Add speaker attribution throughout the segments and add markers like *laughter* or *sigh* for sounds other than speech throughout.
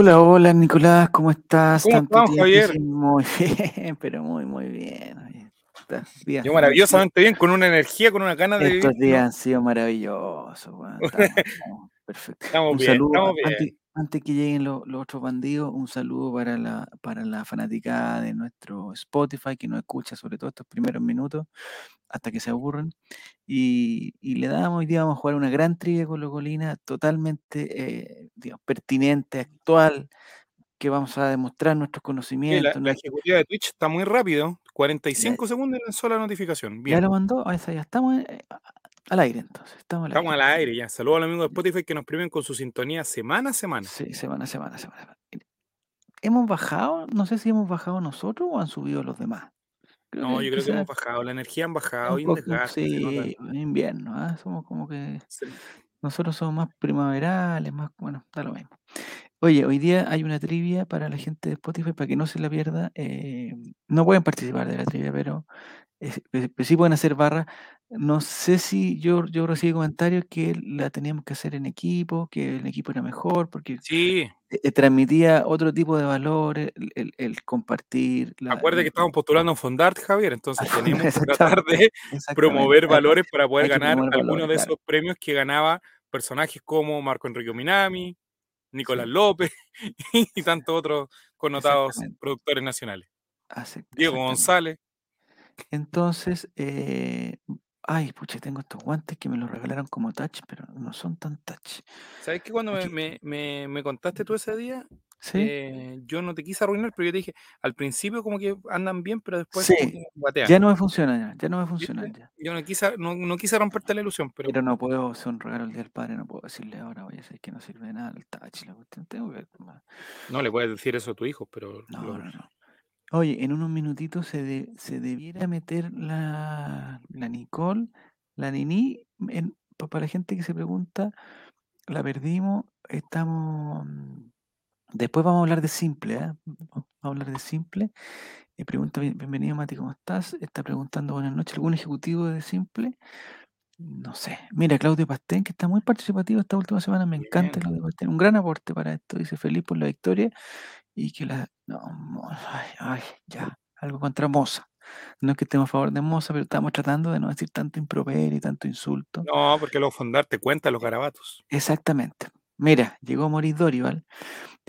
Speaker 1: Hola, hola Nicolás, ¿cómo estás?
Speaker 2: ¿Cómo
Speaker 1: Tanto
Speaker 2: Javier?
Speaker 1: Muy bien, *laughs* pero muy, muy bien. Estos días,
Speaker 2: Yo maravillosamente bien, con una energía, con una ganas de vivir.
Speaker 1: estos días
Speaker 2: ¿no?
Speaker 1: han sido maravillosos. weón, Estamos, estamos *laughs* perfectos.
Speaker 2: Estamos
Speaker 1: Un
Speaker 2: bien,
Speaker 1: saludo,
Speaker 2: estamos bien.
Speaker 1: antes, antes que lleguen los, los otros bandidos, un saludo para la, para la fanaticada de nuestro Spotify que nos escucha, sobre todo estos primeros minutos, hasta que se aburren. Y, y le damos, hoy día vamos a jugar una gran trivia con Colina, totalmente eh, digamos, pertinente, actual, que vamos a demostrar nuestros
Speaker 2: Oye, la,
Speaker 1: conocimientos.
Speaker 2: la
Speaker 1: nuestra-
Speaker 2: ejecutiva de Twitch está muy rápido. 45 segundos y lanzó la notificación.
Speaker 1: ¿Ya
Speaker 2: Bien.
Speaker 1: lo mandó? Ah, esa ya estamos eh, al aire entonces. Estamos al
Speaker 2: Estamos
Speaker 1: aire.
Speaker 2: al aire ya. Saludos a los amigos de Spotify que nos premian con su sintonía semana a semana.
Speaker 1: Sí, semana, semana, semana. ¿Hemos bajado? No sé si hemos bajado nosotros o han subido los demás. Creo
Speaker 2: No, yo creo que hemos bajado. La energía han bajado
Speaker 1: un
Speaker 2: y un
Speaker 1: poco,
Speaker 2: desgaste.
Speaker 1: sí, invierno, ¿ah? Somos como que
Speaker 2: Sí.
Speaker 1: nosotros somos más primaverales, más, bueno, da lo mismo. Oye, hoy día hay una trivia para la gente de Spotify para que no se la pierda. eh, no pueden participar de la trivia, pero es- pe- pe- sí pueden hacer barra. No sé si yo, yo recibí comentarios que la teníamos que hacer en equipo, que el equipo era mejor, porque
Speaker 2: Sí,
Speaker 1: eh, eh, transmitía otro tipo de valores, el, el- el compartir. La,
Speaker 2: acuérdate que estamos postulando en Fondart, Javier. Entonces *laughs* tenemos que tratar de promover valores para poder ganar algunos
Speaker 1: valores,
Speaker 2: de
Speaker 1: claro.
Speaker 2: esos premios que ganaba personajes como Marco Enrique Minami, Nicolás
Speaker 1: Sí.
Speaker 2: López *laughs* y tantos otros connotados productores nacionales. Diego. González.
Speaker 1: Entonces, eh, ay, pucha, tengo estos guantes que me los regalaron como touch, pero no son tan touch.
Speaker 2: ¿Sabes que cuando me,
Speaker 1: Aquí.
Speaker 2: me- me- me contaste tú ese día,
Speaker 1: ¿Sí?
Speaker 2: eh, yo no te quise arruinar, pero yo te dije, al principio como que andan bien, pero después
Speaker 1: Sí,
Speaker 2: batean.
Speaker 1: Ya no me funcionan, ya, ya no me funcionan ya.
Speaker 2: Yo no quise, no, no quise romperte la ilusión, pero
Speaker 1: Pero no puedo hacer un regalo el día del padre, no puedo decirle ahora, voy a decir que no sirve de nada el touch, la cuestión. Tengo que.
Speaker 2: no le puedes decir eso a tu hijo, pero
Speaker 1: No,
Speaker 2: lo-
Speaker 1: no, no. Oye, en unos minutitos se, de- se debiera meter la, la Nicole, la Nini, en- pa- para la gente que se pregunta, la perdimos, estamos... mm, Después vamos a hablar de simple, ¿eh? Vamos a hablar de simple. Eh, pregunta, bien- bienvenido Mati, ¿cómo estás? Está preguntando buenas noches, ¿algún ejecutivo de simple? No sé. Mira, Claudio Pastén, que está muy participativo esta última semana, me encanta
Speaker 2: Bien.
Speaker 1: Claudio Pastén, un gran aporte para esto, dice feliz por la victoria y que la... No, ay, ay, ya, algo contra Moza. No es que estemos a favor de Moza, pero estamos tratando de no decir tanto improperio y tanto insulto.
Speaker 2: no, porque luego Fondart te cuenta los garabatos.
Speaker 1: Exactamente. Mira, llegó Maurice Dorival.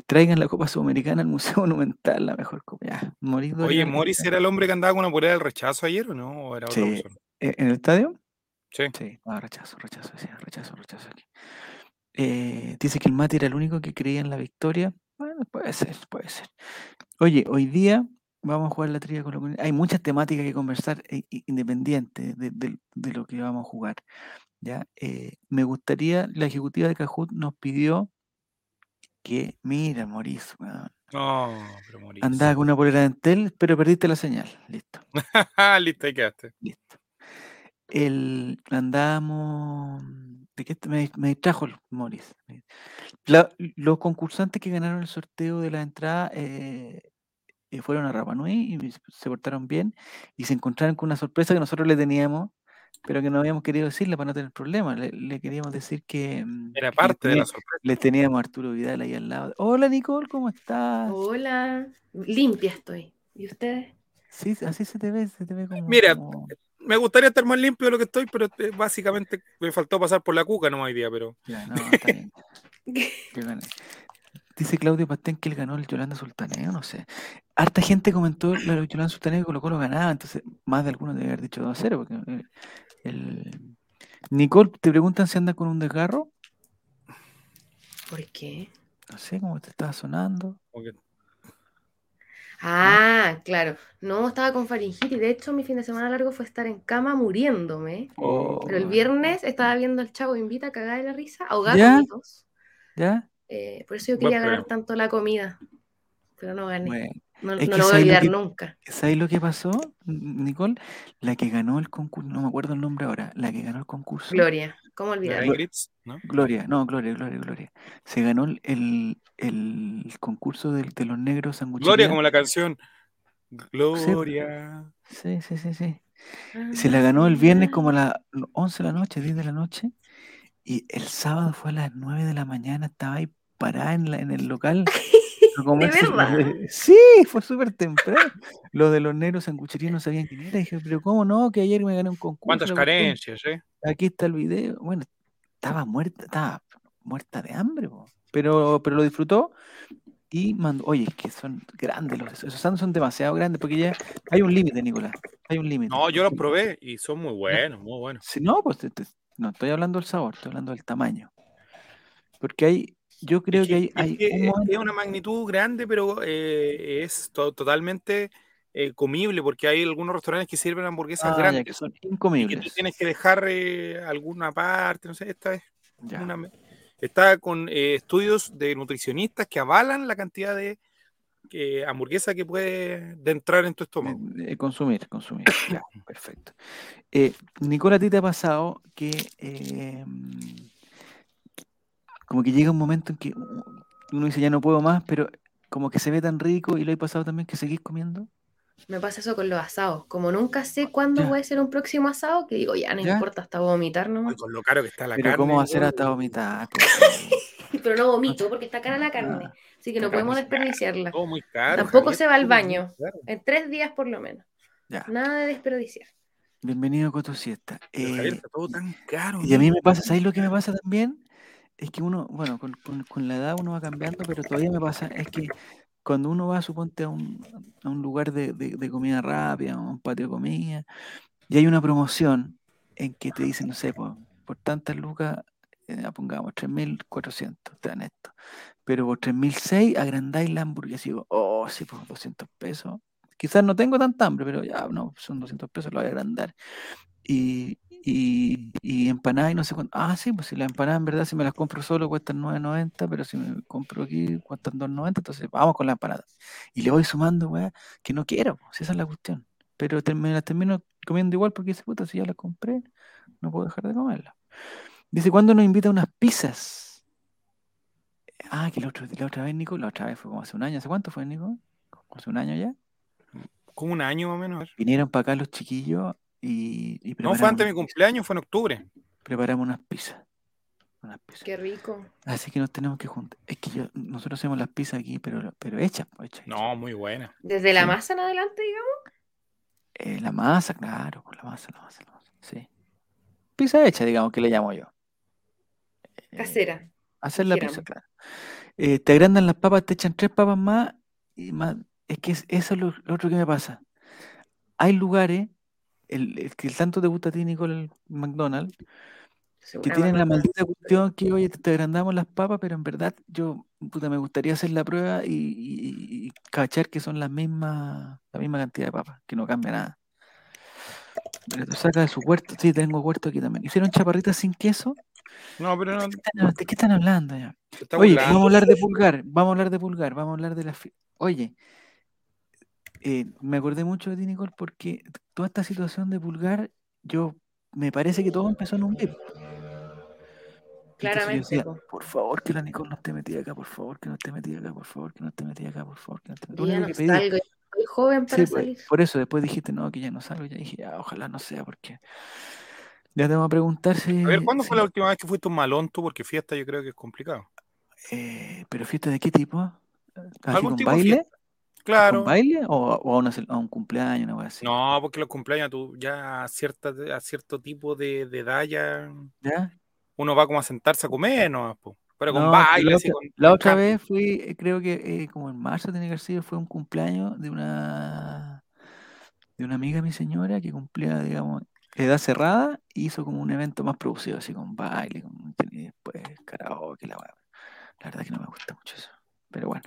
Speaker 1: Traigan la Copa Sudamericana al Museo *laughs* Monumental, la mejor copa. Ya, Maurice
Speaker 2: Oye,
Speaker 1: Dorival.
Speaker 2: ¿Morris era el hombre que andaba con una polera del rechazo ayer o no? ¿O era otra
Speaker 1: Sí. ¿E- ¿En el estadio?
Speaker 2: Sí.
Speaker 1: Sí, no, rechazo, rechazo, decía, rechazo, rechazo aquí. Eh, dice que el Mati era el único que creía en la victoria. Bueno, puede ser, puede ser. Oye, hoy día vamos a jugar la trivia con comunidad. Hay muchas temáticas que conversar eh, independientes de, de- de lo que vamos a jugar. ¿ya? Eh, me gustaría, la ejecutiva de Cajut nos pidió que, mira, Mauricio,
Speaker 2: Morris.
Speaker 1: andaba con una polera de Entel, pero perdiste la señal. Listo. *laughs*
Speaker 2: Listo, ahí quedaste.
Speaker 1: Listo. El, andábamos. ¿De qué te- me, me distrajo el Morris? La- los concursantes que ganaron el sorteo de la entrada eh, eh, fueron a Rapa Nui y se- portaron bien y se encontraron con una sorpresa que nosotros le teníamos, pero que no habíamos querido decirle para no tener problemas. Le, le queríamos decir que, mm,
Speaker 2: Era
Speaker 1: que
Speaker 2: parte de
Speaker 1: tenía-
Speaker 2: la sorpresa.
Speaker 1: le teníamos a Arturo Vidal ahí al lado. Hola Nicole, ¿cómo estás?
Speaker 3: Hola, limpia estoy. ¿Y ustedes?
Speaker 1: Sí, así se te ve, se te ve como.
Speaker 2: Mira,
Speaker 1: como-
Speaker 2: Me gustaría estar más limpio de lo que estoy, pero eh, básicamente me faltó pasar por la cuca no hoy día, pero
Speaker 1: Ya, no, está bien. *laughs* Dice Claudio Pastén que él ganó el Yolanda Sultaneo, no sé. Harta gente comentó lo del Yolanda Sultaneo que Colo Colo ganaba, entonces más de algunos debe haber dicho 2 a 0. Porque eh, el... Nicole, te preguntan si anda con un desgarro.
Speaker 3: ¿Por qué?
Speaker 1: No sé cómo te estaba sonando.
Speaker 2: como que-
Speaker 3: Ah, claro. No, estaba con faringitis. De hecho, mi fin de semana largo fue estar en cama muriéndome. Pero el
Speaker 1: Oh,
Speaker 3: viernes estaba viendo el Chavo Invita a cagar de la risa, ahogada
Speaker 1: ¿Ya? ¿Ya?
Speaker 3: Eh, por eso yo quería ganar tanto la comida. Pero no gané.
Speaker 1: Bueno,
Speaker 3: no
Speaker 1: es
Speaker 3: no
Speaker 1: que
Speaker 3: lo voy a
Speaker 1: ¿sabes lo
Speaker 3: olvidar
Speaker 1: que-
Speaker 3: nunca.
Speaker 1: ¿sabes lo que pasó, Nicole? La que ganó el concurso, no me acuerdo el nombre ahora, la que ganó el concurso.
Speaker 3: Gloria. ¿Cómo
Speaker 2: Gloria
Speaker 3: olvidarlo?
Speaker 2: Ingrid, ¿no?
Speaker 1: Gloria, no, Gloria, Gloria, Gloria. Se ganó el, el, el concurso del- de, los negros sanguchería.
Speaker 2: Gloria como la canción. Gloria.
Speaker 1: Sí, sí, sí, sí.
Speaker 3: Ah,
Speaker 1: Se la ganó el viernes como a las 11 de la noche, 10 de la noche. Y el sábado fue a las 9 de la mañana, estaba ahí parada en, la- en el local *laughs* Pero como
Speaker 3: ¿De
Speaker 1: eso- *laughs*
Speaker 3: verdad?
Speaker 1: Sí, fue súper temprano. Los de los negros sangucherías no sabían quién era. Dije, pero ¿cómo no? Que ayer me gané un concurso.
Speaker 2: ¿Cuántas carencias, eh?
Speaker 1: Aquí está el video. Bueno, estaba muerta, estaba muerta de hambre, po. pero, pero lo disfrutó y mandó. Oye, es que son grandes los esos sándwiches son demasiado grandes porque ya hay un límite, Nicolás. Hay un límite.
Speaker 2: No, yo los probé y son muy buenos, muy buenos.
Speaker 1: Si no, pues te- te- no estoy hablando del sabor, estoy hablando del tamaño. Porque hay, yo creo que hay,
Speaker 2: es que
Speaker 1: un
Speaker 2: una magnitud grande, pero eh, es to- totalmente eh, comible porque hay algunos restaurantes que sirven hamburguesas
Speaker 1: Ah, ya,
Speaker 2: grandes
Speaker 1: que son
Speaker 2: y que tú
Speaker 1: incomibles.
Speaker 2: tienes que dejar eh, alguna parte, no sé, esta es
Speaker 1: Ya.
Speaker 2: una... Está con estudios de nutricionistas que avalan la cantidad de hamburguesa que puede de entrar en tu estómago.
Speaker 1: Consumir, consumir. *coughs* Ya, perfecto. Nicola, ¿a ti te ha pasado que eh, como que llega un momento en que uno dice ya no puedo más, pero como que se ve tan rico y lo he pasado también que seguís comiendo?
Speaker 3: Me pasa eso con los asados. Como nunca sé cuándo
Speaker 1: Ya.
Speaker 3: voy a ser un próximo asado, que digo, ya no
Speaker 1: Ya.
Speaker 3: importa hasta vomitar nomás.
Speaker 2: Con lo caro que está la
Speaker 1: Pero
Speaker 2: carne.
Speaker 1: ¿cómo va a ser hasta vomitar? *laughs*
Speaker 3: Pero no vomito porque está cara la carne.
Speaker 1: Ah,
Speaker 3: Así que no podemos desperdiciarla.
Speaker 2: Todo muy caro.
Speaker 3: Tampoco
Speaker 2: Javier,
Speaker 3: se va al baño. En tres días por lo menos.
Speaker 1: Ya,
Speaker 3: Nada de desperdiciar.
Speaker 1: bienvenido a Coto Siesta.
Speaker 2: Pero, Javier,
Speaker 1: Eh,
Speaker 2: está todo tan caro.
Speaker 1: Y a mí me pasa, ¿sabéis lo que me pasa también? Es que uno, bueno, con, con- la edad uno va cambiando, pero todavía me pasa, es que cuando uno va, suponte, a un, a un lugar de, de- comida rápida, a un patio de comida, y hay una promoción en que te dicen, no sé, por, por tantas lucas, eh, pongamos 3.400, te dan esto, pero por 3.006 agrandáis la hamburguesa y digo, oh, sí, por 200 pesos. Quizás no tengo tanta hambre, pero ya, no, son 200 pesos, lo voy a agrandar y, y, y empanadas y no sé cuánto. Ah, sí, pues si las empanadas en verdad si me las compro solo cuestan 9.90, pero si me compro aquí cuestan 2.90, entonces vamos con las empanadas. Y le voy sumando, weá, que no quiero, pues, si esa es la cuestión. Pero me las termino comiendo igual porque dice, puta, si ya las compré, no puedo dejar de comerlas. Dice, ¿cuándo nos invita a unas pizzas? Ah, que la otra, la otra vez, Nico, la otra vez fue como hace un año. ¿Hace cuánto fue, Nico? Hace un año ya.
Speaker 2: Como un año más o menos.
Speaker 1: Vinieron para acá los chiquillos y, y
Speaker 2: No, fue antes de mi cumpleaños, fue en octubre.
Speaker 1: Preparamos unas pizzas. Unas pizzas.
Speaker 3: Qué rico.
Speaker 1: Así que nos tenemos que juntar. Es que yo, nosotros hacemos las pizzas aquí, pero, pero hechas, pues, hechas, hechas.
Speaker 2: No, muy buena.
Speaker 3: Desde la masa en adelante, digamos.
Speaker 1: Eh, la masa, claro, pues la masa, la masa, la masa. Sí. Pizza hecha, digamos, que le llamo yo. Eh,
Speaker 3: Casera.
Speaker 1: hacer la pizza, claro. Eh, te agrandan las papas, te echan tres papas más y más. Es que es- eso es lo, lo otro que me pasa. Hay lugares, el, el que tanto te gusta a ti, Nicole, el McDonald's, que tienen la maldita cuestión que, oye, te, te agrandamos las papas, pero en verdad yo, puta, me gustaría hacer la prueba y, y- y cachar que son las mismas, la misma cantidad de papas, que no cambia nada. Pero te saca de su huerto, sí, tengo huerto aquí también. ¿Hicieron chaparritas sin queso?
Speaker 2: No, pero no.
Speaker 1: ¿De qué están, de qué están hablando ya? Oye, vamos a hablar de pulgar, vamos a hablar de pulgar, vamos a hablar de la... fi- Oye, eh, me acordé mucho de ti, Nicole, porque toda esta situación de pulgar, yo, me parece que todo empezó en un VIP.
Speaker 3: Claramente,
Speaker 1: decía, por favor que la Nicole no esté metida acá, por favor que no esté metida acá, por favor que no esté metida acá, por favor que no esté metida
Speaker 3: no salgo, ya soy joven
Speaker 1: Sí,
Speaker 3: para
Speaker 1: pues,
Speaker 3: salir.
Speaker 1: por eso después dijiste, no, que ya no salgo, ya dije, ya, ojalá no sea, porque ya te vamos a preguntar si...
Speaker 2: A ver, ¿cuándo fue la última vez que fuiste un malón tú? Porque fiesta yo creo que es complicado.
Speaker 1: eh, ¿Pero fiesta de qué tipo? ¿Así
Speaker 2: ¿Algún
Speaker 1: con
Speaker 2: tipo de
Speaker 1: baile?
Speaker 2: fiesta? Claro.
Speaker 1: ¿Con baile o, o a, una a un cumpleaños, una así?
Speaker 2: No, porque los cumpleaños tú ya a, cierta, a cierto tipo de, de edad ya
Speaker 1: ¿Ya?
Speaker 2: uno va como a sentarse a comer, ¿no? Pero con
Speaker 1: No,
Speaker 2: baile,
Speaker 1: la otra,
Speaker 2: con,
Speaker 1: la
Speaker 2: con
Speaker 1: otra
Speaker 2: canto.
Speaker 1: vez fui, eh, creo que eh, como en marzo tenía que haber sido, fue un cumpleaños de una de una amiga de mi señora que cumplía, digamos, edad cerrada y hizo como un evento más producido, así con baile, con, y después karaoke, la. La verdad que no me gusta mucho eso. Pero bueno.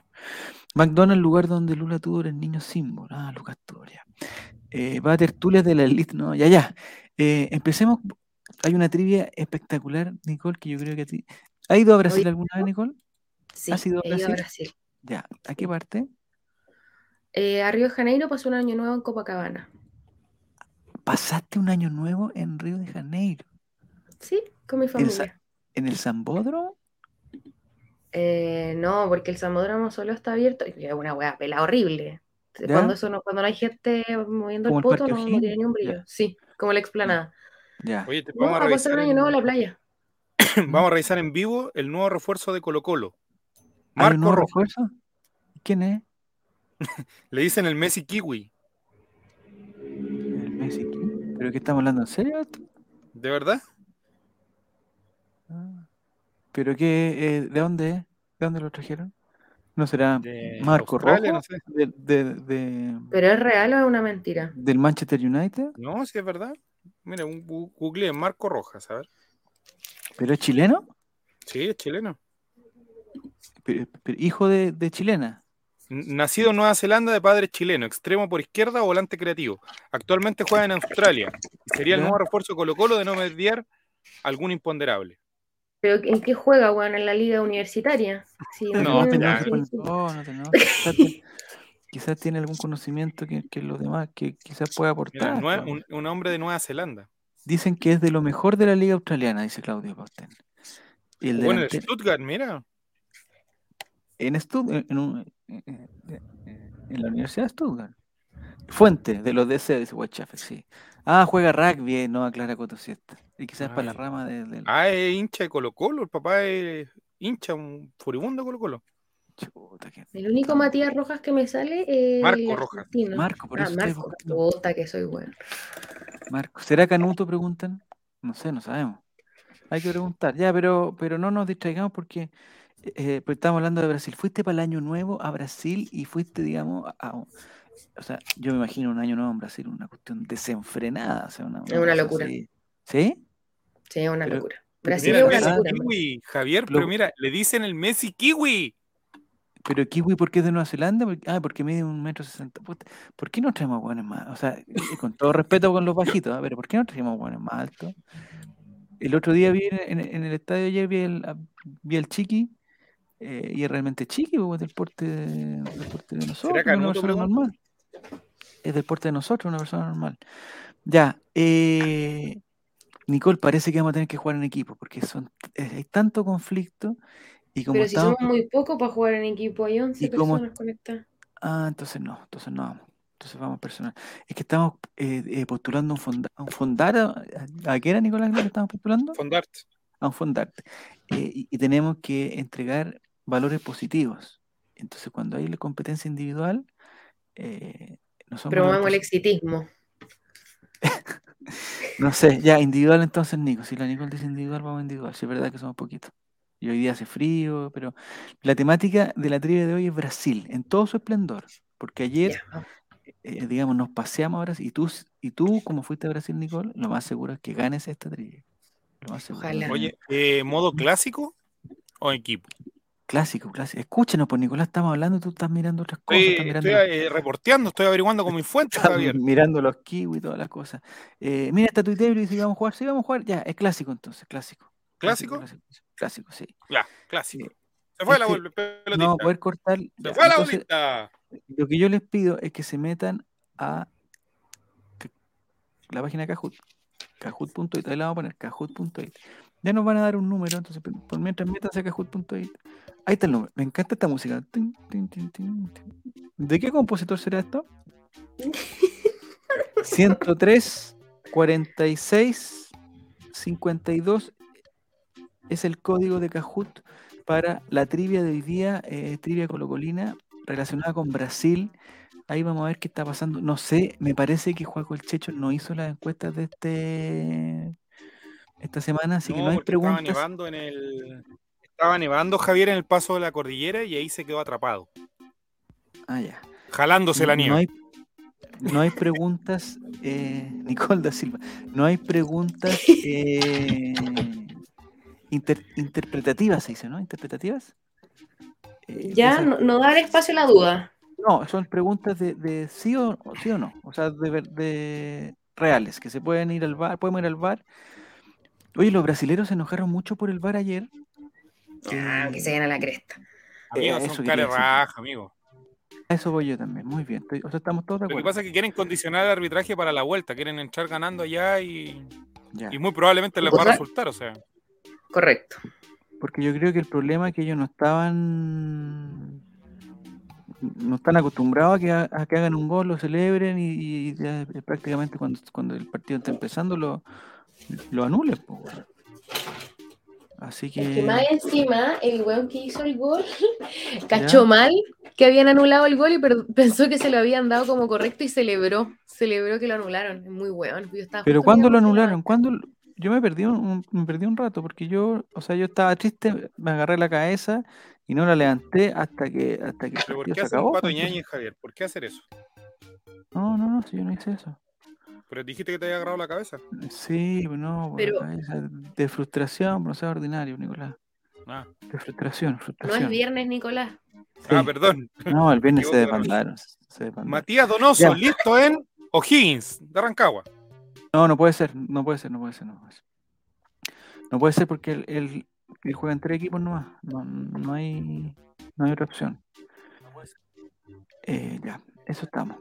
Speaker 1: McDonald's, lugar donde Lula Tudor es niño símbolo. Ah, Lucas Tudor, ya. Eh, va a tertulias de la elite, no, ya, ya. Eh, empecemos. Hay una trivia espectacular, Nicole, que yo creo que a ti. ¿Ha ido a Brasil alguna vez, Nicole?
Speaker 3: Sí,
Speaker 1: ¿Has ido a
Speaker 3: he ido a
Speaker 1: Brasil? Ya. ¿A qué parte?
Speaker 3: Eh, a Río de Janeiro pasó un año nuevo en Copacabana.
Speaker 1: Pasaste un año nuevo en Río de Janeiro.
Speaker 3: Sí, con mi
Speaker 1: ¿En, Sa-
Speaker 3: familia.
Speaker 1: en el Zambódromo?
Speaker 3: Eh, no, porque el Samódromo solo está abierto. y Es una wea pela horrible.
Speaker 1: ¿Ya?
Speaker 3: Cuando, eso no, cuando no hay gente moviendo
Speaker 1: ¿Como
Speaker 3: el poto,
Speaker 1: Parque
Speaker 3: no, tiene ni un
Speaker 1: Ya.
Speaker 3: brillo. Sí, como la explanada.
Speaker 1: Ya.
Speaker 2: Oye, te- vamos, a
Speaker 3: a pasar
Speaker 2: revisar
Speaker 3: un año
Speaker 2: en,
Speaker 3: nuevo la playa. *coughs*
Speaker 2: vamos a revisar en vivo el nuevo refuerzo de Colo Colo.
Speaker 1: ¿Hay un
Speaker 2: Marco
Speaker 1: nuevo refuerzo? ¿Quién es? *laughs*
Speaker 2: Le dicen el Messi Kiwi.
Speaker 1: El Messi. ¿qué? ¿Pero qué estamos hablando en serio?
Speaker 2: ¿De verdad?
Speaker 1: Ah. ¿Pero qué? eh, ¿De dónde es? ¿De dónde lo trajeron? ¿No será
Speaker 2: De
Speaker 1: Marco
Speaker 2: Australia,
Speaker 1: Rojo?
Speaker 2: no sé.
Speaker 1: De- de- de-
Speaker 3: ¿Pero es real o es una mentira?
Speaker 1: ¿Del Manchester United?
Speaker 2: No, sí es verdad. Mira, un gu- google Marco Rojas, a ver.
Speaker 1: ¿Pero es chileno?
Speaker 2: Sí, es chileno.
Speaker 1: Pero- pero hijo de, de chilena.
Speaker 2: Nacido en Nueva Zelanda de padre chileno, extremo por izquierda, volante creativo. Actualmente juega en Australia. Sería el nuevo refuerzo Colo Colo de no mediar algún imponderable.
Speaker 3: ¿Pero en qué juega, weón? ¿En la liga universitaria? Sí,
Speaker 2: No,
Speaker 1: no, no enojes. Quizás, tiene- *laughs* quizás tiene algún conocimiento que, que los demás, que quizás pueda
Speaker 2: Mira,
Speaker 1: aportar. po.
Speaker 2: un, un hombre de Nueva Zelanda.
Speaker 1: Dicen que es de lo mejor de la liga australiana, dice Claudio Pausten. Y el
Speaker 2: Stuttgart, mira.
Speaker 1: en, Stutt- en, un- en- en la Universidad de Stuttgart. Fuente de los DC, dice Whitechapel, sí. Ah, juega rugby, no aclara Coto Siesta. Y quizás para la
Speaker 2: Ay.
Speaker 1: rama de- del.
Speaker 2: Ah, es hincha de Colo Colo. El papá es hincha, un furibundo de Colo Colo.
Speaker 1: Chuta, que-
Speaker 3: El único Matías Rojas que me sale es
Speaker 2: Marco Rojas.
Speaker 3: argentino.
Speaker 1: Marco, por
Speaker 3: ah,
Speaker 1: eso
Speaker 3: Marco. Puta que soy bueno.
Speaker 1: Marco, ¿será Canuto? Preguntan. No sé, no sabemos. Hay que preguntar. Ya, pero, pero no nos distraigamos porque eh, pues estamos hablando de Brasil. Fuiste para el año nuevo a Brasil y fuiste, digamos, a, a- o sea, yo me imagino un año nuevo en Brasil, una cuestión desenfrenada. O sea, una,
Speaker 3: Es una locura.
Speaker 1: así. ¿Sí?
Speaker 3: Sí, es una
Speaker 1: Pero-
Speaker 3: locura. Brasil
Speaker 2: Mira,
Speaker 3: es una
Speaker 2: Messi
Speaker 3: locura.
Speaker 2: Kiwi, Javier, pero mira, le dicen el Messi Kiwi.
Speaker 1: Pero Kiwi, ¿por qué es de Nueva Zelanda? Porque- ah, porque mide un metro sesenta. Puta, ¿Por qué no traemos hueones más? O sea, con todo respeto con los bajitos, ¿ah? pero ¿por qué no traemos hueones más altos? El otro día vi en, en- en el estadio ayer vi el, vi el Chiqui eh, y es realmente Chiqui, pues, del porte de, del porte de nosotros, una persona normal. Es del porte de nosotros, una persona normal. Ya, eh, Nicole, parece que vamos a tener que jugar en equipo porque son, eh, hay tanto conflicto y como
Speaker 3: Pero si
Speaker 1: estamos
Speaker 3: somos muy pocos para jugar en equipo, hay 11
Speaker 1: Y como-
Speaker 3: personas conectadas.
Speaker 1: Ah, entonces no, entonces no vamos. Entonces vamos personal. Es que estamos eh, eh, postulando un, fonda, un fondar. ¿A, a qué era, Nicolás, que estamos postulando?
Speaker 2: Fondart.
Speaker 1: A un fondar. Eh, y, y tenemos que entregar valores positivos. Entonces, cuando hay la competencia individual, eh, no son
Speaker 3: Promovemos el exitismo. *laughs*
Speaker 1: No sé, ya, individual entonces, Nico. Si la Nicole dice individual, vamos individual. Si es verdad que somos poquitos. Y hoy día hace frío, pero la temática de la trivia de hoy es Brasil, en todo su esplendor. Porque ayer
Speaker 3: vamos.
Speaker 1: eh, digamos, nos paseamos ahora y tú, y tú, como fuiste a Brasil, Nicole, lo más seguro es que ganes esta trivia. Lo más seguro.
Speaker 3: Ojalá.
Speaker 2: Oye, eh, ¿modo clásico o equipo?
Speaker 1: Clásico, clásico. Escúchenos, pues Nicolás, estamos hablando y tú estás mirando otras cosas.
Speaker 2: Estoy,
Speaker 1: Estás mirando,
Speaker 2: estoy, eh, reporteando, estoy averiguando con
Speaker 1: estás
Speaker 2: Javier.
Speaker 1: mirando los kiwis y todas las cosas. Eh, mira, está tuitero y dice, vamos a jugar. Sí, vamos a jugar. Ya, es clásico entonces, clásico.
Speaker 2: ¿Clásico?
Speaker 1: Clásico, clásico, sí.
Speaker 2: Ya, clásico.
Speaker 1: Sí.
Speaker 2: Se fue la
Speaker 1: que
Speaker 2: pelotita.
Speaker 1: No, poder cortar.
Speaker 2: Se
Speaker 1: ya,
Speaker 2: fue la bolita.
Speaker 1: Lo que yo les pido es que se metan a la página Kahoot, kahoot.it, ahí la vamos a poner, kahoot.it. Ya nos van a dar un número, entonces por por mientras métanse a kahoot.it. Ahí está el número. Me encanta esta música. Tin, tin, tin, tin, tin. ¿De qué compositor será esto? 103 46 52 es el código de Kahoot para la trivia de hoy día, eh, trivia colocolina relacionada con Brasil. Ahí vamos a ver qué está pasando. No sé, me parece que Juaco el Checho no hizo las encuestas de este esta semana, así que no hay
Speaker 2: porque estaba
Speaker 1: preguntas.
Speaker 2: nevando en el. Estaba nevando Javier en el paso de la cordillera y ahí se quedó atrapado,
Speaker 1: Ah, ya.
Speaker 2: jalándose la
Speaker 1: No
Speaker 2: nieve.
Speaker 1: hay, no hay preguntas, eh, *laughs* Nicole da Silva, no hay preguntas eh, inter- interpretativas, se dice, ¿no? Interpretativas. Eh,
Speaker 3: Ya, no, no dar espacio a la duda.
Speaker 1: No, son preguntas de, de sí, o, sí o no, o sea, de, de reales, que se pueden ir al bar, podemos ir al bar. Oye, los brasileros se enojaron mucho por el bar ayer.
Speaker 3: Ah, que se gana la cresta.
Speaker 2: Amigo,
Speaker 1: eso
Speaker 2: son cara raja, amigo.
Speaker 1: A eso voy yo también, muy bien. estoy- o sea, estamos todos de
Speaker 2: Lo que
Speaker 1: acuerdo.
Speaker 2: pasa es que quieren condicionar el arbitraje para la vuelta, quieren entrar ganando allá y,
Speaker 1: Ya.
Speaker 2: y muy probablemente les va a resultar, o sea.
Speaker 3: Correcto.
Speaker 1: Porque yo creo que el problema es que ellos no estaban. No están acostumbrados a que, ha- a que hagan un gol, lo celebren y, y ya prácticamente cuando, cuando el partido está empezando lo, lo anulen. weón. Así
Speaker 3: Es que más encima, el weón que hizo el gol *laughs* cachó mal que habían anulado el gol y pensó que se lo habían dado como correcto y celebró. Celebró que lo anularon. Es muy weón. Yo estaba
Speaker 1: Pero ¿cuándo lo anularon? ¿Cuándo? Yo me perdí un, un- me perdí un rato porque yo, o sea, yo estaba triste, me agarré la cabeza y no la levanté hasta que hasta que
Speaker 2: ¿Pero por qué
Speaker 1: se
Speaker 2: hacer un
Speaker 1: acabó.
Speaker 2: pato
Speaker 1: pues,
Speaker 2: ñañez, Javier? ¿Por qué hacer eso?
Speaker 1: No, no, no, si yo no hice eso.
Speaker 2: Pero dijiste que te había agarrado la cabeza.
Speaker 1: Sí, pues no,
Speaker 3: Pero-
Speaker 1: cabeza, de frustración, no sea ordinario, Nicolás.
Speaker 2: Ah,
Speaker 1: De frustración,
Speaker 3: No
Speaker 1: frustración.
Speaker 3: es viernes, Nicolás.
Speaker 2: ah, perdón.
Speaker 1: No, el viernes *laughs* se
Speaker 2: equivoco de rol.
Speaker 1: desbandaron. se desbandaron.
Speaker 2: Matías Donoso,
Speaker 1: Ya.
Speaker 2: listo en O'Higgins, de Rancagua.
Speaker 1: No, no puede ser, no puede ser, no puede ser, no puede ser. No puede ser porque él, él- él juega en tres equipos nomás. No, no hay, no hay otra opción. Eh, ya, eso estamos.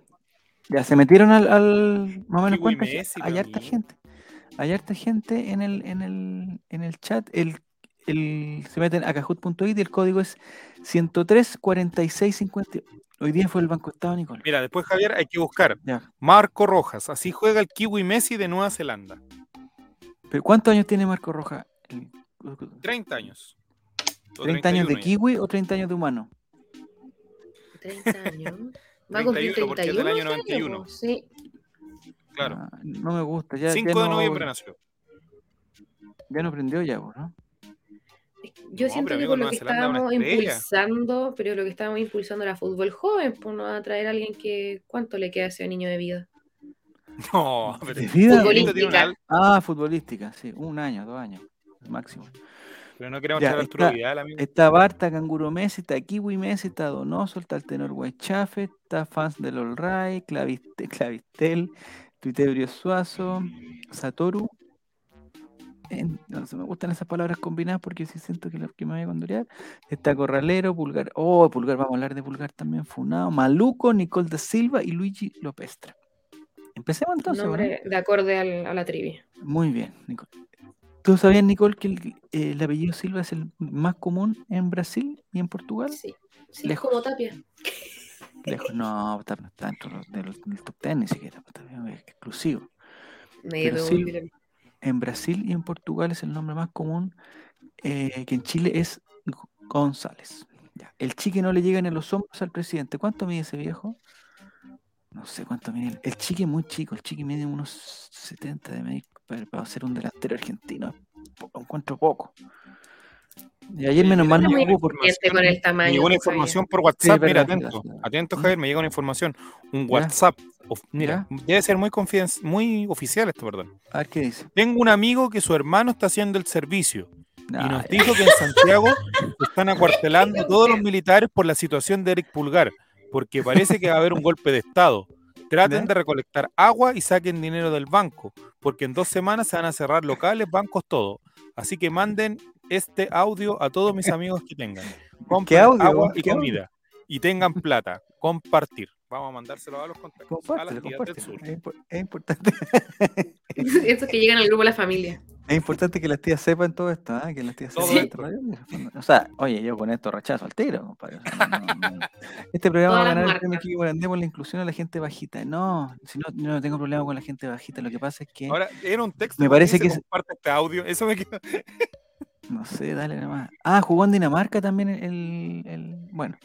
Speaker 1: Ya, se metieron al, al más o menos cuánta hay harta gente. Hay harta gente en el, en el, en el chat. El, el, se meten a cajut.it y el código es 103 46 50. Hoy día fue el Banco Estado, Nicole.
Speaker 2: Mira, después Javier hay que buscar
Speaker 1: Ya.
Speaker 2: Marco Rojas. Así juega el Kiwi Messi de Nueva Zelanda.
Speaker 1: Pero ¿cuántos años tiene Marco Roja? El-
Speaker 2: 30 años. O
Speaker 1: ¿30 años de
Speaker 2: 31 ya.
Speaker 1: kiwi o 30 años de humano?
Speaker 3: 30 años. Va a cumplir
Speaker 2: 31, porque es del
Speaker 3: 31.
Speaker 2: año
Speaker 3: este año,
Speaker 2: 91.
Speaker 3: po. Sí.
Speaker 2: Claro.
Speaker 1: Ah, no me gusta. Ya,
Speaker 2: 5
Speaker 1: ya
Speaker 2: de
Speaker 1: no,
Speaker 2: noviembre nació.
Speaker 1: ya no aprendió ya, vos, ¿no?
Speaker 3: Yo
Speaker 2: No,
Speaker 3: siento que por lo que
Speaker 2: Zelanda
Speaker 3: estábamos impulsando, pero lo que estábamos impulsando era fútbol joven, pues no va a traer a alguien que. ¿Cuánto le queda a ese niño de vida? *laughs*
Speaker 2: No, pero
Speaker 1: ¿De vida?
Speaker 2: Al-
Speaker 1: Ah, futbolística, sí. Un año, dos años, máximo.
Speaker 2: Pero no queremos
Speaker 1: Ya, está-
Speaker 2: Vidal, amigo.
Speaker 1: Está Barta, Canguro Messi, está Kiwi Messi, está Donoso, está el tenor Guaychafe, está fans del All Right, Claviste- Clavistel, Tuitebrio Suazo, Satoru. En- no sé, me gustan esas palabras combinadas porque sí siento que, lo- que me voy a condurear. Está Corralero, Pulgar. Oh, Pulgar, vamos a hablar de Pulgar también. Funado, Maluco, Nicole da Silva y Luigi Lopestra. Empecemos entonces.
Speaker 3: Nombre de acorde al- a la trivia.
Speaker 1: Muy bien, Nicole. ¿Tú sabías, Nicole, que el, eh, el apellido Silva es el más común en Brasil y en Portugal?
Speaker 3: Sí. Sí,
Speaker 1: Lejos.
Speaker 3: como Tapia.
Speaker 1: Lejos, no, está, no está dentro del top 10 ni siquiera, bien, es exclusivo.
Speaker 3: Dilema.
Speaker 1: En Brasil y en Portugal es el nombre más común, eh, que en Chile es González. Ya, El chique no le llega ni a los hombros al presidente. ¿Cuánto mide ese viejo? No sé cuánto mide. El chique es muy chico, el chique mide unos 70 de medir para, para ser un delantero argentino. Lo encuentro poco. Y ayer menos mal no
Speaker 2: me llegó
Speaker 1: por
Speaker 3: con el
Speaker 2: Me
Speaker 3: tamaño.
Speaker 2: llegó una información por WhatsApp, mira,
Speaker 1: verdad,
Speaker 2: atento.
Speaker 1: verdad.
Speaker 2: Atento. Javier, me llega una información. Un. WhatsApp. of- mira, debe ser muy confidencial, muy oficial esto, perdón.
Speaker 1: A ver qué dice.
Speaker 2: Tengo un amigo que su hermano está haciendo el servicio y
Speaker 1: Ah,
Speaker 2: nos
Speaker 1: ya.
Speaker 2: dijo que en Santiago se *laughs* están acuartelando todos los militares por la situación de Eric Pulgar, porque parece que va a haber un golpe de Estado. Traten
Speaker 1: ¿Ya?
Speaker 2: de recolectar agua y saquen dinero del banco, porque en dos semanas se van a cerrar locales, bancos, todo. Así que manden este audio a todos mis amigos que tengan. *laughs* Compren
Speaker 1: audio?
Speaker 2: agua y
Speaker 1: ¿Qué audio?
Speaker 2: comida. Y tengan plata. Compartir. Vamos a mandárselo a los contactos. a las tías del sur.
Speaker 1: Es, impo- es importante, *laughs*
Speaker 3: Esos que llegan al grupo de la familia.
Speaker 1: Es importante que las tías sepan todo esto, ¿ah? que las tías sepan
Speaker 2: esto.
Speaker 1: esto. O sea, oye, yo con esto rechazo al tiro, compadre. o sea, no, no, no. Este programa va a ganar el premio que andemos la inclusión a la gente bajita. No, si no, yo no tengo problema con la gente bajita. Lo que pasa es que,
Speaker 2: Ahora, era un texto.
Speaker 1: Me
Speaker 2: ¿por qué
Speaker 1: parece que es-
Speaker 2: comparte este audio. Eso me quedó.
Speaker 1: no sé, dale nomás. Ah, jugó en Dinamarca también el. el- bueno,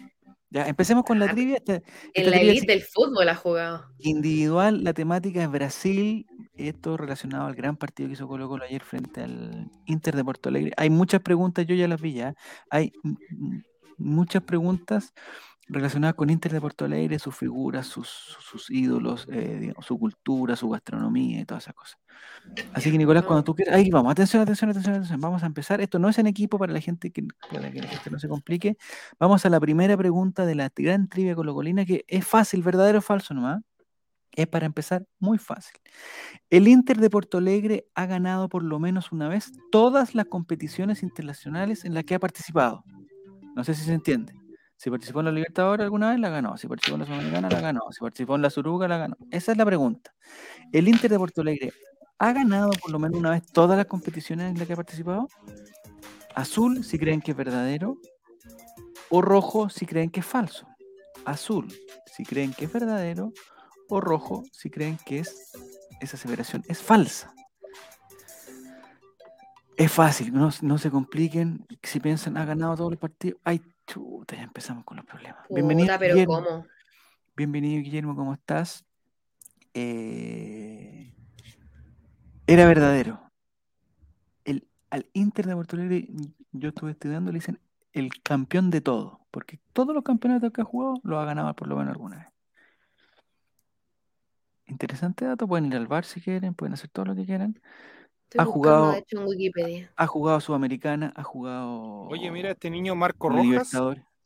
Speaker 1: ya, empecemos con la
Speaker 3: Ah,
Speaker 1: trivia. Esta-
Speaker 3: En la elite del fútbol ha jugado.
Speaker 1: individual, la temática es Brasil, esto relacionado al gran partido que hizo Colo Colo ayer frente al Inter de Porto Alegre. Hay muchas preguntas, yo ya las vi ya, hay muchas preguntas relacionadas con Inter de Porto Alegre, sus figuras, sus, sus ídolos, eh, digamos, su cultura, su gastronomía y todas esas cosas. Así que Nicolás, cuando tú quieras, ahí vamos, atención, atención, atención, atención, vamos a empezar. Esto no es en equipo para la gente que, para que la gente no se complique. Vamos a la primera pregunta de la gran trivia colocolina, que es fácil, verdadero o falso nomás. Es para empezar muy fácil. El Inter de Porto Alegre ha ganado por lo menos una vez todas las competiciones internacionales en las que ha participado. No sé si se entiende. Si participó en la Libertadores alguna vez, la ganó. Si participó en la Sudamericana, la ganó. Si participó en la Suruga, la ganó. Esa es la pregunta. ¿El Inter de Porto Alegre ha ganado por lo menos una vez todas las competiciones en las que ha participado? Azul, si creen que es verdadero. O rojo, si creen que es falso. Azul, si creen que es verdadero. O rojo, si creen que es esa aseveración es falsa. Es fácil, no, no se compliquen. Si piensan, ha ganado todos los partidos. Ay, chuta, ya empezamos con los problemas. Bienvenido,
Speaker 3: Puta, pero
Speaker 1: Guillermo.
Speaker 3: ¿cómo?
Speaker 1: Bienvenido, Guillermo, ¿cómo estás? Eh, era verdadero. El, al Inter de Porto Alegre, yo estuve estudiando, le dicen el campeón de todo, porque todos los campeonatos que ha jugado lo ha ganado por lo menos alguna vez. Interesante dato, pueden ir al bar si quieren, pueden hacer todo lo que quieran.
Speaker 3: Estoy
Speaker 1: Ha jugado-
Speaker 3: de hecho, en Wikipedia.
Speaker 1: Ha jugado Sudamericana, ha jugado.
Speaker 2: Oye, mira, este niño Marco Rojas.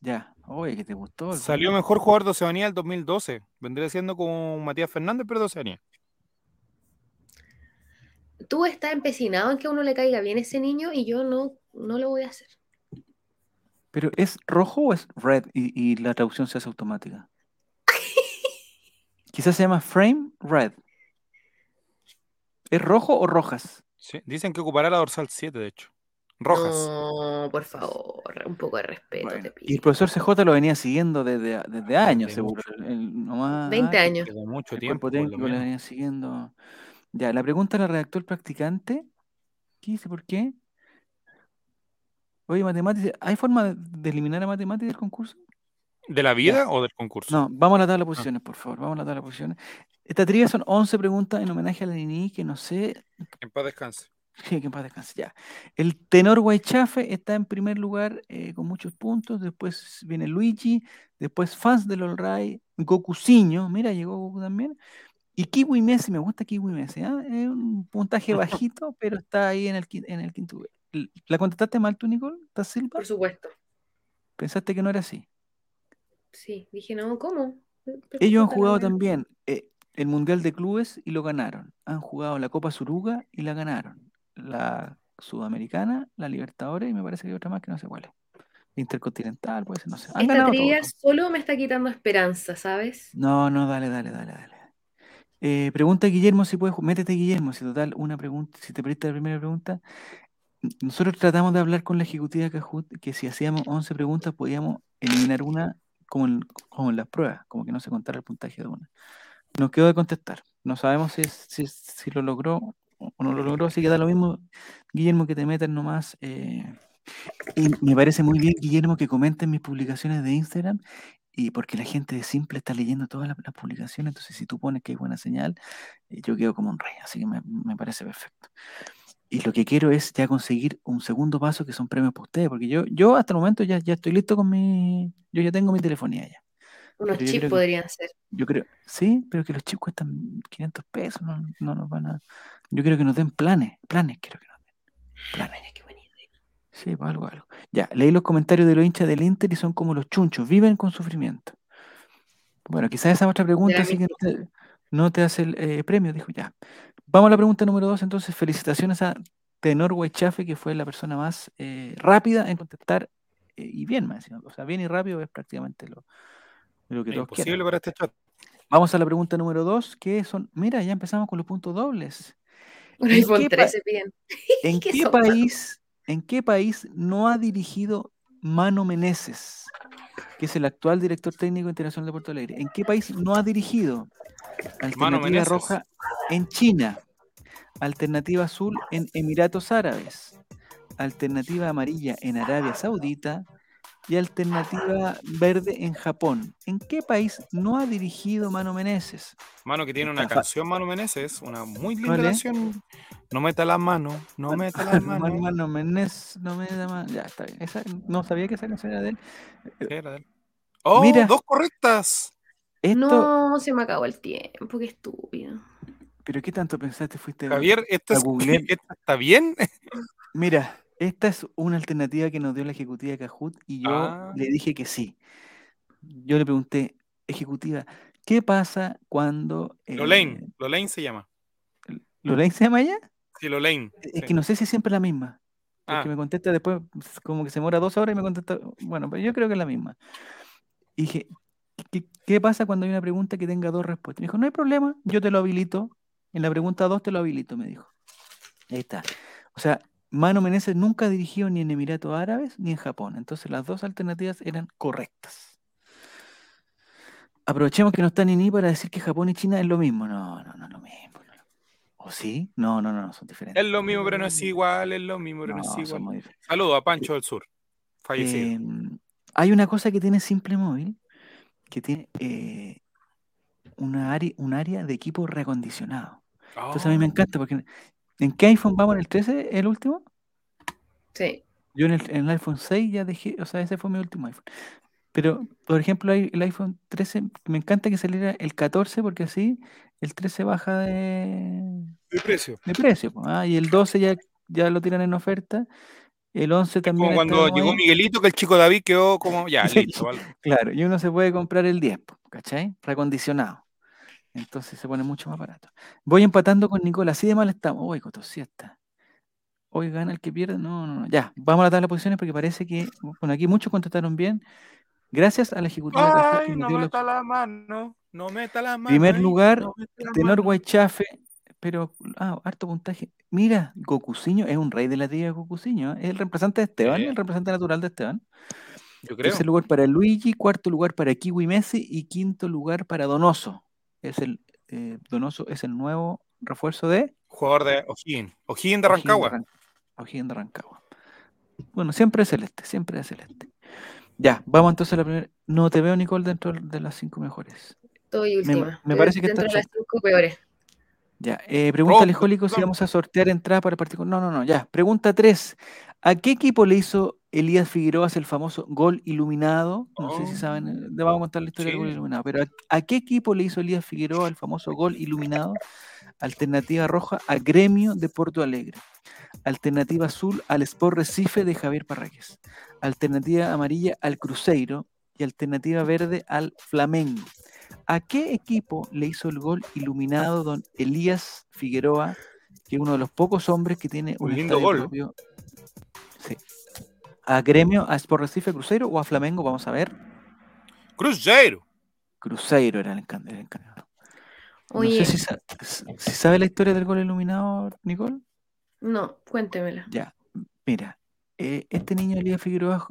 Speaker 1: Ya, oye, que te gustó. el
Speaker 2: salió mejor jugador de Oceanía el 2012. Vendría siendo como Matías Fernández, pero de Oceanía.
Speaker 3: Tú estás empecinado en que a uno le caiga bien ese niño y yo no, no lo voy a hacer.
Speaker 1: Pero ¿es rojo o es red y, y la traducción se hace automática? *laughs* Quizás se llama frame red. ¿Es rojo o rojas?
Speaker 2: Sí, Dicen que ocupará la dorsal 7, de hecho. Rojas.
Speaker 3: No, por favor, un poco de respeto
Speaker 1: Bueno,
Speaker 3: te
Speaker 1: y
Speaker 3: pido.
Speaker 1: el profesor CJ lo venía siguiendo desde, desde años,
Speaker 2: Desde
Speaker 1: seguro.
Speaker 2: mucho.
Speaker 1: El- nomás-
Speaker 3: 20
Speaker 1: ah,
Speaker 3: años.
Speaker 2: Mucho
Speaker 1: El
Speaker 2: tiempo. lo
Speaker 1: técnico
Speaker 2: menos.
Speaker 1: venía siguiendo. Ya, la pregunta la redactó el practicante. ¿Qué dice? ¿Por qué? Oye, matemáticas, ¿hay forma de, de eliminar a matemáticas del concurso?
Speaker 2: ¿De la vida o del concurso?
Speaker 1: No, vamos a la tabla de posiciones, por favor. Vamos a la tabla de posiciones. Esta trivia son 11 preguntas en homenaje a la Nini, que no sé.
Speaker 2: En paz descanse.
Speaker 1: Sí, que en paz descanse, ya. El tenor Guaychafe está en primer lugar eh, con muchos puntos. Después viene Luigi. Después Fans del All Right. Gokuciño. Mira, llegó Goku también. Y Kiwi Messi, me gusta Kiwi Messi. ¿ah? Es un puntaje *laughs* bajito, pero está ahí en el, en el quinto ¿La contestaste mal tú, Nicole? ¿Estás Silva?
Speaker 3: Por supuesto.
Speaker 1: ¿Pensaste que no era así?
Speaker 3: Sí, dije, no, ¿cómo?
Speaker 1: Ellos han jugado también eh, el Mundial de Clubes y lo ganaron. Han jugado la Copa Suruga y la ganaron. La Sudamericana, la Libertadores y me parece que hay otra más que no sé cuál es. Intercontinental, puede ser, no sé. Han
Speaker 3: Esta trivia solo me está quitando esperanza, ¿sabes?
Speaker 1: No, no, dale, dale, dale, dale. Eh, pregunta Guillermo si puedes. Métete, Guillermo, si total, una pregunta, si te perdiste la primera pregunta. Nosotros tratamos de hablar con la ejecutiva Cajut que si hacíamos 11 preguntas podíamos eliminar una como en, como en las pruebas, como que no se contara el puntaje de una. Nos quedó de contestar. No sabemos si, si, si lo logró o no lo logró, así que da lo mismo, Guillermo, que te metas nomás. eh, y me parece muy bien, Guillermo, que comenten mis publicaciones de Instagram y porque la gente de Simple está leyendo todas las, las publicaciones, entonces si tú pones que hay buena señal, eh, yo quedo como un rey, así que me, me parece perfecto. Y lo que quiero es ya conseguir un segundo paso que son premios para ustedes, porque yo, yo hasta el momento ya, ya estoy listo con mi, yo ya tengo mi telefonía ya.
Speaker 3: Unos chips
Speaker 1: creo que-
Speaker 3: podrían ser.
Speaker 1: Yo creo, sí, pero que los chips cuestan 500 pesos, no, no nos van a, yo quiero que nos den planes, planes quiero que nos den, planes.
Speaker 3: Qué bonito.
Speaker 1: Sí, pues algo, algo. Ya, leí los comentarios de los hinchas del Inter y son como los chunchos, viven con sufrimiento. Bueno, quizás esa es otra pregunta, así que no te, no te hace el eh, premio, dijo ya. Vamos a la pregunta número dos, entonces, felicitaciones a Tenor Guaychafe, que fue la persona más eh, rápida en contestar eh, y bien, más. O sea, bien y rápido es prácticamente lo, lo que
Speaker 2: Es
Speaker 1: todos
Speaker 2: imposible para este chat.
Speaker 1: Vamos a la pregunta número dos, que son, mira, ya empezamos con los puntos dobles.
Speaker 3: Un
Speaker 1: ¿En
Speaker 3: iPhone
Speaker 1: qué pa-
Speaker 3: 13 piden. *laughs*
Speaker 1: ¿En
Speaker 3: ¿Qué son?
Speaker 1: país, en qué país no ha dirigido Mano Meneses, que es el actual director técnico internacional de Porto Alegre? ¿En qué país no ha dirigido? Alternativa
Speaker 2: Meneses.
Speaker 1: roja en China, alternativa azul en Emiratos Árabes, alternativa amarilla en Arabia Saudita y alternativa verde en Japón. ¿En qué país no ha dirigido Mano Meneses?
Speaker 2: Mano que tiene una
Speaker 1: Está
Speaker 2: canción, Mano Meneses, una muy linda
Speaker 1: ¿Cuál es?
Speaker 2: canción. No meta las manos, no meta *laughs* las
Speaker 1: Mano,
Speaker 2: manos.
Speaker 1: Mano Meneses, no me da más. Ya está bien. Esa- no sabía que esa canción era de él.
Speaker 2: Era de él. ¡Oh,
Speaker 1: Mira.
Speaker 2: dos correctas!
Speaker 1: Esto,
Speaker 3: No, se me acabó el tiempo, qué estúpido.
Speaker 1: pero ¿qué tanto pensaste? Fuiste
Speaker 2: Javier, *laughs* ¿esta,
Speaker 1: a
Speaker 2: es- está bien?
Speaker 1: Mira, esta es una alternativa que nos dio la ejecutiva de Cajut y yo
Speaker 2: Ah.
Speaker 1: le dije que sí. Yo le pregunté, ejecutiva, ¿qué pasa cuando... eh,
Speaker 2: Lolaine, Lolaine se llama.
Speaker 1: ¿Lolaine se llama ella?
Speaker 2: Sí, Lolaine.
Speaker 1: Es
Speaker 2: sí.
Speaker 1: que no sé si es siempre la misma. Porque
Speaker 2: Ah.
Speaker 1: me contesta después, pues, como que se demora dos horas y me contesta, bueno, pero yo creo que es la misma. Y dije, ¿qué, qué pasa cuando hay una pregunta que tenga dos respuestas? Me dijo, no hay problema, yo te lo habilito. En la pregunta dos te lo habilito, me dijo. Ahí está. O sea, Mano Meneses nunca dirigió ni en Emiratos Árabes ni en Japón. Entonces las dos alternativas eran correctas. Aprovechemos que no está Nini para decir que Japón y China es lo mismo. No, no, no es lo mismo. ¿O sí? No, no, no, no, son diferentes.
Speaker 2: Es lo mismo, pero no es igual, es lo mismo, pero no,
Speaker 1: No,
Speaker 2: es igual. Saludo a Pancho del Sur, fallecido.
Speaker 1: Eh, hay una cosa que tiene Simple Móvil que tiene eh, una área, un área de equipo reacondicionado. Entonces a mí me
Speaker 2: Oh,
Speaker 1: encanta porque ¿en qué iPhone vamos? ¿En el 13? ¿El último?
Speaker 3: Sí.
Speaker 1: Yo en el, en el iPhone 6 ya dejé, o sea, ese fue mi último iPhone. Pero, por ejemplo, el iPhone 13, me encanta que saliera el 14 porque así el 13 baja de,
Speaker 2: de precio.
Speaker 1: de precio. ah, Y el 12 ya, ya lo tiran en oferta. El 11
Speaker 2: Es
Speaker 1: también.
Speaker 2: como cuando llegó
Speaker 1: ahí.
Speaker 2: Miguelito, que el chico David quedó como, ya, *laughs* listo, vale.
Speaker 1: Claro, y uno se puede comprar el 10, po, ¿cachai? Recondicionado. Entonces se pone mucho más barato. Voy empatando con Nicola, así de mal estamos. Uy, cotosiesta. Hoy gana el que pierde. No, no, no. Ya, vamos a la tabla de posiciones porque parece que, bueno, aquí muchos contestaron bien. Gracias al ejecutivo de Carrefour que
Speaker 2: Ay, no
Speaker 1: la
Speaker 2: meta la mano, no meta la mano.
Speaker 1: Primer
Speaker 2: ahí,
Speaker 1: lugar,
Speaker 2: no la
Speaker 1: Tenor. Guaychafe, pero, ah, harto puntaje. Mira, Gokuciño es un rey de la tía Gokuciño. ¿eh? Es el representante de Esteban,
Speaker 2: Sí.
Speaker 1: el representante natural de Esteban.
Speaker 2: Yo creo.
Speaker 1: Tercer lugar para Luigi, cuarto lugar para Kiwi Messi y quinto lugar para Donoso. Es el, eh, Donoso es el nuevo refuerzo de
Speaker 2: Jugador de O'Higgins. O'Higgins de Rancagua.
Speaker 1: O'Higgins de Rancagua. Bueno, siempre es celeste, siempre es celeste. Ya, vamos entonces a la primera. No te veo, Nicole, dentro de las cinco mejores.
Speaker 3: Estoy última.
Speaker 1: me parece que
Speaker 3: dentro de las cinco peores.
Speaker 1: Ya, eh, pregunta
Speaker 2: Oh,
Speaker 1: Alejólico si vamos a sortear entrada para el partido. No, no, no, ya. Pregunta 3. ¿A qué equipo le hizo Elías Figueroa el famoso gol iluminado? No sé si
Speaker 2: Oh.
Speaker 1: saben, eh, le vamos a contar la historia del gol iluminado, pero ¿a, a qué equipo le hizo Elías Figueroa el famoso gol iluminado? Alternativa roja a Gremio de Porto Alegre. Alternativa azul al Sport Recife de Javier Parragués. Alternativa amarilla al Cruzeiro y alternativa verde al Flamengo. ¿A qué equipo le hizo el gol iluminado don Elías Figueroa, que es uno de los pocos hombres que tiene un,
Speaker 2: Un lindo gol.
Speaker 1: propio? Sí. ¿A Gremio, a Sport Recife, Cruzeiro o a Flamengo? Vamos a ver.
Speaker 2: Cruzeiro.
Speaker 1: Cruzeiro era el encargado. No
Speaker 3: Oye,
Speaker 1: sé si, sa- si sabe la historia del gol iluminado, Nicole.
Speaker 3: no, cuéntemela.
Speaker 1: Ya, mira, eh, este niño Elías Figueroa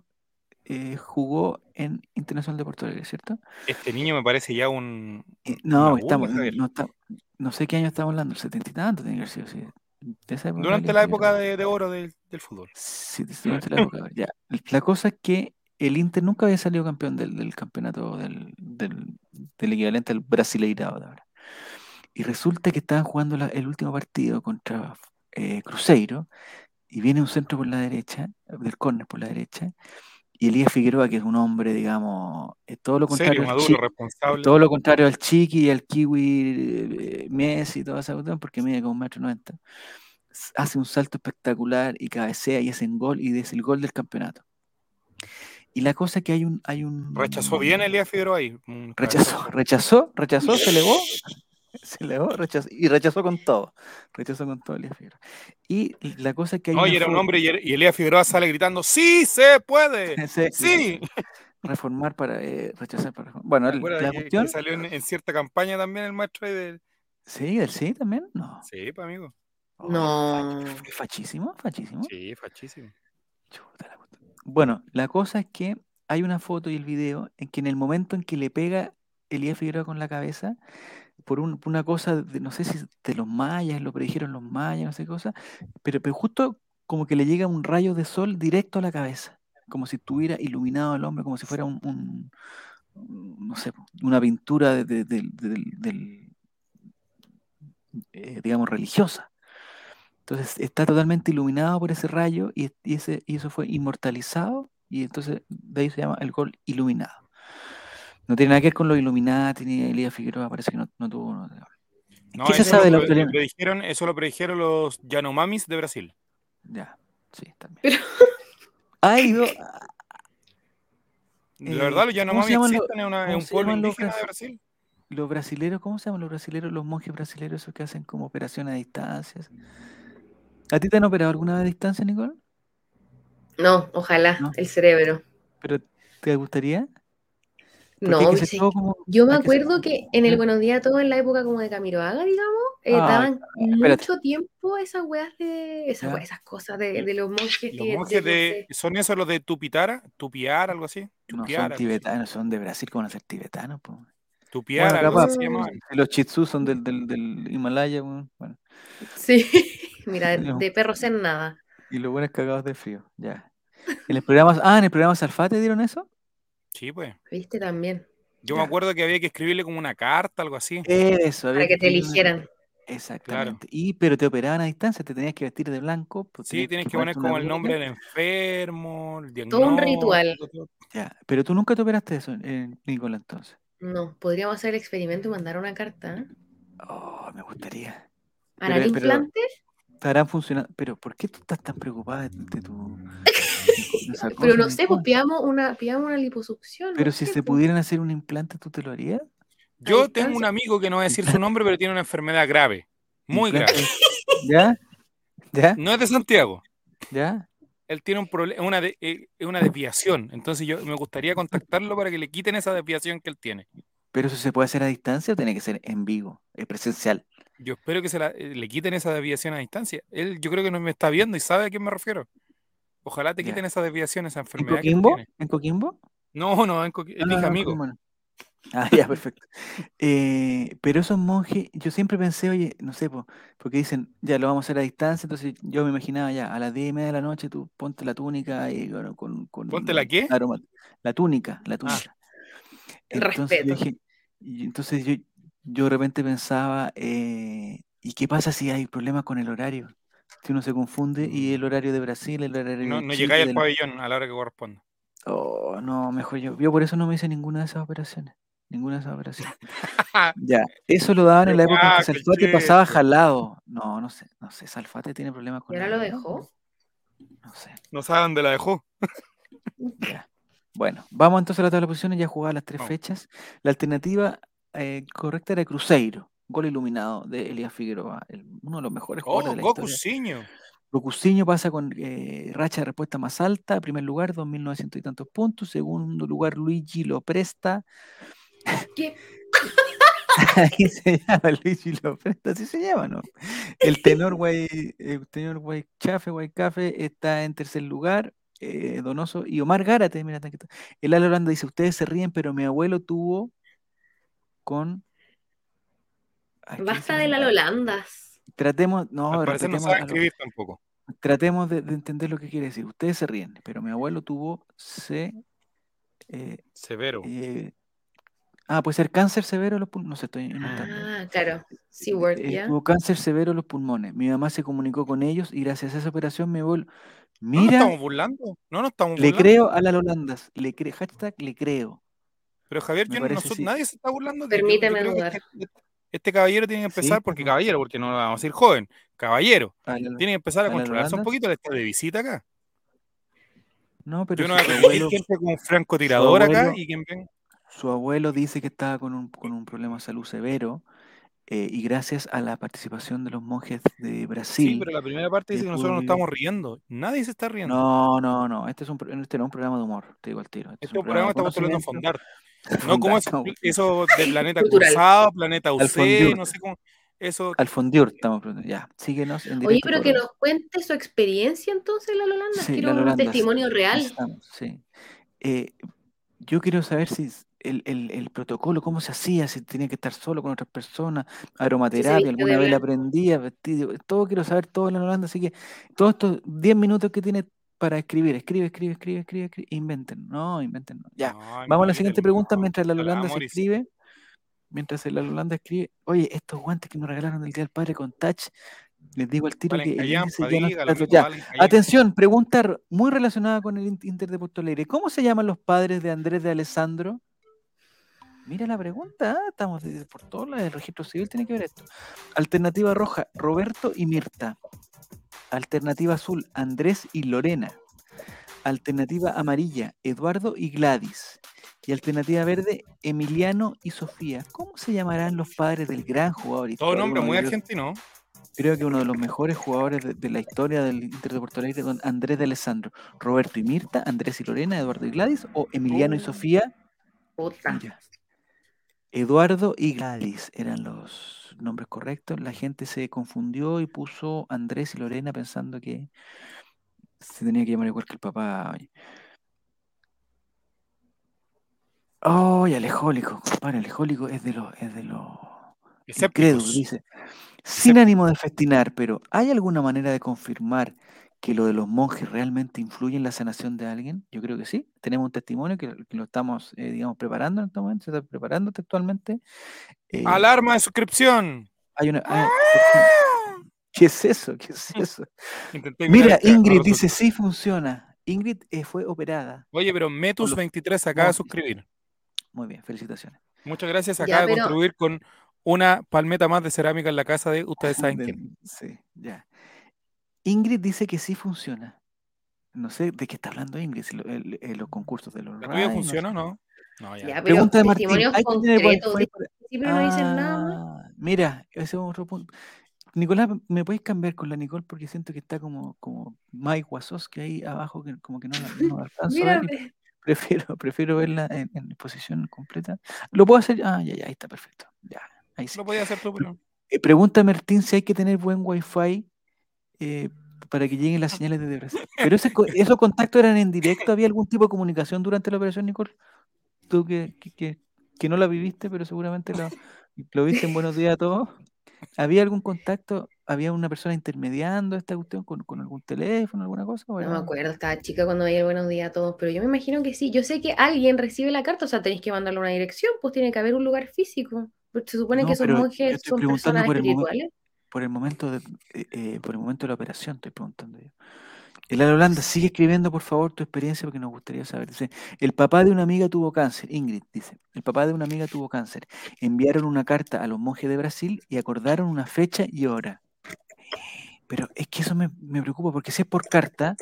Speaker 1: eh, jugó en Internacional de Porto Alegre, ¿cierto?
Speaker 2: Este niño me parece ya un.
Speaker 1: Eh, no, estamos, no, está- no sé qué año estamos hablando, el setenta y tanto tiene que haber sido, sí. De esa época
Speaker 2: Durante la época de, de oro del, del fútbol.
Speaker 1: Sí, durante la época, ya. La cosa es que el Inter nunca había salido campeón del, del campeonato del, del, del equivalente al Brasileirao de ahora. Y resulta que estaban jugando la- el último partido contra eh, Cruzeiro y viene un centro por la derecha, del córner por la derecha, y Elías Figueroa, que es un hombre, digamos, es todo lo contrario
Speaker 2: Serio, maduro, responsable.
Speaker 1: todo lo contrario al Chiqui y al Kiwi eh, Messi y toda esa cuestión, porque mide como un metro noventa. Hace un salto espectacular y cabecea y hace un gol y es el gol del campeonato. Y la cosa es que hay un, hay un
Speaker 2: Rechazó bien Elías Figueroa ahí.
Speaker 1: rechazó, rechazó, rechazó, se elevó, *laughs* se elevó, rechazó, y rechazó con todo. Rechazó con todo Elías Figueroa. Y la cosa es que hay
Speaker 2: era un hombre y, y Elías Figueroa sale gritando: ¡Sí se puede! *laughs*
Speaker 1: Sí,
Speaker 2: ¡Sí!
Speaker 1: reformar para eh, rechazar para reformar. Bueno,
Speaker 2: ¿Te
Speaker 1: el- la
Speaker 2: que- que
Speaker 1: cuestión,
Speaker 2: salió en, en cierta campaña también el maestro ahí del.
Speaker 1: sí, el sí también, no.
Speaker 2: Sí, pues amigo.
Speaker 1: Oh,
Speaker 3: No.
Speaker 1: Fachísimo, fachísimo.
Speaker 2: Sí, fachísimo.
Speaker 1: Chuta la cuestión. Bueno, la cosa es que hay una foto y el video en que en el momento en que le pega Elías Figueroa con la cabeza, por, un- una cosa, de, no sé si de los mayas, lo predijeron los mayas, no sé qué cosa, pero, pero justo como que le llega un rayo de sol directo a la cabeza, como si estuviera iluminado el hombre, como si fuera un, no sé, una pintura de- de- eh, digamos, religiosa. Entonces está totalmente iluminado por ese rayo y ese, y eso fue inmortalizado y entonces de ahí se llama el gol iluminado. No tiene nada que ver con los Illuminati ni Elías Figueroa, parece que no, no tuvo.
Speaker 2: No,
Speaker 1: ¿Qué se sabe de
Speaker 2: lo,
Speaker 1: los
Speaker 2: predijeron, eso lo predijeron los Yanomamis de Brasil.
Speaker 1: Ya, sí, también.
Speaker 3: Pero- *laughs*
Speaker 1: Ha ido,
Speaker 2: De
Speaker 1: Eh,
Speaker 2: verdad, los
Speaker 1: ¿cómo
Speaker 2: Yanomamis
Speaker 1: se llaman los-
Speaker 2: existen, es, una-
Speaker 1: cómo
Speaker 2: un pueblo indígena de
Speaker 1: bras-
Speaker 2: Brasil.
Speaker 1: los brasileros, ¿cómo se llaman los brasileros? Los monjes brasileros, esos que hacen como operaciones a distancias. ¿A ti te han operado alguna vez a distancia, Nicole?
Speaker 3: No, ojalá,
Speaker 1: No.
Speaker 3: el cerebro.
Speaker 1: ¿Pero te gustaría?
Speaker 3: No, sí.
Speaker 1: todo como-
Speaker 3: Yo me acuerdo
Speaker 1: como-
Speaker 3: que en el
Speaker 1: ¿Ya?
Speaker 3: Buenos Días a Todos, en la época como de Camiroaga, digamos, eh,
Speaker 1: Ah,
Speaker 3: daban
Speaker 1: espérate.
Speaker 3: mucho tiempo esas weas de. Esas,
Speaker 1: Ya.
Speaker 3: weas, esas cosas de, de los monjes
Speaker 2: Los
Speaker 3: que.
Speaker 2: monjes
Speaker 3: de-
Speaker 2: de, ¿Son esos los de Tupitara? Tupiar, algo así.
Speaker 1: No, son tibetanos, son de Brasil, ¿cómo van a ser tibetanos? po?
Speaker 2: Tupiara,
Speaker 1: Bueno,
Speaker 2: algo
Speaker 1: capaz.
Speaker 2: así se llamaban.
Speaker 1: Si Los chitsus son del, del, del Himalaya, bueno.
Speaker 3: Sí, *laughs* mira, *laughs*
Speaker 1: No.
Speaker 3: de perros en nada.
Speaker 1: Y los buenos cagados de frío, ya. En el *laughs* programa, ah, en el programa Salfate dieron eso.
Speaker 2: Sí, pues.
Speaker 3: ¿Viste también?
Speaker 2: Yo me acuerdo que había que escribirle como una carta, algo así.
Speaker 1: Eso,
Speaker 3: Para que te eligieran.
Speaker 1: Exactamente. Y pero te operaban a distancia, te tenías que vestir de blanco. pues,
Speaker 2: Sí, tienes que poner como el nombre del enfermo, el
Speaker 3: Todo un ritual.
Speaker 2: diagnóstico.
Speaker 1: Ya, pero tú nunca te operaste eso, eh, Nicola, entonces.
Speaker 3: No, podríamos hacer el experimento y mandar una carta. ¿eh?
Speaker 1: Oh, me gustaría.
Speaker 3: ¿Harán
Speaker 1: Pero- pero-
Speaker 3: implantes?
Speaker 1: Estarán funcionando. Pero ¿por qué tú estás tan preocupada de, de tu. *laughs* *laughs*
Speaker 3: Pero no sé, pues pidamos una, pidamos una liposucción.
Speaker 1: Pero
Speaker 3: no
Speaker 1: si se pudieran hacer un implante, ¿tú te lo harías?
Speaker 2: Yo tengo un amigo que no voy a decir su *laughs* nombre, pero tiene una enfermedad grave. Muy grave.
Speaker 1: ¿Ya? ¿Ya?
Speaker 2: No es de Santiago.
Speaker 1: ¿Ya?
Speaker 2: Él tiene un problema, una, de- eh, una desviación. Entonces yo me gustaría contactarlo para que le quiten esa desviación que él tiene.
Speaker 1: ¿Pero eso se puede hacer a distancia o tiene que ser en vivo, es presencial?
Speaker 2: Yo espero que se la- eh, le quiten esa desviación a distancia. Él yo creo que no me está viendo y sabe a quién me refiero. Ojalá te
Speaker 1: Ya.
Speaker 2: quiten esa desviación, esa
Speaker 1: ¿En
Speaker 2: enfermedad él
Speaker 1: Coquimbo? ¿En Coquimbo?
Speaker 2: No, no, en
Speaker 1: Ah,
Speaker 2: dije
Speaker 1: no,
Speaker 2: amigo.
Speaker 1: Coquimbo no. Ah, ya, perfecto. Eh, pero esos monjes, yo siempre pensé, oye, no sé, po, porque dicen, ya lo vamos a hacer a distancia, entonces yo me imaginaba ya, a las 10 y media de la noche tú ponte la túnica y bueno, con, con
Speaker 2: ¿Ponte la qué?
Speaker 1: aroma- la túnica, la
Speaker 2: Ah.
Speaker 1: túnica. Entonces yo
Speaker 3: Respeto.
Speaker 1: dije, y entonces yo, yo de repente pensaba, eh, ¿y qué pasa si hay problemas con el horario? Si uno se confunde y el horario de Brasil, el horario
Speaker 2: No,
Speaker 1: de
Speaker 2: no
Speaker 1: Chile,
Speaker 2: llegáis al
Speaker 1: del-
Speaker 2: pabellón a la hora que corresponda.
Speaker 1: Oh, no, mejor yo. Yo por eso no me hice ninguna de esas operaciones. Ninguna de esas operaciones. *laughs* Ya, eso lo daban en la época en que
Speaker 2: guaco,
Speaker 1: Salfate pasaba jalado. No, no sé, no sé. Salfate tiene problemas
Speaker 3: ¿Y
Speaker 1: con
Speaker 3: ahora
Speaker 1: la
Speaker 3: lo dejó?
Speaker 1: No sé.
Speaker 2: No sabe dónde la dejó.
Speaker 1: Ya. Bueno, vamos entonces a la tabla de posiciones, ya jugadas las tres fechas. La alternativa eh, correcta era Cruzeiro, gol iluminado de Elías Figueroa, el- uno de los mejores jugadores
Speaker 2: Oh,
Speaker 1: de la
Speaker 2: Goku
Speaker 1: historia. Pasa con eh, racha de respuesta más alta, primer lugar, 2.900 y tantos puntos, segundo lugar, Luigi lo presta,
Speaker 3: ¿Qué? *laughs*
Speaker 1: Ahí se llama Luigi Lopresta, así se llama, ¿no? El tenor Guay, el tenor Guay Chafe, Guay Cafe está en tercer lugar, eh, Donoso y Omar Gárate, mira, el Ala Holanda dice, ustedes se ríen, pero mi abuelo tuvo con...
Speaker 3: Basta de la Lolandas.
Speaker 1: Tratemos, no,
Speaker 2: parecer no sabe escribir tampoco.
Speaker 1: tratemos de, de entender lo que quiere decir. Ustedes se ríen, pero mi abuelo tuvo C... eh,
Speaker 2: Severo.
Speaker 1: eh, ah, puede ser cáncer severo de los pulmones, no sé, estoy inventando.
Speaker 3: Ah, claro. Seaward,
Speaker 1: eh,
Speaker 3: ¿ya?
Speaker 1: tuvo cáncer severo en los pulmones. Mi mamá se comunicó con ellos y gracias a esa operación me abuelo.
Speaker 2: ¿No nos
Speaker 1: Mira,
Speaker 2: estamos burlando? No nos estamos
Speaker 1: le
Speaker 2: burlando.
Speaker 1: creo a las Holandas. Le cre hashtag le creo.
Speaker 2: Pero Javier, yo no- nosotros-
Speaker 1: sí.
Speaker 2: nadie se está burlando. de
Speaker 3: Permíteme
Speaker 2: que
Speaker 3: dudar.
Speaker 2: Este, este caballero tiene que empezar,
Speaker 1: Sí,
Speaker 2: porque
Speaker 1: pues.
Speaker 2: caballero, porque no vamos a decir joven, caballero,
Speaker 1: A la-
Speaker 2: tiene que empezar a
Speaker 1: ¿A la
Speaker 2: controlarse un poquito, le está de visita acá.
Speaker 1: No, pero
Speaker 2: Yo no voy que entre con francotirador acá y quien venga.
Speaker 1: su abuelo dice que estaba con un, con un problema de salud severo eh, y gracias a la participación de los monjes de
Speaker 2: Sí,
Speaker 1: Brasil.
Speaker 2: pero la primera parte dice
Speaker 1: que
Speaker 2: que nosotros nos
Speaker 1: vivir.
Speaker 2: estamos riendo. Nadie se está riendo.
Speaker 1: No, no, no. Este, es un, este no es un programa de humor, te digo al tiro. Este,
Speaker 2: este
Speaker 1: es un
Speaker 2: programa está
Speaker 1: de
Speaker 2: postulando a
Speaker 1: conocimiento.
Speaker 2: fondar. No como eso, eso de Planeta. Cruzado, Planeta
Speaker 1: Al
Speaker 2: UC, no sé cómo. Eso,
Speaker 1: Al fondiur estamos preguntando. Ya, síguenos en directo.
Speaker 3: Oye, pero que nos cuente su experiencia entonces, la Lolandas.
Speaker 1: Sí,
Speaker 3: Quiero
Speaker 1: la
Speaker 3: un testimonio real.
Speaker 1: Necesitamos, sí. Eh, yo quiero saber si el, el- el protocolo, cómo se hacía, si tenía que estar solo con otras personas, aromaterapia, alguna vez la aprendía, vestido, todo quiero saber todo en la Holanda, así que todos estos 10 minutos que tiene para escribir, escribe, escribe, escribe, escribe, escribe, inventen, no, inventen, no. Ya,
Speaker 2: No,
Speaker 1: vamos a la siguiente pregunta
Speaker 2: no,
Speaker 1: mientras la
Speaker 2: ojalá,
Speaker 1: Holanda se escribe. Mientras la Holanda escribe, oye, estos guantes que nos regalaron del Día del Padre con Touch, les digo al tiro
Speaker 2: Valen
Speaker 1: que el índice ya
Speaker 2: dígalo, valen.
Speaker 1: Atención, pregunta muy relacionada con el In- Inter de Porto Alegre. ¿Cómo se llaman los padres de Andrés de Alessandro? Mira la pregunta, ah, estamos de- por todo del registro civil, tiene que ver esto. Alternativa roja, Roberto y Mirta. Alternativa azul, Andrés y Lorena. Alternativa amarilla, Eduardo y Gladys. Y alternativa verde, Emiliano y Sofía. ¿Cómo se llamarán los padres del gran jugador
Speaker 2: Todo nombre muy argentino.
Speaker 1: Creo que uno de los mejores jugadores de, de la historia del Inter de Porto Alegre, don Andrés de Alessandro. Roberto y Mirta, Andrés y Lorena, Eduardo y Gladys, o Emiliano y
Speaker 3: Oh.
Speaker 1: Sofía.
Speaker 3: Puta.
Speaker 1: Eduardo y Gladys eran los nombres correctos. La gente se confundió y puso Andrés y Lorena pensando que se tenía que llamar igual que el papá. Oh, y alejólico, compadre, alejólico es de los, es de los incrédulos, dice. Sin ánimo de festinar, pero ¿hay alguna manera de confirmar que lo de los monjes realmente influye en la sanación de alguien? Yo creo que sí. Tenemos un testimonio que, que lo estamos, eh, digamos, preparando en este momento, se está preparando textualmente. Eh,
Speaker 2: Alarma de suscripción.
Speaker 1: hay una, hay- *laughs* ¿Qué es eso? ¿Qué es eso?
Speaker 2: Intenté imitar
Speaker 1: Mira, Ingrid dice, sí funciona. Ingrid eh, fue operada.
Speaker 2: Oye, pero Metus23 acaba de suscribir.
Speaker 1: Muy bien, felicitaciones.
Speaker 2: Muchas gracias.
Speaker 3: Ya,
Speaker 2: Acaba de contribuir con una palmeta más de cerámica en la casa de ustedes saben *laughs* quién.
Speaker 1: Sí, ya. Ingrid dice que sí funciona. No sé de qué está hablando Ingrid, si lo- el- el- los concursos de los
Speaker 2: ¿La tuya funciona o no? No, ya.
Speaker 3: Ya,
Speaker 1: Pregunta de Martín.
Speaker 3: testimonios
Speaker 1: ¿hay que tener
Speaker 3: concretos.
Speaker 1: wifi
Speaker 3: De
Speaker 1: para-
Speaker 3: principio no dicen nada.
Speaker 1: Ah, Mira, ese es otro punto. Nicolás, ¿me podéis cambiar con la Nicole? Porque siento que está como, como Mike Wazowski ahí abajo, que como que no la, no alcanzo a ver prefiero, *laughs* prefiero verla en, en posición completa. ¿Lo puedo hacer? Ah, ya, ya, ahí está perfecto. Ya, ahí sí.
Speaker 2: Lo podía hacer tú, pero.
Speaker 1: Eh, pregunta Martín si hay que tener buen wifi eh, para que lleguen las señales desde Brasil. *laughs* Pero ese esos contactos eran en directo, ¿había algún tipo de comunicación durante la operación, Nicole? Tú que, que, que- que no la viviste, pero seguramente lo, lo viste en Buenos Días a todos. ¿Había algún contacto? ¿Había una persona intermediando esta cuestión con, con algún teléfono, alguna cosa? o
Speaker 3: No
Speaker 1: era-
Speaker 3: me acuerdo, estaba chica cuando veía el buenos días a todos, pero yo me imagino que sí. Yo sé que alguien recibe la carta, o sea, tenéis que mandarle una dirección, pues tiene que haber un lugar físico. Porque se supone
Speaker 1: No,
Speaker 3: que esos monjes son personas espirituales.
Speaker 1: Por el momento de, eh, eh, por el momento de la operación, estoy preguntando yo. El Holanda, sigue escribiendo por favor tu experiencia porque nos gustaría saber. Dice, el papá de una amiga tuvo cáncer, Ingrid dice, el papá de una amiga tuvo cáncer. Enviaron una carta a los monjes de Brasil y acordaron una fecha y hora. Pero es que eso me, me preocupa porque si es por carta,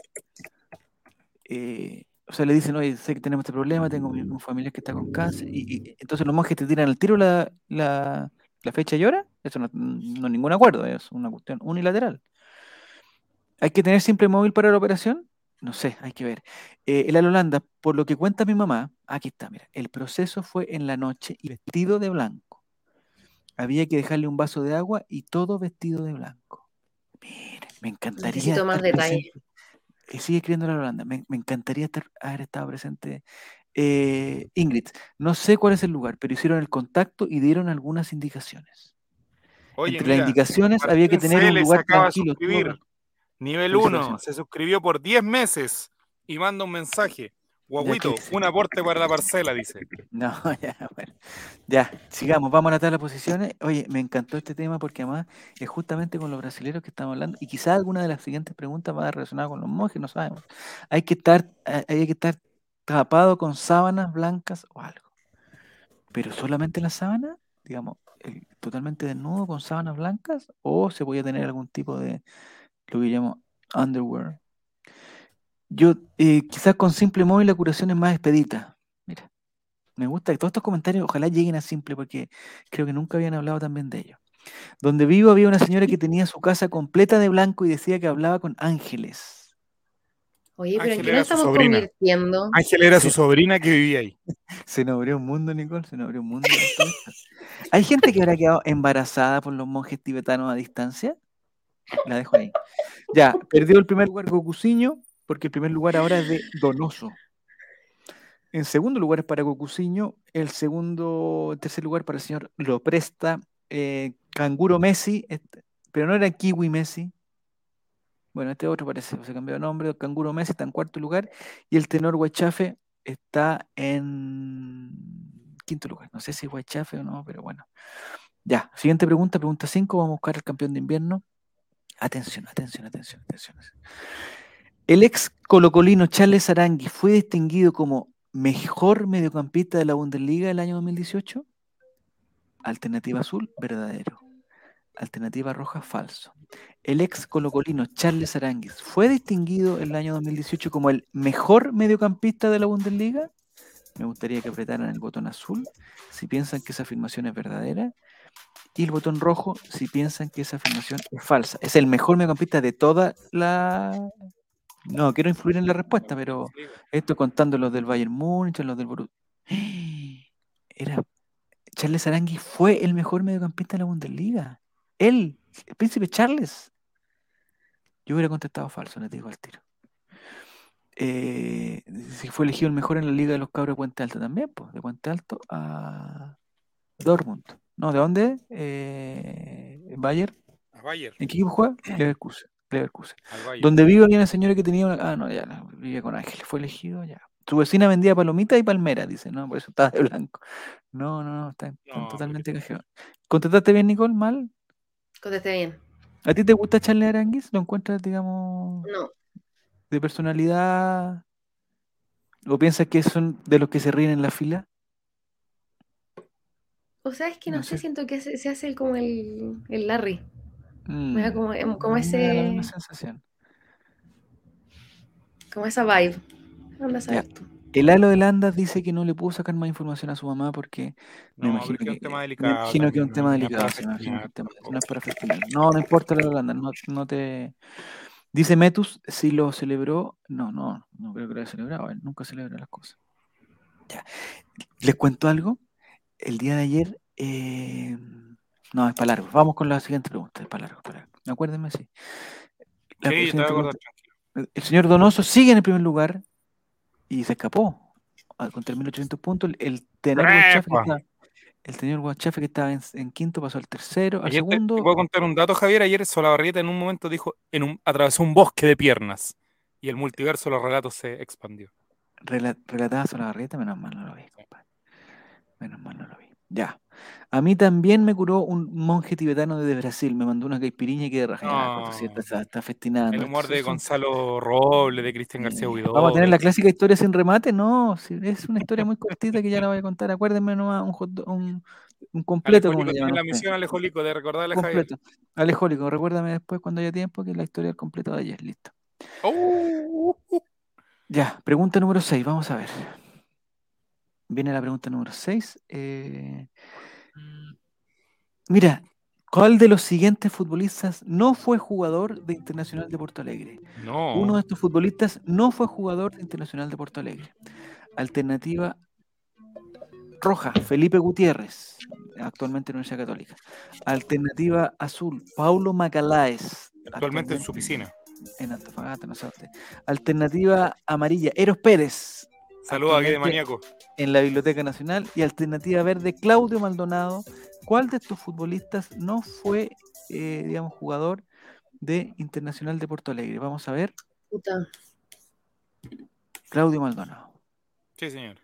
Speaker 1: eh, o sea, le dicen, oye, sé que tenemos este problema, tengo un familiar que está con cáncer, y, entonces los monjes te tiran al tiro la, la fecha y hora, eso no, no es ningún acuerdo, es una cuestión unilateral. ¿Hay que tener simple móvil para la operación? No sé, hay que ver. Eh, el por lo que cuenta mi mamá, aquí está, mira, el proceso fue en la noche y vestido de blanco. Había que dejarle un vaso de agua y todo vestido de blanco. Mira, me encantaría.
Speaker 3: Necesito más detalles.
Speaker 1: Eh, sigue escribiendo la Holanda. Me, me encantaría estar, haber estado presente. Eh, Ingrid, no sé cuál es el lugar, pero hicieron el contacto y dieron algunas indicaciones.
Speaker 2: Oye,
Speaker 1: Entre las indicaciones había que tener un lugar tranquilo.
Speaker 2: suscribir.
Speaker 1: el-
Speaker 2: Nivel 1,
Speaker 1: Felicitaciones.
Speaker 2: se suscribió por 10 meses y manda un mensaje. Guaguito, un aporte para la parcela, dice. *laughs*
Speaker 1: No, *laughs* ya, bueno. Ya, sigamos, vamos a la tabla de posiciones. Oye, me encantó este tema porque además es justamente con los brasileños que estamos hablando y quizás alguna de las siguientes preguntas va relacionada con los monjes, no sabemos. Hay que estar, eh, hay que estar tapado con sábanas blancas o algo. Pero solamente la sábana, digamos, totalmente desnudo con sábanas blancas o se puede tener algún tipo de lo que llamo underwear. Yo, eh, quizás con simple móvil la curación es más expedita. Mira, me gusta que todos estos comentarios ojalá lleguen a simple porque creo que nunca habían hablado también de ello. Donde vivo había una señora que tenía su casa completa de blanco y decía que hablaba con ángeles.
Speaker 3: Oye, pero ¿en qué nos estamos
Speaker 2: sobrina.
Speaker 3: convirtiendo?
Speaker 2: Ángel era su sobrina que vivía ahí. *laughs*
Speaker 1: Se nos abrió un mundo, Nicole, se nos abrió un mundo. *laughs* ¿Hay gente que habrá quedado embarazada por los monjes tibetanos a distancia? La dejo ahí. Ya, perdió el primer lugar Gokuciño, porque el primer lugar ahora es de Donoso. En segundo lugar es para Gokuciño, el segundo, el tercer lugar para el señor Lo Presta, eh, Canguro Messi, este- pero no era Kiwi Messi. Bueno, este otro parece, se cambió de nombre, Canguro Messi está en cuarto lugar, y el tenor Huachafe está en quinto lugar. No sé si es Huachafe o no, pero bueno. Ya, siguiente pregunta, pregunta 5, vamos a buscar al campeón de invierno. Atención, atención, atención, atención. El ex colocolino Charles Arangui fue distinguido como mejor mediocampista de la Bundesliga del año 2018. Alternativa azul, verdadero. Alternativa roja, falso. El ex colocolino Charles Aranguis fue distinguido el año 2018 como el mejor mediocampista de la Bundesliga. Me gustaría que apretaran el botón azul si piensan que esa afirmación es verdadera y el botón rojo si piensan que esa afirmación es falsa. Es el mejor mediocampista de toda la... No, quiero influir en la respuesta, pero esto contando los del Bayern Múnich, los del Borussia. *gasps* Era Charles Arangui fue el mejor mediocampista de la Bundesliga. Él, el príncipe Charles. Yo hubiera contestado falso, les digo al tiro. Eh, si fue elegido el mejor en la Liga de los Cabros de Puente Alto también, pues, de Puente Alto a Dortmund. No, ¿de dónde? Eh.
Speaker 2: Bayer,
Speaker 1: ¿En qué equipo juega? Leverkusen. Leverkusen. Donde vive había una señora que tenía una... Ah, no, ya, no, vivía con Ángeles, fue elegido ya. Su vecina vendía palomitas y palmeras, dice, no, por eso estaba de blanco. No, no, no,
Speaker 2: No,
Speaker 1: totalmente cajeados. ¿Contestaste bien, Nicole? ¿Mal?
Speaker 3: Contesté bien.
Speaker 1: ¿A ti te gusta Charlie Aranguis? ¿Lo encuentras, digamos,
Speaker 3: No.
Speaker 1: de personalidad? ¿O piensas que son de los que se ríen en la fila?
Speaker 3: O sea, es que no,
Speaker 1: No
Speaker 3: sé,
Speaker 1: sé.
Speaker 3: siento que se, se hace el- como el, el Larry. Me da
Speaker 1: Mm,
Speaker 3: como, em, como
Speaker 1: me da la misma
Speaker 3: ese,
Speaker 1: sensación.
Speaker 3: como esa vibe. Anda a saber tú.
Speaker 1: El halo de Landas dice que no le pudo sacar más información a su mamá porque me
Speaker 2: No,
Speaker 1: imagino
Speaker 2: pero es
Speaker 1: que,
Speaker 2: un tema delicado
Speaker 1: imagino que es un tema delicado. me imagino que es un no es para festinar. No, no importa el halo de Landas, no, no te. Dice Metus si lo celebró. No, no, no creo que lo haya celebrado. Él nunca celebra las cosas. Ya. Les cuento algo. El día de ayer. eh, no, es para largo. Vamos con la siguiente pregunta. Es para largo. Para largo. Acuérdenme, sí. La
Speaker 2: Sí, te voy a acordar,
Speaker 1: pregunta- el señor Donoso sigue en el primer lugar y se escapó ah, con 3.800 puntos. El, estaba, el señor Guachafe que estaba en, en quinto pasó al tercero, al
Speaker 2: Ayer te, te
Speaker 1: segundo.
Speaker 2: puedo contar un dato, Javier. Ayer Solabarrieta en un momento dijo, en un, atravesó un bosque de piernas. Y el multiverso de los relatos se expandió.
Speaker 1: rela- relataba Solabarrieta, menos mal no lo vi, compadre. Menos mal no lo vi. Ya. A mí también me curó un monje tibetano desde Brasil. Me mandó una caipiriña y quedé rajada. Pues, está, está- festinando.
Speaker 2: El humor de Gonzalo Roble, de Cristian García Huidobro.
Speaker 1: Vamos a tener la clásica historia sin remate, no, es una historia muy cortita que ya la voy a contar. Acuérdenme nomás un, completo, como le
Speaker 2: la misión Alejólico de recordarle a Javier.
Speaker 1: Completo. Alejólico, recuérdame después cuando haya tiempo que la historia del completo de ayer, listo.
Speaker 2: Oh,
Speaker 1: Ya, pregunta número 6, vamos a ver. Viene la pregunta número 6. Mira, ¿cuál de los siguientes futbolistas no fue jugador de Internacional de Porto Alegre?
Speaker 2: no.
Speaker 1: Uno de estos futbolistas no fue jugador de Internacional de Porto Alegre. Alternativa roja, Felipe Gutiérrez, actualmente en Universidad Católica. Alternativa azul, Paulo Macaláes.
Speaker 2: Actualmente en su piscina.
Speaker 1: En Antofagasta, no sé. Alternativa amarilla, Eros Pérez.
Speaker 2: Saludos aquí de maníaco.
Speaker 1: En la Biblioteca Nacional. Y alternativa verde, Claudio Maldonado. ¿Cuál de estos futbolistas no fue, eh, digamos, jugador de Internacional de Porto Alegre? Vamos a ver.
Speaker 3: Puta.
Speaker 1: Claudio Maldonado.
Speaker 2: Sí, señor.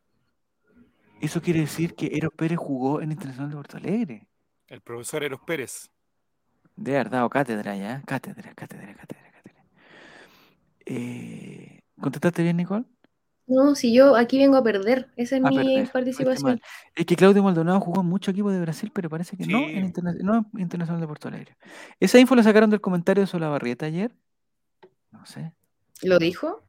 Speaker 1: Eso quiere decir que Eros Pérez jugó en Internacional de Porto Alegre.
Speaker 2: El profesor Eros Pérez.
Speaker 1: De haber dado cátedra ya. Cátedra, cátedra, cátedra, cátedra. Eh, ¿Contestaste bien, Nicole?
Speaker 3: No, si yo aquí vengo a perder. Esa es
Speaker 1: A
Speaker 3: mi
Speaker 1: perder.
Speaker 3: participación.
Speaker 1: Es que Claudio Maldonado jugó en muchos equipos de Brasil, pero parece que no en, interna- no en Internacional de Porto Alegre. ¿Esa info la sacaron del comentario de Solabarrieta ayer? No sé.
Speaker 3: ¿Lo dijo?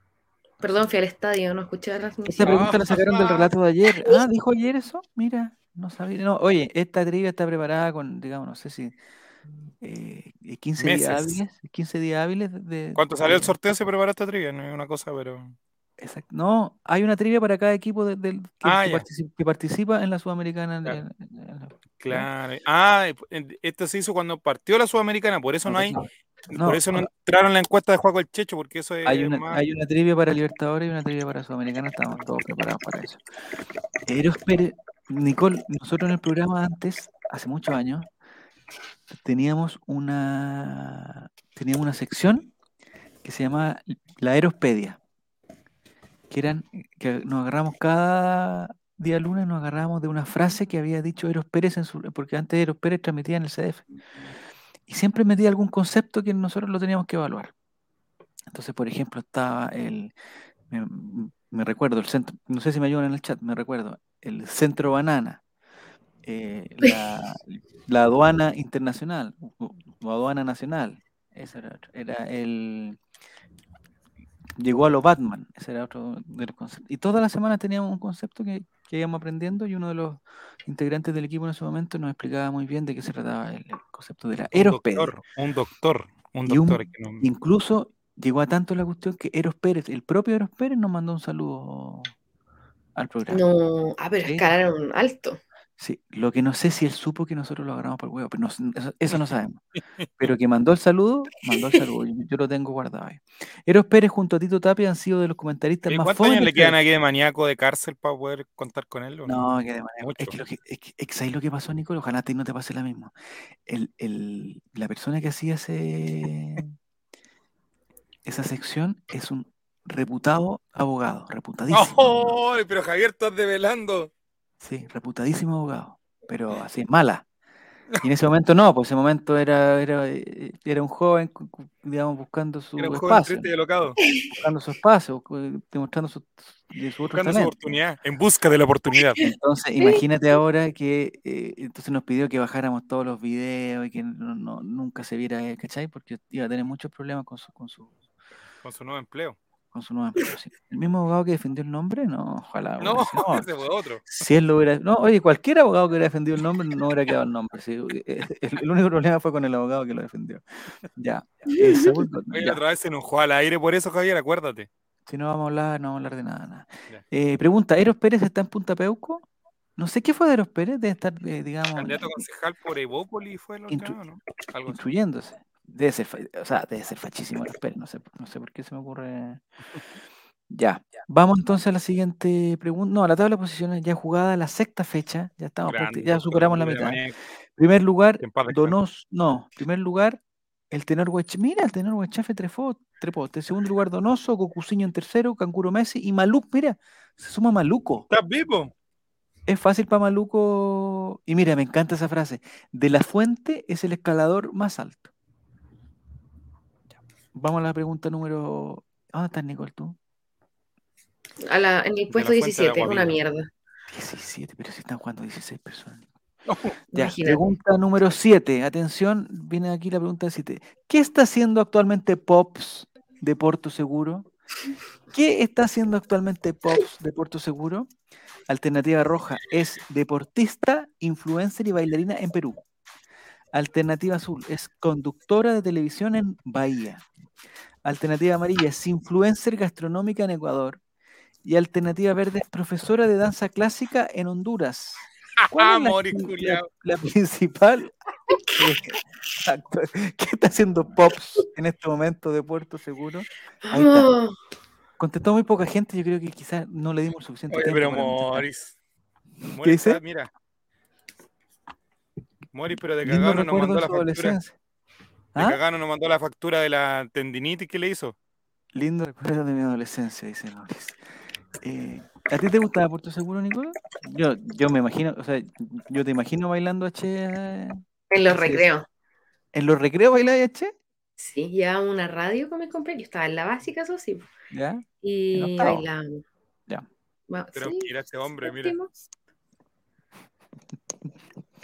Speaker 3: Perdón, fui al estadio, no escuché la
Speaker 1: Esta
Speaker 3: transmisión.
Speaker 1: pregunta la sacaron del relato de ayer. Ah, ¿dijo ayer eso? Mira, no sabía. No, oye, esta trivia está preparada con, digamos, no sé si eh, 15 días hábiles. 15 días hábiles de...
Speaker 2: Cuando salió el sorteo se preparó esta trivia, no es una cosa, pero.
Speaker 1: Exacto. No, hay una trivia para cada equipo de- del- que,
Speaker 2: Ah,
Speaker 1: que participa, que participa en la Sudamericana.
Speaker 2: Claro.
Speaker 1: en- en- en-
Speaker 2: Claro. Ah, esto se hizo cuando partió la Sudamericana, por eso no hay,
Speaker 1: No,
Speaker 2: por eso no entraron en la encuesta de Juego el Checho, porque eso es
Speaker 1: Hay una,
Speaker 2: más.
Speaker 1: hay una trivia para Libertadores y una trivia para Sudamericana, estamos todos preparados para eso. Eros Pérez, Nicole, nosotros en el programa antes, hace muchos años, teníamos una, teníamos una sección que se llamaba la Erospedia, que eran, que nos agarramos cada día lunes, nos agarramos de una frase que había dicho Eros Pérez, en su, porque antes Eros Pérez transmitía en el CDF, y siempre metía algún concepto que nosotros lo teníamos que evaluar. Entonces, por ejemplo, estaba el, me, recuerdo, el centro, no sé si me ayudan en el chat, me recuerdo, el centro banana, eh, la, *laughs* la aduana internacional o, aduana nacional, ese era, era el, llegó a lo Batman, ese era otro de los conceptos. Y toda la semana teníamos un concepto que, que íbamos aprendiendo y uno de los integrantes del equipo en ese momento nos explicaba muy bien de qué se trataba el, el concepto de la
Speaker 2: un
Speaker 1: Erospedia.
Speaker 2: doctor, un doctor, un
Speaker 1: Y un-
Speaker 2: doctor. que no-
Speaker 1: Incluso llegó a tanto la cuestión que Eros Pérez, el propio Eros Pérez, nos mandó un saludo al programa.
Speaker 3: No, ah, pero
Speaker 1: Sí.
Speaker 3: escalaron alto.
Speaker 1: Sí, lo que no sé si él supo que nosotros lo agarramos por el huevo, pero no- eso, eso no sabemos. *laughs* Pero que mandó el saludo, mandó el saludo. Yo, yo lo tengo guardado ahí. Eros Pérez junto a Tito Tapia han sido de los comentaristas más
Speaker 2: ¿Cuántos años le
Speaker 1: que-
Speaker 2: quedan aquí de maníaco de cárcel para poder contar con él? o
Speaker 1: No, que de manera- Es que lo que, es que- es que ¿sabes lo que pasó, Nicole? Ojalá a ti no te pase la misma. El, el- la persona que hacía ese, esa sección es un reputado abogado, reputadísimo.
Speaker 2: ¡Oh! Pero Javier, estás develando.
Speaker 1: Sí, reputadísimo abogado, pero así, mala. Y en ese momento no, pues ese momento era, era, eh, era un joven, digamos, buscando su
Speaker 2: Era un joven
Speaker 1: espacio,
Speaker 2: triste y alocado.
Speaker 1: buscando su espacio, demostrando su, de su otro
Speaker 2: Buscando su oportunidad. En busca de la oportunidad.
Speaker 1: Entonces, imagínate ahora que eh, entonces nos pidió que bajáramos todos los videos y que no, no- nunca se viera él, ¿cachai? Porque iba a tener muchos problemas con su, con su,
Speaker 2: Con su nuevo empleo.
Speaker 1: Con su nuevo empleo. sí. ¿El mismo abogado que defendió el nombre? No, ojalá.
Speaker 2: No, *laughs* ese fue otro.
Speaker 1: Si él lo hubiera. No, oye, cualquier abogado que hubiera defendido el nombre no hubiera quedado el nombre. sí. El, el único problema fue con el abogado que lo defendió. Ya.
Speaker 2: Oye, la otra vez se enojó al aire por eso, Javier, acuérdate.
Speaker 1: Si no vamos a hablar, no vamos a hablar de nada. nada. Eh, pregunta: ¿Eros Pérez está en Punta Peuco? No sé qué fue de Eros Pérez, debe estar, eh, digamos,
Speaker 2: Candidato concejal por Evópoli fue el último, ¿no? Algo así.
Speaker 1: Debe ser, o sea, debe ser fachísimo *laughs* Eros Pérez, no sé, no sé por qué se me ocurre. *laughs* Ya. Vamos entonces a la siguiente pregunta. No, a la tabla de posiciones ya jugada la sexta fecha. Ya estamos,
Speaker 2: Grande,
Speaker 1: ya superamos la mitad.
Speaker 2: Mañez.
Speaker 1: Primer lugar. Donos, no, primer lugar, el tenor Huechafe, mira, el tenor Huechafe trepó, trepó. En segundo lugar, Donoso, Cocuciño en tercero, Canguro Messi y Maluc, mira, se suma Maluco.
Speaker 2: ¿Estás vivo?
Speaker 1: Es fácil para Maluco. Y mira, me encanta esa frase. De la fuente es el escalador más alto. Vamos a la pregunta número. ¿Dónde estás, Nicole, tú?
Speaker 3: A la- en el puesto
Speaker 2: fuente de
Speaker 3: 17,
Speaker 2: agua
Speaker 3: una
Speaker 2: viva.
Speaker 3: mierda.
Speaker 1: 17, pero si están jugando 16 personas.
Speaker 2: No.
Speaker 1: Ya, pregunta número 7. Atención, viene aquí la pregunta 7. ¿Qué está haciendo actualmente Pops de Porto Seguro? ¿Qué está haciendo actualmente Pops de Porto Seguro? Alternativa roja es deportista, influencer y bailarina en Perú. Alternativa azul es conductora de televisión en Bahía. Alternativa amarilla es influencer gastronómica en Ecuador. Y alternativa verde es profesora de danza clásica en Honduras. *laughs* ¿Cuál es la- la, principal? *laughs* eh, ¿Qué está haciendo Pops en este momento de Puerto Seguro? Ahí está.
Speaker 3: Oh,
Speaker 1: Contestó muy poca gente, yo creo que quizás no le dimos suficiente
Speaker 2: Oye,
Speaker 1: tiempo.
Speaker 2: pero. Moris. Moris
Speaker 1: dice?
Speaker 2: mira. Moris, pero de cagano nos mandó la factura. De
Speaker 1: ¿Ah?
Speaker 2: cagano nos mandó la factura de la tendinitis que le hizo.
Speaker 1: Lindo recuerdo de mi adolescencia, dice Mauricio. Eh, ¿A ti te gustaba Puerto Seguro, Nicolás? Yo, yo me imagino, o sea, yo te imagino bailando H eh,
Speaker 3: en los recreos.
Speaker 1: en los recreos bailar H,
Speaker 3: Sí, llevaba una radio que me compré. Yo estaba en la básica, eso sí.
Speaker 1: ¿ya?
Speaker 3: Y bailábamos.
Speaker 1: Ya.
Speaker 3: Va-
Speaker 2: Pero
Speaker 3: sí,
Speaker 2: mira ese hombre, mira.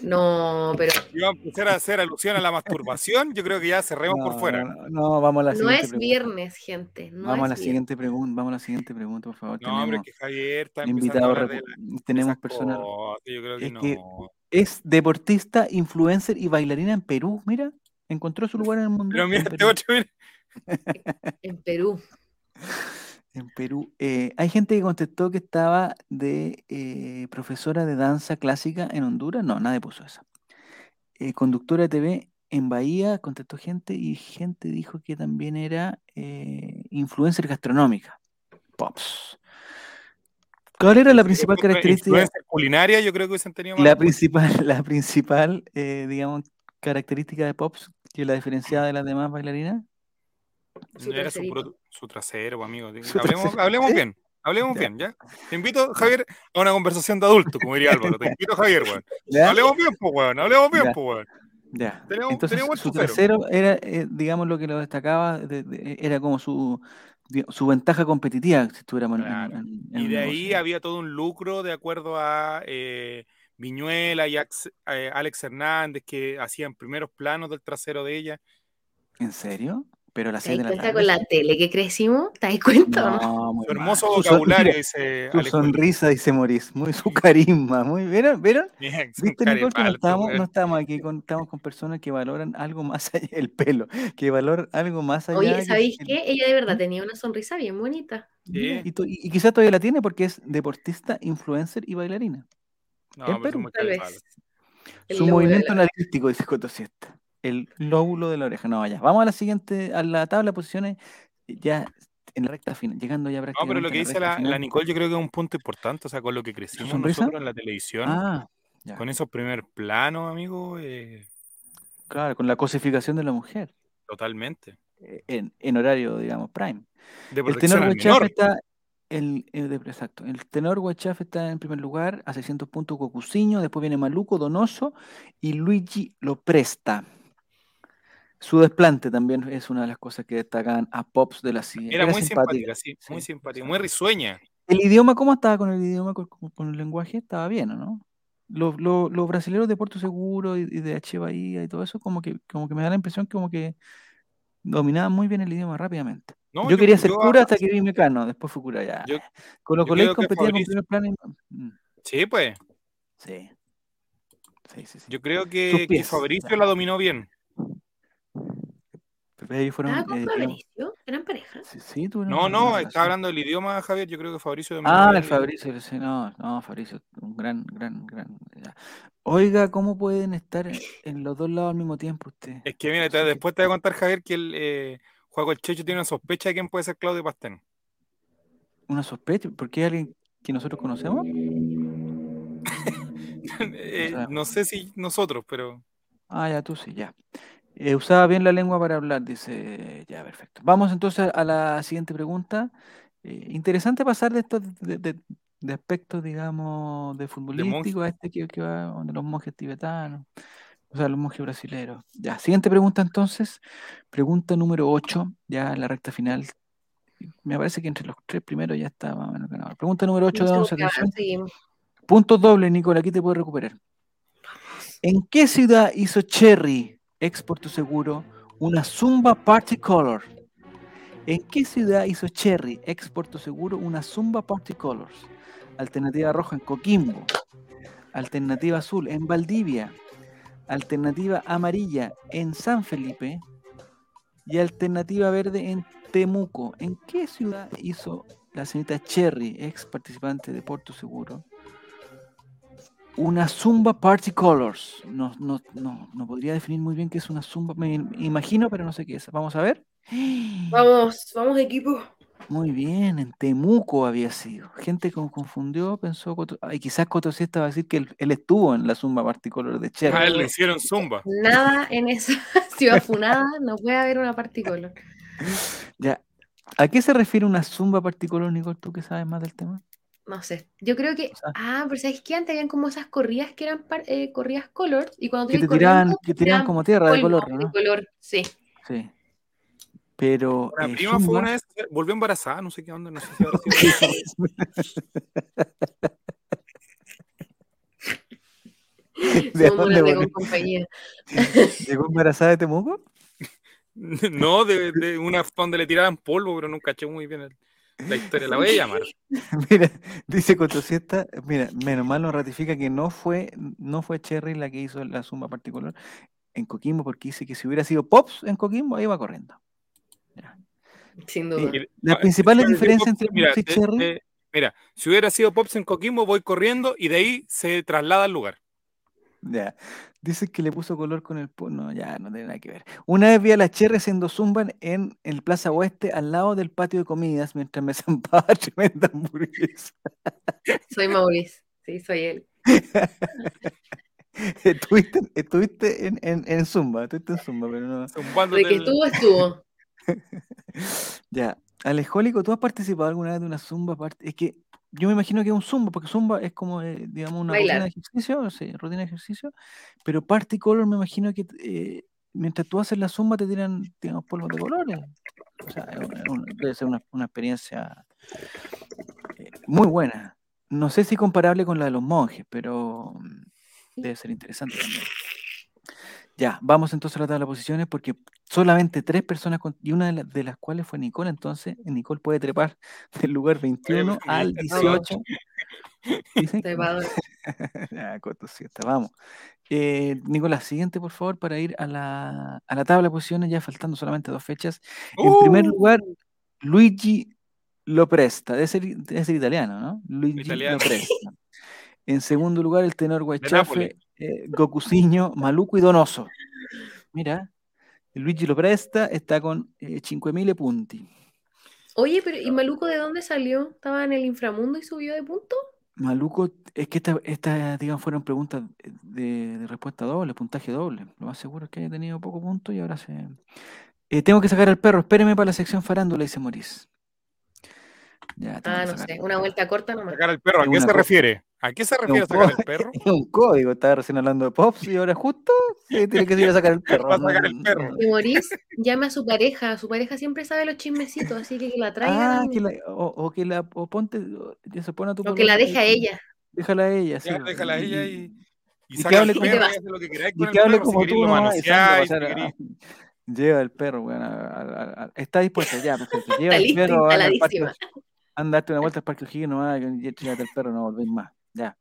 Speaker 3: No, pero
Speaker 2: Iba a empezar a hacer alusión a la masturbación. Yo creo que ya cerremos por
Speaker 1: No,
Speaker 2: fuera.
Speaker 1: No, no, vamos a la
Speaker 3: no
Speaker 1: siguiente
Speaker 3: es
Speaker 1: pregunta.
Speaker 3: viernes, gente. No
Speaker 1: vamos a la
Speaker 3: es viernes.
Speaker 1: siguiente pregunta, vamos a la siguiente pregunta, por favor.
Speaker 2: No, hombre,
Speaker 1: tenemos
Speaker 2: que Javier está a de la- de
Speaker 1: tenemos personas.
Speaker 2: cosas, Yo creo que
Speaker 1: Es
Speaker 2: no.
Speaker 1: que- Es deportista, influencer y bailarina en Perú, mira. Encontró su lugar en el mundo.
Speaker 2: Pero mira
Speaker 1: en
Speaker 2: este
Speaker 1: Perú.
Speaker 2: otro, mira. *laughs*
Speaker 3: En Perú.
Speaker 1: En Perú. Eh, hay gente que contestó que estaba de eh, profesora de danza clásica en Honduras. No, nadie puso esa. Eh, conductora de TV en Bahía, contestó gente y gente dijo que también era eh, influencer gastronómica. Pops. ¿Cuál era la principal característica?
Speaker 2: influencer culinaria, yo creo que hubiesen tenido más.
Speaker 1: La principal, *laughs* la principal, eh, digamos, característica de Pops que la diferenciaba de las demás bailarinas.
Speaker 3: Su
Speaker 2: era su, su trasero, amigo.
Speaker 1: Su
Speaker 2: Hablemos,
Speaker 1: trasero,
Speaker 2: hablemos bien. Hablemos
Speaker 1: Ya.
Speaker 2: bien, ¿ya? Te invito, Javier, a una conversación de adulto, como diría Álvaro. Te invito, Javier, weón. Hablemos bien, pues, weón. Hablemos bien, pues, weón.
Speaker 1: Ya.
Speaker 2: Tenemos-
Speaker 1: Entonces
Speaker 2: tenemos
Speaker 1: su
Speaker 2: trasero.
Speaker 1: era, eh, digamos, lo que lo destacaba, de- de- era como su, su ventaja competitiva si estuviéramos en-
Speaker 2: Claro.
Speaker 1: en, en
Speaker 2: Y de ahí
Speaker 1: negocio.
Speaker 2: había todo un lucro de acuerdo a eh, Viñuela y Ax- eh, Alex Hernández, que hacían primeros planos del trasero de ella.
Speaker 1: ¿En serio? Pero a las
Speaker 3: ¿Te
Speaker 1: 6
Speaker 3: das
Speaker 1: de la tarde.
Speaker 3: con la tele que crecimos? ¿Te das cuenta no?
Speaker 1: Muy
Speaker 2: Su
Speaker 1: mal.
Speaker 2: hermoso
Speaker 1: son-
Speaker 2: vocabulario, dice
Speaker 1: Su sonrisa, dice Moris, muy su carisma, muy ¿vieron? ¿Vieron? *laughs*
Speaker 2: Bien,
Speaker 1: ¿Viste, Nicole, que no estamos, no estamos aquí con, estamos con personas que valoran algo más allá el pelo, que valoran algo más allá
Speaker 3: Oye,
Speaker 1: que
Speaker 3: ¿sabéis
Speaker 1: el-
Speaker 3: qué? Ella de verdad
Speaker 1: ¿Mm?
Speaker 3: tenía una sonrisa bien bonita.
Speaker 2: Sí.
Speaker 1: Y, to- y- y quizás todavía la tiene porque es deportista, influencer y bailarina.
Speaker 2: No,
Speaker 1: En
Speaker 2: pero
Speaker 1: Perú.
Speaker 3: Tal vez.
Speaker 1: Su movimiento analítico, dice Coto Siesta. El lóbulo de la oreja. No, ya. Vamos a la siguiente, a la tabla de posiciones, ya en la recta final, llegando ya
Speaker 2: No,
Speaker 1: prácticamente
Speaker 2: pero lo que dice
Speaker 1: recta
Speaker 2: la, la Nicole yo creo que es un punto importante, o sea, con lo que crecimos nosotros en la televisión,
Speaker 1: Ah,
Speaker 2: con esos primer planos, amigo, eh,
Speaker 1: Claro, con la cosificación de la mujer.
Speaker 2: totalmente.
Speaker 1: eh, En, en horario, digamos, prime.
Speaker 2: De
Speaker 1: El tenor
Speaker 2: menor.
Speaker 1: está. El, el de- exacto. El tenor está en primer lugar, a 600 puntos Cocuciño, después viene Maluco, Donoso y Luigi lo presta. Su desplante también es una de las cosas que destacan a Pops de la CIA.
Speaker 2: Era, muy simpática, sí, muy simpática, muy risueña.
Speaker 1: ¿El idioma cómo estaba con el idioma, con, con- con el lenguaje? Estaba bien, ¿o no? Los, los, los brasileños de Puerto Seguro y, y de H. Bahía y todo eso, como que, como que me da la impresión que como que dominaban muy bien el idioma rápidamente.
Speaker 2: No,
Speaker 1: yo,
Speaker 2: yo-
Speaker 1: quería ser
Speaker 2: yo-
Speaker 1: cura hasta que vi Mecano, después fue cura ya.
Speaker 2: Yo-
Speaker 1: Colo
Speaker 2: creo que
Speaker 1: competía con primer y no- mm,
Speaker 2: Sí, pues,
Speaker 1: Sí. Sí, sí, sí.
Speaker 2: yo creo que, que Fabricio la dominó bien.
Speaker 1: Ellos fueron.
Speaker 3: ¿Estaba con
Speaker 1: eh,
Speaker 3: Fabricio? ¿Eran pareja?
Speaker 1: sí, sí, tuvieron
Speaker 2: No, no, está hablando del idioma, Javier, yo creo que Fabricio dominó
Speaker 1: Ah, el Fabricio, sí, no, no, Fabricio, un gran, gran, gran. ya. Oiga, ¿cómo pueden estar en, en los dos lados al mismo tiempo usted?
Speaker 2: Es que mira, te- después te voy a contar, Javier, que el eh, Juego el Checho tiene una sospecha de quién puede ser Claudio Pastén.
Speaker 1: Una sospecha, ¿por qué alguien que nosotros conocemos? *laughs*
Speaker 2: Eh, no sé si nosotros, pero
Speaker 1: Ah, ya tú sí, ya. Eh, usaba bien la lengua para hablar, dice. Ya, perfecto. Vamos entonces a la siguiente pregunta. Eh, interesante pasar de estos de, de- de aspectos, digamos, de futbolístico a este que, que va de los monjes tibetanos, o sea, los monjes brasileños. Ya, siguiente pregunta entonces. Pregunta número 8, ya en la recta final. Me parece que entre los tres primeros ya está más o menos ganado. Pregunta número 8
Speaker 3: No
Speaker 1: de
Speaker 3: sé
Speaker 1: 11,
Speaker 3: por qué
Speaker 1: atención.
Speaker 3: seguimos.
Speaker 1: Puntos dobles, Nicola, aquí te puedes recuperar. ¿En qué ciudad hizo Cherry, ex Seguro, una Zumba Party Color? ¿En qué ciudad hizo Cherry, ex Puerto Seguro, una Zumba Party Colors? Alternativa roja en Coquimbo. Alternativa azul en Valdivia. Alternativa amarilla en San Felipe. Y alternativa verde en Temuco. ¿En qué ciudad hizo la señorita Cherry, ex participante de Puerto Seguro, una Zumba Party Colors. No, no, no, no podría definir muy bien qué es una Zumba. Me imagino, pero no sé qué es. Vamos a ver.
Speaker 3: Vamos, vamos equipo.
Speaker 1: Muy bien, en Temuco había sido. Gente que confundió, pensó. Coto- Ay, quizás Coto Siesta va a decir que él, él estuvo en la Zumba Party Colors de
Speaker 2: a
Speaker 1: Cherry.
Speaker 2: él le hicieron zumba.
Speaker 3: Nada en esa *laughs* ciudad *laughs* funada, no puede haber una particolor.
Speaker 1: Ya. ¿A qué se refiere una Zumba Party Colors, Nicole? ¿Tú que sabes más del tema?
Speaker 3: No sé. Yo creo que.
Speaker 1: O sea-
Speaker 3: Ah, pero ¿sabes qué? Antes habían como esas corridas que eran par- eh, corridas color. Y cuando
Speaker 1: Que te tiraban, que tiraban
Speaker 3: tiraban
Speaker 1: como tierra de
Speaker 3: polvo
Speaker 1: color,
Speaker 3: de
Speaker 1: ¿no?
Speaker 3: color, sí.
Speaker 1: Sí. Pero.
Speaker 2: Una
Speaker 1: eh,
Speaker 2: prima fue una vez, volvió embarazada, no sé qué onda, no sé si *laughs* *laughs*
Speaker 1: ¿De
Speaker 3: Somos
Speaker 1: dónde
Speaker 3: de con compañía. *laughs*
Speaker 1: ¿Llegó embarazada de Temuco?
Speaker 2: No, de, de una donde le tiraban polvo, pero nunca caché muy bien el- la historia. La voy a llamar. *laughs*
Speaker 1: Mira, dice Cotosieta, mira, menos mal nos ratifica que no fue, no fue Cherry la que hizo la zumba particular en Coquimbo, porque dice que si hubiera sido Pops en Coquimbo, ahí va corriendo.
Speaker 3: Sin duda.
Speaker 1: Las
Speaker 2: ah,
Speaker 1: principales diferencias
Speaker 2: Pops,
Speaker 1: entre
Speaker 2: mira,
Speaker 1: Pops y Cherry.
Speaker 2: mira, si hubiera sido Pops en Coquimbo, voy corriendo y de ahí se traslada al lugar.
Speaker 1: Ya. Dice que le puso color con el No, ya no tiene nada que ver. Una vez vi a la Cherry haciendo zumba en, el Plaza Oeste, al lado del patio de comidas, mientras me *laughs* zampaba tremenda hamburguesa.
Speaker 3: Soy Maurice. Sí, soy él. *laughs*
Speaker 1: estuviste estuviste en, en, en Zumba, estuviste en Zumba, pero no.
Speaker 3: De que estuvo, estuvo. *laughs*
Speaker 1: Ya, Alejólico, ¿tú has participado alguna vez de una zumba? Es que yo me imagino que es un zumba, porque zumba es como, eh, digamos, una rutina de ejercicio, sí, rutina de ejercicio, pero party color me imagino que eh, mientras tú haces la zumba te tiran, digamos, polvos de colores. O sea, debe ser una, una experiencia eh, muy buena. No sé si comparable con la de los monjes, pero mm, debe ser interesante también. Ya, vamos entonces a la tabla de posiciones porque solamente tres personas, con- y una de, la- de las cuales fue Nicole, entonces Nicole puede trepar *laughs* del lugar 21
Speaker 2: pues,
Speaker 1: al
Speaker 2: bien,
Speaker 1: 18. Dicen siete, vamos. Eh, Nicolás, siguiente por favor para ir a la, a la tabla de posiciones, ya faltando solamente dos fechas. En primer
Speaker 2: ¡Uh!
Speaker 1: lugar, Luigi Lo Presta, debe ser, debe ser italiano, ¿no? Luigi
Speaker 2: Italiano.
Speaker 1: Lo Presta. En segundo lugar, el tenor
Speaker 2: Nápoles.
Speaker 1: Eh, Gokuciño, Maluco y Donoso. Mira, Luigi lo presta, está con eh, 5.000 punti.
Speaker 3: Oye, pero ¿y Maluco de dónde salió? ¿Estaba en el inframundo y subió de punto?
Speaker 1: Maluco, es que estas, esta, digamos, fueron preguntas de, de respuesta doble, puntaje doble. Lo más seguro es que haya tenido poco punto y ahora se. Eh, tengo que sacar al perro, espéreme para la sección farándula, dice. Ya, tengo
Speaker 3: Ah, no sé, una vuelta corta nomás.
Speaker 2: Sacar al perro, ¿a qué se refiere? ¿A qué se refiere
Speaker 1: un
Speaker 2: sacar
Speaker 1: co-
Speaker 2: perro? *laughs*
Speaker 1: Es un código, estaba recién hablando de Pops y ahora justo eh, tiene que ir a sacar el perro. *laughs*
Speaker 2: Va a sacar el perro.
Speaker 3: Y Morís llama a su pareja, su pareja siempre sabe los chismecitos, así que que la traiga.
Speaker 1: Ah, que la, o, o que la, o ponte, o que se pone a tu
Speaker 3: o que la deje a ella.
Speaker 1: Déjala a ella, sí.
Speaker 2: Ya, déjala a ella y, y,
Speaker 1: y que hable como-
Speaker 2: y lo que queráis
Speaker 1: Y
Speaker 2: el
Speaker 1: hable
Speaker 2: perro, si
Speaker 1: como
Speaker 2: queréis
Speaker 1: tú,
Speaker 2: lo
Speaker 1: nomás, y Sandra,
Speaker 2: manoseáis,
Speaker 1: o sea,
Speaker 2: si queréis- *laughs*
Speaker 1: Lleva el perro, weón, a- a- a- a- está dispuesta ya, perfecto. Lleva
Speaker 3: Está
Speaker 1: el perro anda al parque,
Speaker 3: instaladísima.
Speaker 1: anda darte una vuelta al parque O'Higgins y llévate el perro, no volvéis más. Ya.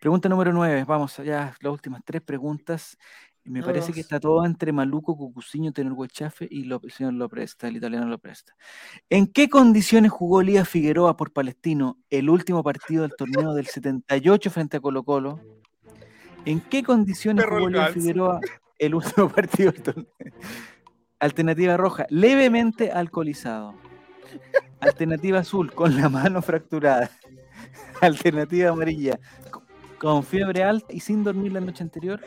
Speaker 1: Pregunta número 9, vamos allá, las últimas tres preguntas. Me parece que está todo entre Maluco, Cucuciño, Tenor Guachafe y Lo- el señor lo presta, el italiano lo presta. ¿En qué condiciones jugó Elías Figueroa por Palestino el último partido del torneo del 78 frente a Colo Colo? ¿En qué condiciones
Speaker 2: Perro
Speaker 1: jugó
Speaker 2: Alcalce.
Speaker 1: Figueroa el último *laughs* partido del torneo? Alternativa roja, levemente alcoholizado. Alternativa azul, con la mano fracturada. *laughs* Alternativa amarilla, co- con fiebre alta y sin dormir la noche anterior.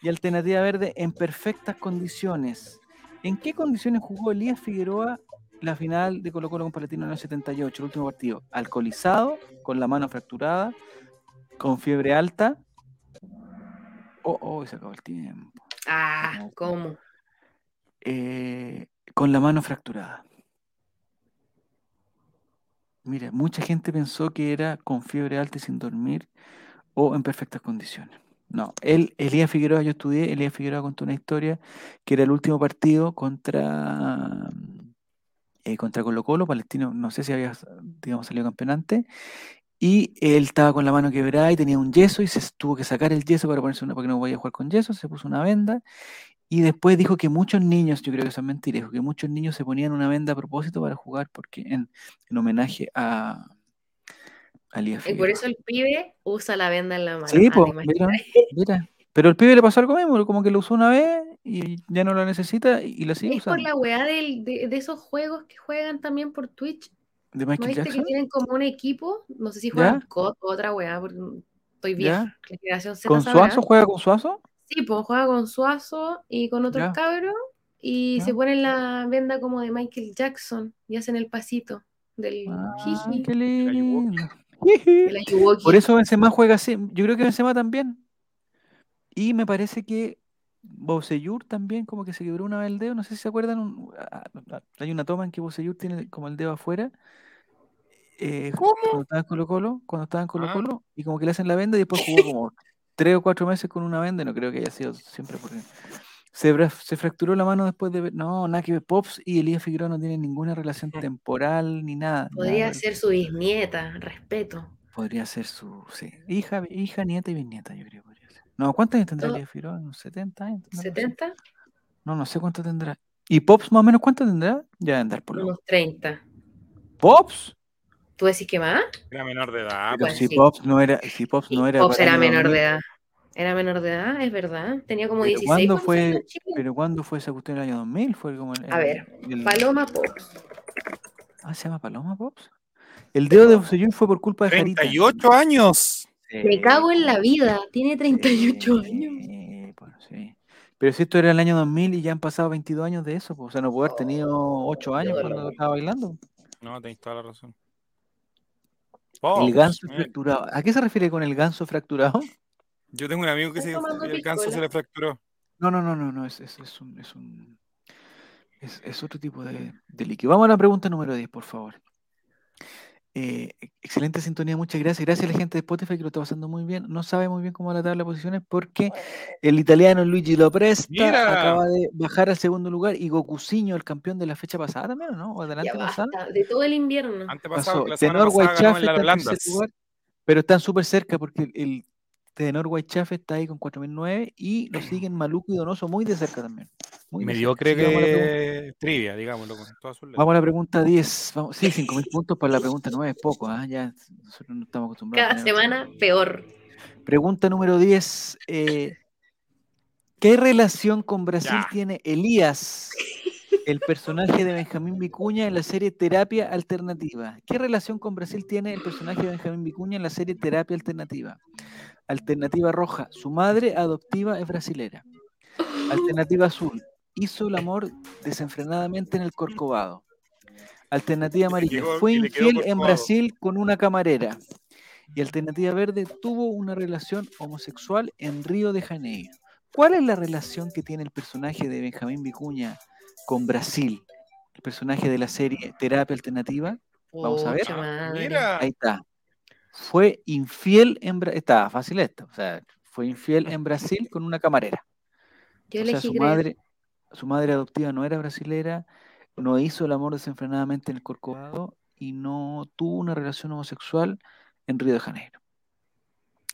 Speaker 1: Y alternativa verde, en perfectas condiciones. ¿En qué condiciones jugó Elías Figueroa la final de Colo Colo con Palestino en el 78, el último partido? Alcoholizado, con la mano fracturada, con fiebre alta. Oh, oh, se acabó el tiempo.
Speaker 3: Ah, ¿cómo?
Speaker 1: Eh, con la mano fracturada. Mira, mucha gente pensó que era con fiebre alta y sin dormir o en perfectas condiciones. No, él, Elías Figueroa, yo estudié, Elías Figueroa contó una historia que era el último partido contra, eh, contra Colo Colo, Palestino, no sé si había, digamos, salido campeonante, y él estaba con la mano quebrada y tenía un yeso y se tuvo que sacar el yeso para ponerse una, porque no podía jugar con yeso, se puso una venda y después dijo que muchos niños, yo creo que eso es mentira, dijo que muchos niños se ponían una venda a propósito para jugar porque en, en homenaje a, a Elías
Speaker 3: Y por eso el pibe usa la venda en la mano.
Speaker 1: Sí, pues, mira, mira. Pero el pibe le pasó algo mismo, como que lo usó una vez y ya no lo necesita y, lo sigue
Speaker 3: Es por
Speaker 1: usando.
Speaker 3: la weá del- de, de esos juegos que juegan también por Twitch.
Speaker 1: ¿De
Speaker 3: ¿No
Speaker 1: Michael
Speaker 3: viste que
Speaker 1: Jackson?
Speaker 3: tienen como un equipo? No sé si juegan. COD o otra weá, porque estoy. La generación Z
Speaker 1: ¿Con. Suazo? ¿Juega con Suazo?
Speaker 3: Sí, pues juega con Suazo y con otros
Speaker 1: Ya.
Speaker 3: cabros y
Speaker 1: Ya.
Speaker 3: se ponen la venda como de Michael Jackson y hacen el pasito del
Speaker 1: Ah,
Speaker 3: jiji,
Speaker 1: qué lindo.
Speaker 3: de la Yuwoki.
Speaker 1: Por eso Benzema juega así. Yo creo que Benzema también. Y me parece que Bocellur también como que se quebró una vez el dedo. No sé si se acuerdan. un- ah, ah, hay una toma en que Bocellur tiene como el dedo afuera. eh, Cuando estaba en Colo Colo, cuando estaba en Colo
Speaker 2: Ah.
Speaker 1: Colo, y como que le hacen la venda y después jugó como tres o cuatro meses con una venda. No creo que haya sido siempre porque se, se fracturó la mano después de ver. No, nada que ver. Pops y Elías Figueroa no tienen ninguna relación temporal ni nada.
Speaker 3: Podría
Speaker 1: nada.
Speaker 3: ser su bisnieta, respeto.
Speaker 1: Podría ser su sí, hija, hija, nieta y bisnieta, yo creo que podría ser. No, ¿cuántos años tendrá Elías Figueroa? ¿Unos 70 años? no sé.
Speaker 3: ¿70?
Speaker 1: No, no sé cuánto tendrá. ¿Y Pops más o menos cuánto tendrá? Ya debe andar por lo.
Speaker 3: Unos 30.
Speaker 1: ¿Pops?
Speaker 3: ¿Tú decís que más?
Speaker 2: Era menor de edad.
Speaker 1: Pero
Speaker 3: bueno,
Speaker 1: si
Speaker 3: sí.
Speaker 1: Pops no era, si Pops no era
Speaker 3: Pops era menor
Speaker 1: 2000,
Speaker 3: de edad. Era menor de edad, es verdad. Tenía como
Speaker 1: Pero
Speaker 3: 16
Speaker 1: ¿cuándo
Speaker 3: cuando
Speaker 1: fue-
Speaker 3: salió en Chile.
Speaker 1: Pero ¿cuándo fue esa cuestión el año 2000? Fue como el,
Speaker 3: A ver,
Speaker 1: el-
Speaker 3: Paloma Pops.
Speaker 1: Ah, ¿se llama Paloma Pops? El dedo de Bocellur fue por culpa de Jarita.
Speaker 2: 38 años.
Speaker 3: Me cago en la vida. Tiene 38
Speaker 1: Sí,
Speaker 3: años.
Speaker 1: bueno, sí. Pero si esto era el año 2000 y ya han pasado 22 años de eso, pues, o sea, no pudo haber tenido 8 años cuando estaba bailando.
Speaker 2: No, tenéis toda la razón.
Speaker 1: El
Speaker 2: Pops,
Speaker 1: ganso
Speaker 2: mira,
Speaker 1: fracturado. ¿A qué se refiere con el ganso fracturado?
Speaker 2: Yo tengo un amigo que se, el ganso se le fracturó.
Speaker 1: No, no, no, no, no, es, es, es un, es un es, es otro tipo de, de líquido. Vamos a la pregunta número 10, por favor. Eh, excelente sintonía, muchas gracias. Gracias a la gente de Spotify que lo está pasando muy bien. No sabe muy bien cómo va la tabla de posiciones porque el italiano Luigi Lopresta
Speaker 2: Mira.
Speaker 1: acaba de bajar al segundo lugar y Gokuciño, el campeón de la fecha pasada también, ¿o ¿no? O adelante
Speaker 3: Ya
Speaker 1: pasada.
Speaker 3: basta. De todo el invierno.
Speaker 2: Antepasado,
Speaker 1: Pasó. Tenor
Speaker 2: pasada ganó
Speaker 1: Guaychafe
Speaker 2: en las
Speaker 1: está en tercer
Speaker 2: blandas.
Speaker 1: lugar, pero están súper cerca porque el, el Tenor Guaychafe está ahí con 4009 y lo *clears throat* siguen Maluco y Donoso muy de cerca también. Muy
Speaker 2: Mediocre
Speaker 1: decente. Sí, vamos, a la pregunta-
Speaker 2: que trivia, digámoslo con todas sus letras.
Speaker 1: vamos a la pregunta 10. Vamos, sí, *laughs* 5.000 puntos para la pregunta 9 es poco. ¿ah? Ya nosotros no estamos acostumbrados.
Speaker 3: Cada
Speaker 1: a
Speaker 3: semana peor.
Speaker 1: Pregunta número 10. eh, ¿Qué relación con Brasil
Speaker 2: Ya.
Speaker 1: tiene Elías, el personaje de Benjamín Vicuña en la serie Terapia Alternativa? ¿Qué relación con Brasil tiene el personaje de Benjamín Vicuña en la serie Terapia Alternativa? Alternativa roja, su madre adoptiva es brasilera. Alternativa azul, hizo el amor desenfrenadamente en el Corcovado. Alternativa amarilla,
Speaker 2: quedó-
Speaker 1: fue infiel en. Brasil con una camarera. Y alternativa verde, tuvo una relación homosexual en Río de Janeiro. ¿Cuál es la relación que tiene el personaje de Benjamín Vicuña con Brasil? El personaje de la serie Terapia Alternativa. Vamos a ver.
Speaker 2: Mira,
Speaker 1: Ahí está. Fue infiel en Brasil. Está fácil esto. O sea, fue infiel en Brasil con una camarera.
Speaker 3: Yo
Speaker 1: o sea, su madre, su madre adoptiva no era brasilera, no hizo el amor desenfrenadamente en el Corcovado y no tuvo una relación homosexual en Río de Janeiro.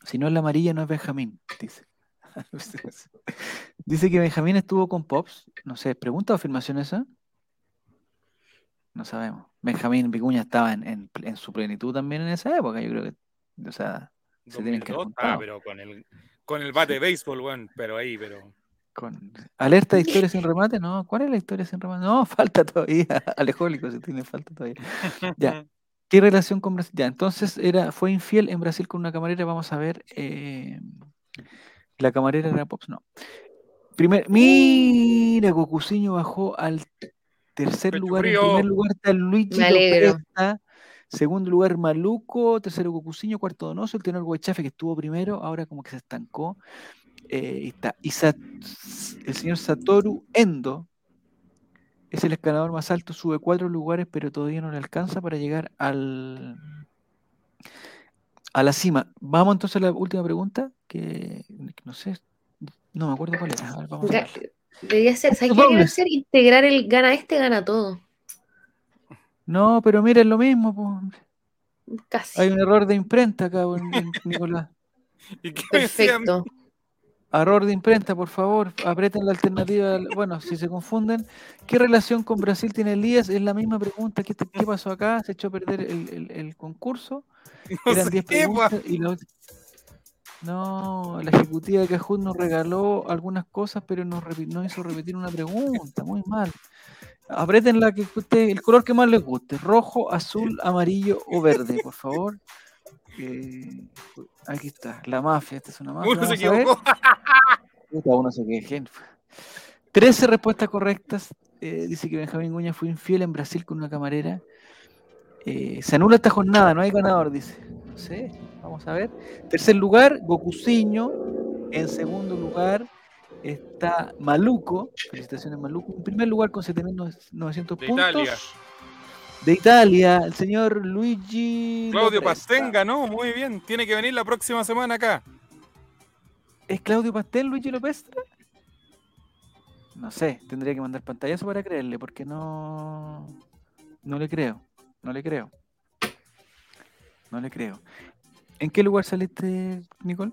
Speaker 1: Si no es la amarilla, no es Benjamín, dice. *laughs* dice que Benjamín estuvo con Pops. No sé, ¿pregunta o afirmación esa? No sabemos. Benjamín Vicuña estaba en, en- su plenitud también en esa época, yo creo que. O sea, se tienen que
Speaker 2: 2002, ah, pero con el, con el bate de béisbol, weón, pero ahí, pero...
Speaker 1: Con alerta de historia sin remate, no. ¿Cuál es la historia sin remate? No, falta todavía. Alejólico, si tiene falta todavía. Ya. ¿Qué relación con Brasil? Ya, entonces era, fue infiel en Brasil con una camarera. Vamos a ver. eh, la camarera era Pops, no. Primer, mira, Cocuciño bajó al tercer
Speaker 2: Pecho
Speaker 1: lugar. En
Speaker 2: frío.
Speaker 1: primer lugar está Luigi
Speaker 3: Me alegro.
Speaker 1: Lopesta. Segundo lugar, Maluco. Tercero, Cocuciño. Cuarto, Donoso. El tenor Guachafe, que estuvo primero. Ahora como que se estancó. Eh, y está Isa- el señor Satoru Endo. Es el escalador más alto, sube cuatro lugares, pero todavía no le alcanza para llegar al a la cima. Vamos entonces a la última pregunta, que que no sé, no me acuerdo cuál era. A ver, vamos a.
Speaker 3: Debería ser, ¿sabes qué ser? Integrar el gana este, gana todo.
Speaker 1: No, pero mira, es lo mismo. po.
Speaker 3: Casi.
Speaker 1: Hay un error de imprenta acá, *laughs* Nicolás.
Speaker 3: Perfecto.
Speaker 1: Error de imprenta, por favor, aprieten la alternativa. Bueno, si se confunden, ¿qué relación con Brasil tiene Elías? Es la misma pregunta. ¿Qué, qué pasó acá? ¿Se echó a perder el, el- el concurso? *laughs*
Speaker 2: No
Speaker 1: Eran
Speaker 2: sé
Speaker 1: 10
Speaker 2: qué, pa.
Speaker 1: preguntas y la No, la ejecutiva de Cajun nos regaló algunas cosas, pero nos hizo repetir una pregunta. Muy mal. Aprieten la que usted, el color que más les guste: rojo, azul, amarillo o verde, por favor. Eh, aquí está, la mafia. Esta es una mafia.
Speaker 2: Uno se equivocó.
Speaker 1: Uno se queje. 13 respuestas correctas. Eh, dice que Benjamín Guña fue infiel en Brasil con una camarera. Eh, se anula esta jornada, no hay ganador, dice. No sé, vamos a ver. Tercer lugar, Gokuciño. En segundo lugar está Maluco. Felicitaciones, Maluco. En primer lugar, con 7.900
Speaker 2: De
Speaker 1: puntos.
Speaker 2: Italia.
Speaker 1: De Italia, el señor Luigi.
Speaker 2: Claudio. Pastenga, ¿no? Muy bien. Tiene que venir la próxima semana acá.
Speaker 1: ¿Es Claudio Pastel, Luigi Lopestra? No sé, tendría que mandar pantallazo para creerle, porque no. No le creo. No le creo. No le creo. ¿En qué lugar saliste, Nicole?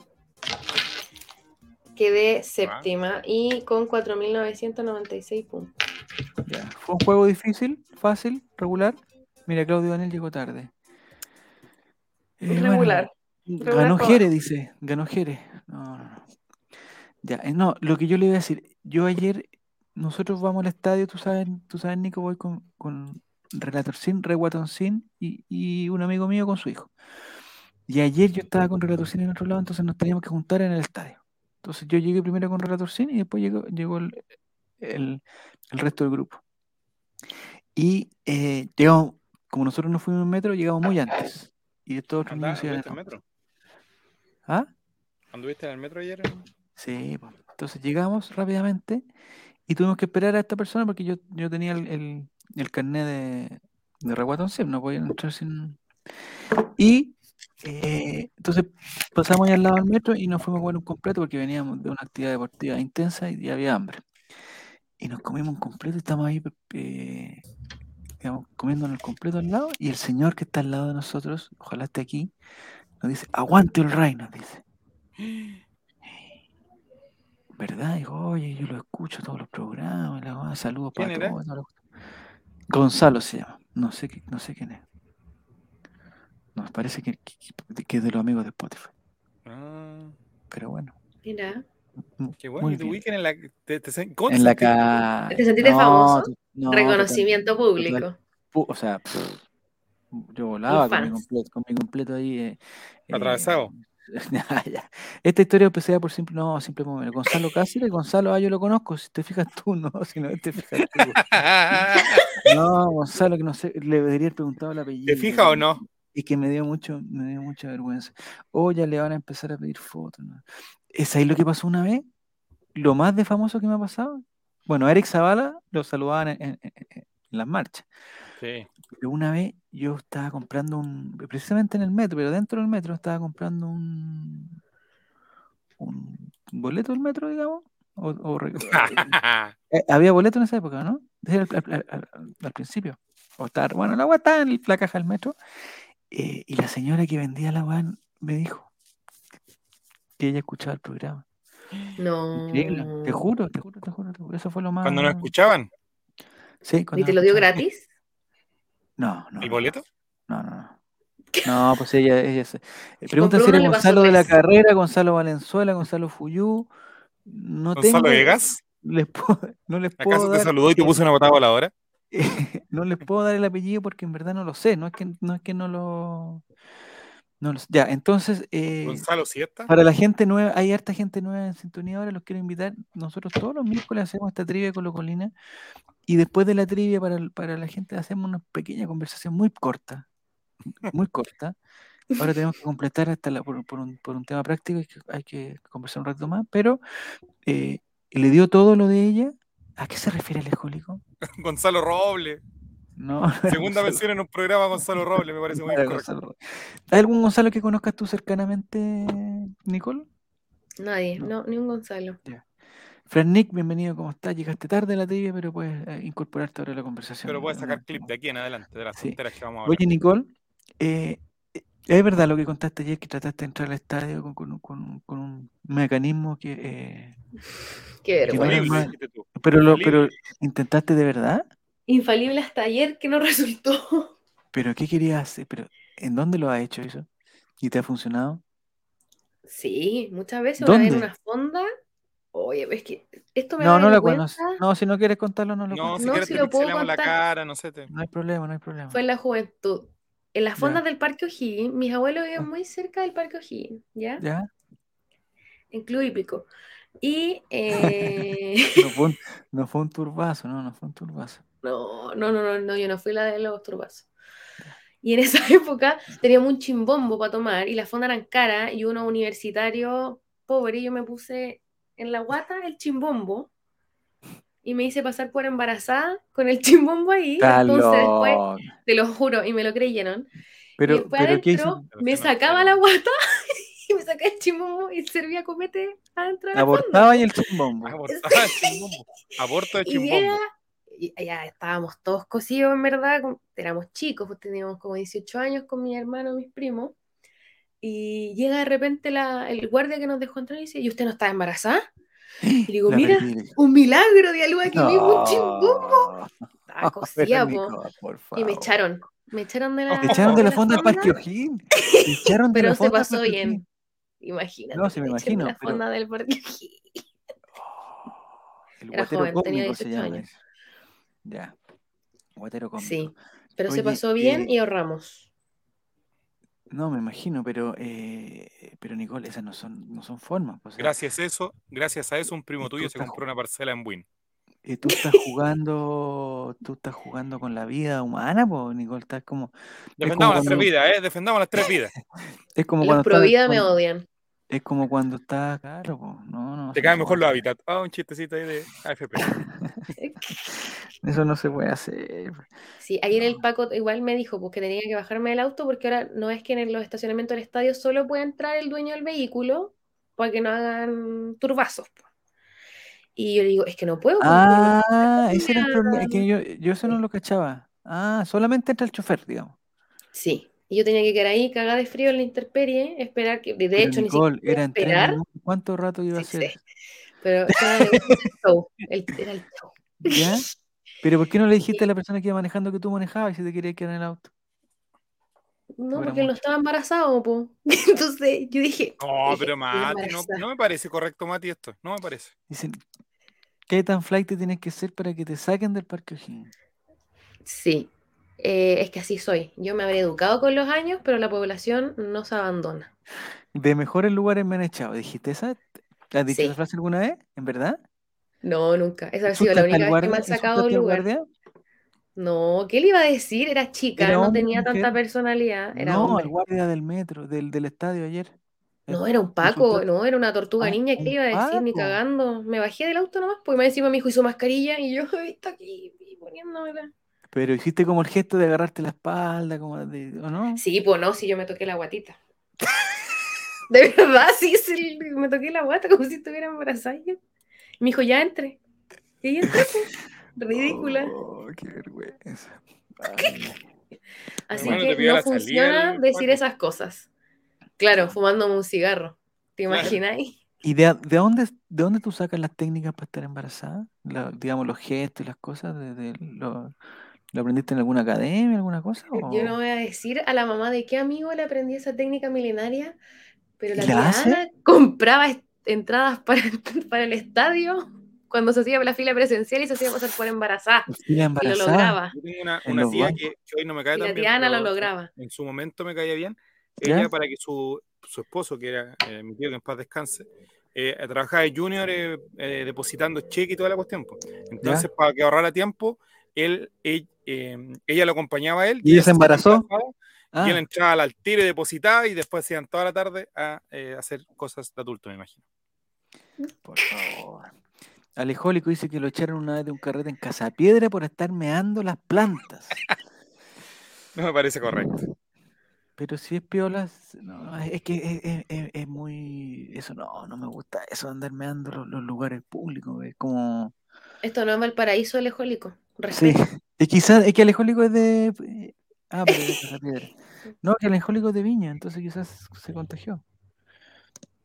Speaker 3: Quedé séptima y con 4.996 puntos.
Speaker 1: Ya. ¿Fue un juego difícil, fácil, regular? Mira, Claudio Daniel llegó tarde. Eh, bueno,
Speaker 3: Regular.
Speaker 1: Ganó. Jere, dice. Ganó Jere. No, no, no. Ya, eh, no, lo que yo le iba a decir, yo ayer, nosotros vamos al estadio, tú sabes, tú sabes, Nico, voy con, con Relator Sin, Reguaton Sin y, y un amigo mío con su hijo. Y ayer yo estaba con Relator Sin en otro lado, entonces nos teníamos que juntar en el estadio. Entonces yo llegué primero con Relator Sin y después llegó, llegó el, el- el resto del grupo. Y eh, llegamos, como nosotros no fuimos en metro, llegamos muy antes. Y estos otros
Speaker 2: Andá,
Speaker 1: niños se iban
Speaker 2: ¿Anduviste en el metro?
Speaker 1: ¿Ah?
Speaker 2: ¿Anduviste en el metro ayer?
Speaker 1: Sí, pues. entonces llegamos rápidamente y tuvimos que esperar a esta persona porque yo, yo tenía el, el, el carnet de, de Reguatón no podía entrar sin... Y eh, entonces pasamos ahí al lado del metro y nos fuimos a comer un completo porque veníamos de una actividad deportiva intensa y había hambre. Y nos comimos un completo y estamos ahí eh, digamos, comiendo el completo al lado y el señor que está al lado de nosotros, ojalá esté aquí, nos dice, aguante el rey, nos dice. *gasps* ¿verdad? Dijo, oye, yo lo escucho todos los programas, la saludos
Speaker 2: ¿Quién
Speaker 1: para todos. toda la cuestión". Gonzalo se llama, no sé, qué- no sé quién es. Nos parece que, que- que es de los amigos de Spotify,
Speaker 2: Ah,
Speaker 1: pero bueno.
Speaker 3: Mira.
Speaker 2: qué bueno.
Speaker 1: muy
Speaker 2: ¿Y te
Speaker 1: bien.
Speaker 2: ubican en la. Te, te- ¿Cómo te
Speaker 1: En la
Speaker 2: sentiste?
Speaker 1: ca...
Speaker 3: ¿Te sentiste
Speaker 1: no,
Speaker 3: famoso?
Speaker 1: to- no,
Speaker 3: Reconocimiento
Speaker 1: total-
Speaker 3: público.
Speaker 1: total- o sea, pff, yo volaba con mi, completo, con mi completo ahí. eh, eh,
Speaker 2: Atravesado. *laughs*
Speaker 1: ya. Esta historia empecé por simple, no, simple momento. Gonzalo Cáceres, Gonzalo, ah, yo lo conozco, si te fijas tú, no, *laughs* si no te fijas tú. *laughs* No, Gonzalo, que no sé, le debería haber preguntado el apellido.
Speaker 2: ¿Te fijas o no?
Speaker 1: Y que me dio mucho, me dio mucha vergüenza. O ya le van a empezar a pedir fotos. ¿no? ¿Es ahí lo que pasó una vez? Lo más de famoso que me ha pasado. Bueno, Eric Zavala lo saludaban en, en- en- en las marchas.
Speaker 2: Sí.
Speaker 1: Pero una vez yo estaba comprando un, precisamente en el metro, pero dentro del metro estaba comprando un, un boleto del metro, digamos. O, o re- *laughs* eh, había boleto en esa época, ¿no? Decía Al, al- al- al- al principio. O estaba- bueno, la agua estaba en la caja del metro. Eh, y la señora que vendía la agua me dijo que ella escuchaba el programa.
Speaker 3: No.
Speaker 1: Increíble, te juro, te juro, te juro, te juro. Eso fue lo más.
Speaker 2: Cuando nos escuchaban,
Speaker 1: Sí,
Speaker 3: ¿Y
Speaker 1: cuando
Speaker 3: te
Speaker 1: nos
Speaker 3: lo dio
Speaker 1: escuchaban.
Speaker 3: gratis?
Speaker 1: No, no.
Speaker 2: ¿el
Speaker 1: no,
Speaker 2: boleto?
Speaker 1: No, no, no. No, pues ella, ella se... eh, Pregunta si era
Speaker 3: y
Speaker 1: Gonzalo de la. Carrera, Gonzalo Valenzuela, Gonzalo Fuyú. No
Speaker 2: ¿Gonzalo
Speaker 1: tengo,
Speaker 2: Vegas? *laughs*
Speaker 1: les puedo- no les puedo
Speaker 2: ¿Acaso te saludó y te puso una patada voladora? *laughs*
Speaker 1: no les puedo dar el apellido porque en verdad no lo sé, no es que no, es que no lo, no lo sé. Ya, entonces, eh,
Speaker 2: ¿Gonzalo Siesta?
Speaker 1: para la gente nueva, hay harta gente nueva en sintonía ahora, los quiero invitar. Nosotros todos los miércoles hacemos esta trivia con Colina y después de la trivia para, para la gente hacemos una pequeña conversación muy corta, muy corta. Ahora tenemos que completar hasta la, por, por un, por un tema práctico, hay que, hay que conversar un rato más, pero eh, le dio todo lo de ella. ¿A qué se refiere el alcohólico? *laughs*
Speaker 2: Gonzalo Roble.
Speaker 1: No,
Speaker 2: Segunda
Speaker 1: Gonzalo- *laughs*
Speaker 2: mención en un programa Gonzalo Roble, me parece muy correcto.
Speaker 1: ¿Hay algún Gonzalo que conozcas tú cercanamente, Nicole?
Speaker 3: Nadie,
Speaker 1: No.
Speaker 3: no, ni un Gonzalo.
Speaker 1: Fran Nick, bienvenido, ¿cómo estás? Llegaste tarde a la trivia, pero puedes eh, incorporarte ahora a la conversación.
Speaker 2: Pero puedes sacar
Speaker 1: no,
Speaker 2: clip de aquí en adelante, de las
Speaker 1: Sí.
Speaker 2: que vamos a hablar.
Speaker 1: Oye, Nicole, eh, eh, ¿es verdad lo que contaste ayer que trataste de entrar al estadio con, con un- con- con un mecanismo que... eh,
Speaker 3: Qué
Speaker 1: Que no pero, lo, pero intentaste de verdad?
Speaker 3: Infalible hasta ayer que no *laughs* resultó.
Speaker 1: ¿Pero qué querías hacer? ¿Pero en dónde lo has hecho eso? ¿Y te ha funcionado?
Speaker 3: Sí, muchas veces una vez en
Speaker 1: ¿Dónde?
Speaker 3: una fonda. Oye, es que esto me
Speaker 1: No,
Speaker 3: da
Speaker 1: no la
Speaker 3: vergüenza.
Speaker 1: conozco. No, si no quieres contarlo, no lo
Speaker 2: No, si
Speaker 3: No,
Speaker 2: quieres
Speaker 3: si
Speaker 2: te
Speaker 3: lo puedo
Speaker 2: pixelamos la
Speaker 3: contar.
Speaker 2: cara, no sé. Te...
Speaker 1: No hay problema, no hay problema.
Speaker 3: Fue en la juventud. En las fondas del Parque O'Higgins, mis abuelos
Speaker 1: Ah.
Speaker 3: vivían muy cerca del Parque O'Higgins, ¿ya?
Speaker 1: ¿Ya?
Speaker 3: En Club Hípico. Y eh, *laughs*
Speaker 1: No fue, un, no fue un turbazo, no, no fue un turbazo.
Speaker 3: no, no, no, no, no, yo no fui la de los turbazos. Y en *laughs* esa época teníamos un chimbombo para tomar y las fondas eran caras y uno universitario pobre, y yo me puse en la guata el chimbombo y me hice pasar por embarazada con el *laughs* chimbombo ahí.
Speaker 1: Está
Speaker 3: Entonces después, te lo juro, y me lo creyeron. y
Speaker 1: Pero,
Speaker 3: después
Speaker 1: pero ¿qué
Speaker 3: adentro
Speaker 1: hizo?
Speaker 2: Pero
Speaker 3: me sacaba la guata *laughs* y me sacaba el chimbombo y servía comete adentro de la
Speaker 1: Abortaba y el chimbombo.
Speaker 2: Abortaba el chimbombo. Aborto de
Speaker 3: Y
Speaker 2: chimbombo.
Speaker 3: llega, y ya estábamos todos cosidos en verdad, éramos chicos, pues teníamos como 18 años con mi hermano y mis primos. Y llega de repente la, el guardia que nos dejó entrar y dice, ¿y usted no está embarazada? Y digo,
Speaker 1: La
Speaker 3: mira,
Speaker 1: retire.
Speaker 3: un milagro de algo aquí mismo, un chimbombo.
Speaker 1: No.
Speaker 3: Estaba *laughs* cosida, po.
Speaker 1: Verónica, por
Speaker 3: Y me echaron, me echaron de la,
Speaker 1: Te echaron de la fonda del Parque O'Higgins. Echaron de
Speaker 3: pero
Speaker 1: la
Speaker 3: se pasó bien. Imagínate,
Speaker 1: No, sí me
Speaker 3: de
Speaker 1: imagino,
Speaker 3: la
Speaker 1: pero-
Speaker 3: fonda del Parque O'Higgins.
Speaker 1: El
Speaker 3: Era
Speaker 1: guatero
Speaker 3: joven, tenía
Speaker 1: se
Speaker 3: 18
Speaker 1: llama
Speaker 3: años.
Speaker 1: Ya. Guatero.
Speaker 3: Sí, pero se pasó bien
Speaker 1: eh,
Speaker 3: y ahorramos.
Speaker 1: No, me imagino, pero, eh, pero Nicole, esas no son, no son formas. pues, o sea,
Speaker 2: Gracias a eso, gracias a eso, un primo
Speaker 1: Y tú
Speaker 2: tuyo se compró una parcela en Win.
Speaker 1: eh, tú estás jugando, tú estás jugando con la vida humana, pues, Nicole, estás como,
Speaker 2: Defendamos las
Speaker 1: cuando-
Speaker 2: tres vidas, ¿eh? Defendamos las tres vidas. *laughs*
Speaker 1: es como
Speaker 3: Los
Speaker 1: cuando
Speaker 3: pro
Speaker 1: estás-
Speaker 3: vida me odian.
Speaker 1: es como cuando estás, claro, pues, no, no.
Speaker 2: Te caen mejor los hábitats. Ah, un chistecito ahí de AFP. *laughs* *laughs*
Speaker 1: Eso no se puede hacer.
Speaker 3: Sí, ayer el Paco igual me dijo pues, que tenía que bajarme del auto porque ahora no es que en los estacionamientos del estadio solo puede entrar el dueño del vehículo para que no hagan turbazos. pues. Y yo le digo, es que no puedo. pues,
Speaker 1: Ah, ese era el problema, es que yo, yo eso no lo cachaba. Ah, solamente entra el chofer, digamos.
Speaker 3: Sí, y yo tenía que quedar ahí cagada de frío en la intemperie, esperar que, de
Speaker 1: Pero,
Speaker 3: hecho, ni siquiera
Speaker 1: era
Speaker 3: esperar.
Speaker 1: ¿Cuánto rato iba a
Speaker 3: Sí,
Speaker 1: ser?
Speaker 3: sí. Pero era, el show, el- era el show.
Speaker 1: ¿Ya? *laughs* Pero ¿por qué no le dijiste a la persona que iba manejando que tú manejabas y si te quería quedar en el auto?
Speaker 3: No, porque él no
Speaker 1: mucho.
Speaker 3: estaba embarazado, po. *laughs* Entonces yo dije.
Speaker 2: No,
Speaker 3: dije,
Speaker 2: pero
Speaker 3: "Estoy
Speaker 2: Mati, no,
Speaker 3: embarazada".
Speaker 2: no me parece correcto, Mati, esto. No me parece.
Speaker 1: Dicen, ¿qué tan flight tienes que ser para que te saquen del parque O'Higgins?
Speaker 3: Sí, eh, es que así soy. Yo me habré educado con los años, pero la población no se abandona.
Speaker 1: De mejores lugares me han echado. ¿Dijiste esa? ¿Has dicho
Speaker 3: Sí.
Speaker 1: esa frase alguna vez? ¿En verdad?
Speaker 3: No, nunca. Esa ha sido la
Speaker 1: ¿Insultaste
Speaker 3: única vez que me han sacado de un
Speaker 1: ¿Insultaste al
Speaker 3: lugar.
Speaker 1: guardia?
Speaker 3: No, ¿qué le iba a decir? Era chica,
Speaker 1: ¿Era
Speaker 3: no
Speaker 1: hombre
Speaker 3: tenía tanta personalidad. Era
Speaker 1: no,
Speaker 3: hombre.
Speaker 1: al guardia del metro, del, del estadio ayer.
Speaker 3: No, era un Paco, no, era una tortuga
Speaker 1: Ah,
Speaker 3: niña. ¿Qué le iba a decir? Ni cagando. Me bajé del auto nomás, porque más encima me dijo hizo mascarilla y yo *laughs* "Ay, está aquí poniéndomela.
Speaker 1: Pero hiciste como el gesto de agarrarte la espalda, como de, ¿o no?
Speaker 3: Sí, pues no, si yo me toqué la guatita. *laughs* De verdad, sí, sí, me toqué la guata como si estuviera embarazada. Y me dijo, ya entre. Y entré, pues. *laughs* Ridícula.
Speaker 1: Oh, qué vergüenza. *laughs* Ay,
Speaker 3: Así
Speaker 2: Bueno,
Speaker 3: que no funciona
Speaker 2: el
Speaker 3: decir esas cosas. Claro, fumándome un cigarro. ¿Te imagináis?
Speaker 1: ¿Y de, de dónde, de dónde tú sacas las técnicas para estar embarazada? La- digamos, los gestos y las cosas. De, de- lo, ¿Lo aprendiste en alguna academia, alguna cosa?
Speaker 3: Yo no voy a decir a la mamá de qué amigo le aprendí esa técnica milenaria, pero la
Speaker 1: ¿Y la
Speaker 3: tía? Ana compraba entradas para, *laughs* para el estadio cuando se hacía la fila presencial y se hacía pasar por embarazada. Y lo lograba.
Speaker 2: Yo tengo una, tía
Speaker 1: bancos.
Speaker 2: que, que hoy no me cae
Speaker 3: Y
Speaker 2: tan
Speaker 3: la
Speaker 2: bien,
Speaker 3: tía Ana lo lograba.
Speaker 2: En su momento me caía bien.
Speaker 1: ¿Ya?
Speaker 2: Ella, para que su, su esposo, que era eh, mi tío, que en paz descanse, eh, trabajaba de junior eh, eh, depositando cheque y toda la cuestión. Entonces, para que ahorrara tiempo, él, él, eh, ella lo acompañaba a él.
Speaker 1: ¿Y ella se embarazó?
Speaker 2: embarazaba,
Speaker 1: Ah,
Speaker 2: Y él entraba al tiro y depositaba y después se iban toda la tarde a eh, hacer cosas de adulto, me imagino.
Speaker 1: Por favor. Alejólico dice que lo echaron una vez de un carrete en Casapiedra por estar meando las plantas.
Speaker 2: No me parece correcto.
Speaker 1: Pero si es piola, no, es que es, es- es- es muy. Eso no, no me gusta eso de andar meando los, los lugares públicos. Es como.
Speaker 3: Esto no es Valparaíso alejólico.
Speaker 1: Sí,
Speaker 3: Respeto.
Speaker 1: es quizás, es que Alejólico es de. Ah, pero es de *laughs* Casapiedra. No, que Alejólico es de Viña, entonces quizás se contagió.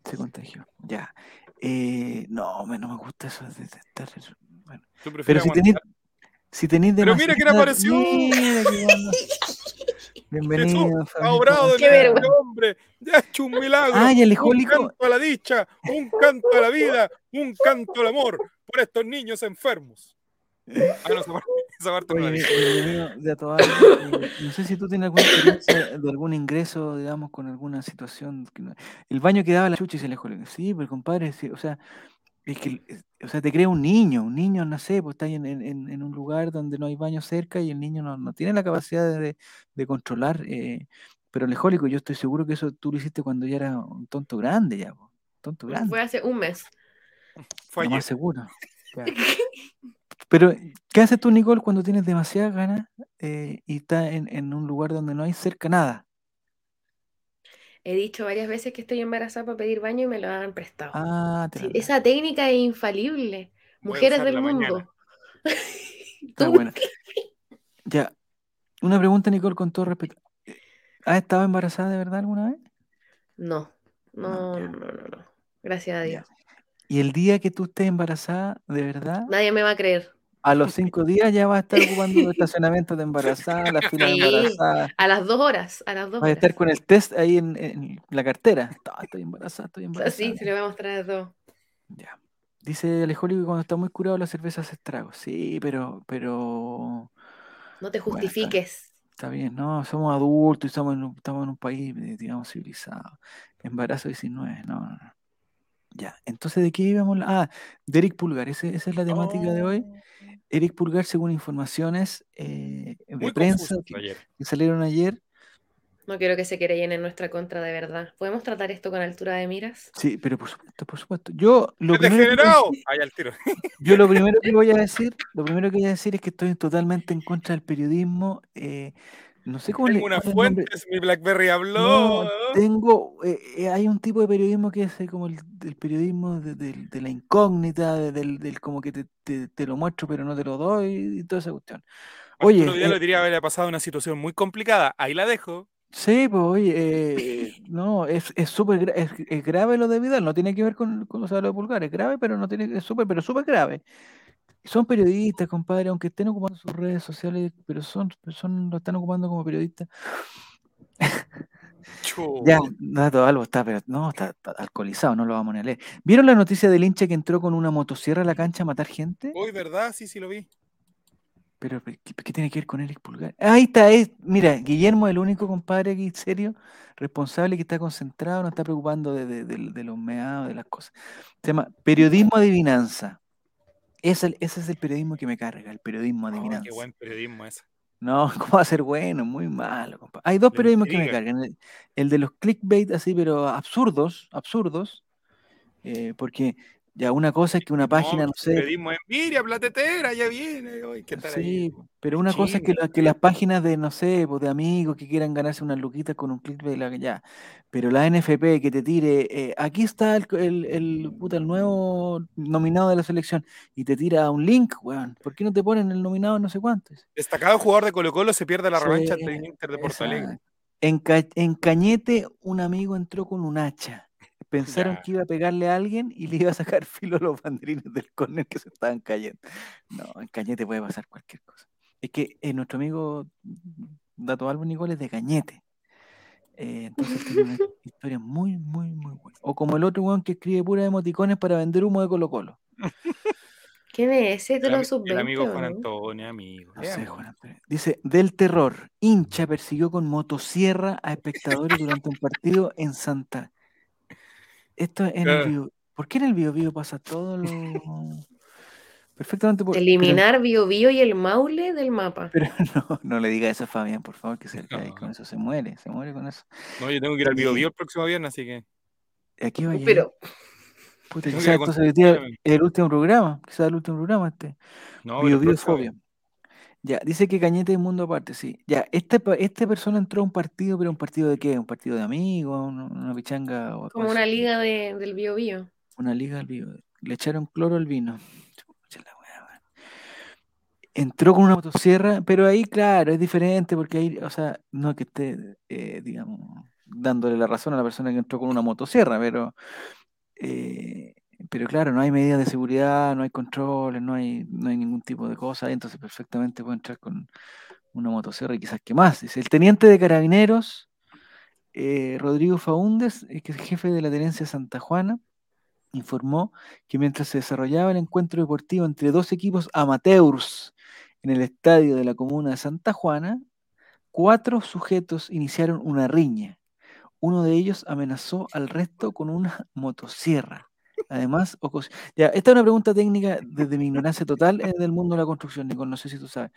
Speaker 1: Se contagió, ya. Eh, no, me, no me gusta eso de, de estar. Bueno, pero si tenéis si tenéis
Speaker 2: Pero mira quién
Speaker 1: demasiada-
Speaker 2: apareció.
Speaker 1: Mira bueno. *laughs* Bienvenido.
Speaker 2: Este
Speaker 3: vergüenza.
Speaker 2: hombre. Ya ha hecho un milagro.
Speaker 1: Ah, y
Speaker 2: Un canto a la dicha, un canto a la vida, un canto al amor por estos niños enfermos. No, esa parte, esa parte no la
Speaker 1: Oye,
Speaker 2: dije.
Speaker 1: bienvenido de a todas. Eh, No sé si tú tienes alguna experiencia de algún ingreso, digamos, con alguna situación. que no- El baño quedaba la chucha y se le jodió. Sí, pero compadre, sí, o sea, es que, o sea, te crea un niño, un niño, no sé, pues está ahí en, en- un lugar donde no hay baño cerca y el niño no, no tiene la capacidad de, de controlar. eh, pero el ejólico, yo estoy seguro que eso tú lo hiciste cuando ya era un tonto grande, ya, po, tonto grande.
Speaker 3: Fue hace un mes.
Speaker 2: Fue
Speaker 1: Lo
Speaker 2: ayer.
Speaker 1: más seguro. *laughs* ya. Pero, ¿qué haces tú, Nicole, cuando tienes demasiadas ganas eh, y estás en, en un lugar donde no hay cerca nada?
Speaker 3: He dicho varias veces que estoy embarazada para pedir baño y me lo han prestado.
Speaker 1: Ah, te
Speaker 3: Sí,
Speaker 1: la-
Speaker 3: esa técnica es infalible.
Speaker 2: Voy
Speaker 3: Mujeres del mundo.
Speaker 1: está *laughs*
Speaker 3: Tú-
Speaker 1: buena. Ya, una pregunta, Nicole, con todo respeto. ¿Has estado embarazada de verdad alguna vez?
Speaker 3: No,
Speaker 1: No,
Speaker 3: no, no, no, no. Gracias a
Speaker 1: Ya. Y el día que tú estés embarazada, de verdad,
Speaker 3: Nadie me va a creer.
Speaker 1: a los cinco días ya vas a estar ocupando los *laughs* estacionamientos de embarazada, la fila de
Speaker 3: Sí.
Speaker 1: embarazada.
Speaker 3: A las dos horas, a las dos
Speaker 1: Vas a estar con el test ahí en, en la cartera. Ah, Estoy embarazada, estoy embarazada.
Speaker 3: Así, se le va a mostrar a todos.
Speaker 1: Ya. Dice Alejólico que cuando está muy curado la cerveza hace estragos. Sí, pero, pero
Speaker 3: No te
Speaker 1: Bueno, está-
Speaker 3: justifiques.
Speaker 1: está bien, ¿no? Somos adultos y estamos en un, estamos en un país, digamos, civilizado. Embarazo 19, no, no, no. Ya, entonces, ¿de qué íbamos? Ah, de Eric Pulgar, ese- esa es la temática de hoy. Eric Pulgar, según informaciones eh, de
Speaker 2: Muy
Speaker 1: prensa que, salieron ayer,
Speaker 3: No quiero que se querellen en nuestra contra de verdad. ¿Podemos tratar esto con altura de miras?
Speaker 1: sí, pero por supuesto, por supuesto. Yo lo
Speaker 2: ¡Es
Speaker 1: primero que voy a
Speaker 2: degenerado!
Speaker 1: decir-
Speaker 2: Ahí al tiro. *laughs*
Speaker 1: Yo lo primero que voy a decir, lo primero que voy a decir es que estoy totalmente en contra del periodismo. eh, no sé cómo le
Speaker 2: Tengo una
Speaker 1: cuál es el nombre.
Speaker 2: fuente, mi Blackberry
Speaker 1: No,
Speaker 2: habló.
Speaker 1: tengo, eh, eh, hay un tipo de periodismo que es eh, como el, el periodismo de, de- de la incógnita, de- del, del como que te, te- te lo muestro pero no te lo doy y toda esa cuestión. Oye,
Speaker 2: Arturo Vidal
Speaker 1: eh,
Speaker 2: le diría haber pasado una situación muy complicada. Ahí la dejo.
Speaker 1: Sí, pues oye, eh, no, es súper es, es, grave lo de Vidal, no tiene que ver con, con o sea, lo de Pulgar, es grave, pero no tiene, es súper, pero súper grave. Son periodistas, compadre, aunque estén ocupando sus redes sociales, pero son, son lo están ocupando como periodistas. *laughs* ya, dato algo está, pero no, está, alcoholizado, no lo vamos a leer. ¿Vieron la noticia del hincha que entró con una motosierra a la cancha a matar gente?
Speaker 2: Hoy, ¿verdad? Sí, sí lo vi.
Speaker 1: Pero, ¿qué, tiene que ver con Eric Pulgar? Ahí está, es, mira, Guillermo es el único compadre aquí, serio, responsable que está concentrado, no está preocupando de, de los meados, de las cosas. Se llama periodismo adivinanza. Ese, ese es el periodismo que me carga, el periodismo adivinanza.
Speaker 2: qué buen periodismo ese.
Speaker 1: No, *laughs* ¿cómo va a ser bueno? Muy malo, compadre. Hay dos periodismos que me cargan. El, de los clickbait así, pero absurdos, absurdos. Eh, porque ya una cosa es que una página, no sé.
Speaker 2: Periodismo envidia, platetera, ya viene.
Speaker 1: sí, pero una cosa es que, que las páginas de, no sé, pues, de amigos que quieran ganarse unas luquitas con un clickbait, ya. Pero la NFP que te tire, eh, aquí está el, el, el, puta, el nuevo nominado de la selección, y te tira un link, weón. ¿Por qué no te ponen el nominado no sé cuántos?
Speaker 2: Destacado jugador de Colo Colo se pierde la revancha ante Inter de Porto Alegre.
Speaker 1: En, en Cañete, un amigo entró con un hacha pensaron que iba a pegarle a alguien y le iba a sacar *laughs* filo a los banderines del córner que se estaban cayendo. No, en Cañete puede pasar cualquier cosa. Es que eh, nuestro amigo Dato Álvaro Nicole es de Cañete. Eh, entonces tiene una *laughs* historia muy, muy, muy buena. O como el otro weón que escribe pura emoticones para vender humo de Colo Colo.
Speaker 3: ¿Quién es ese?
Speaker 2: el, el amigo Juan Antonio, amigo.
Speaker 1: No sé, Juan Dice, del terror, hincha persiguió con motosierra a espectadores durante un partido en Santa esto en el bio. ¿Por qué en el bio bio pasa todo lo. Perfectamente.
Speaker 3: Eliminar bio bio y el Maule del mapa.
Speaker 1: Pero *laughs* no, no le diga eso a Fabián, por favor, que se no. con eso se muere, se muere con eso.
Speaker 2: No, yo tengo que ir al bio bio el próximo viernes, así que.
Speaker 1: Aquí va
Speaker 3: Pero.
Speaker 1: Puta, quizás entonces el, el último programa, quizás el último programa este. No, bio bio fobia. Ya, dice que Cañete es mundo aparte, sí. Ya, este, este persona entró a un partido, pero ¿un partido de qué? ¿Un partido de amigos? ¿Una, pichanga? O
Speaker 3: Como una liga de, del bio bio.
Speaker 1: Una liga del bio. Le echaron cloro al vino. Entró con una motosierra, pero ahí, claro, es diferente porque ahí, o sea, no es que esté, eh, digamos, dándole la razón a la persona que entró con una motosierra, pero eh, pero claro, no hay medidas de seguridad, no hay controles, no hay, no hay ningún tipo de cosa, entonces perfectamente puede entrar con una motosierra y quizás que más. el teniente de carabineros, eh, Rodrigo Faúndez, eh, que es jefe de la tenencia Santa Juana, informó que mientras se desarrollaba el encuentro deportivo entre dos equipos amateurs en el estadio de la comuna de Santa Juana, cuatro sujetos iniciaron una riña. Uno de ellos amenazó al resto con una motosierra. Además, ya, esta es una pregunta técnica desde mi ignorancia total en el mundo de la construcción, Nico, no sé si tú sabes.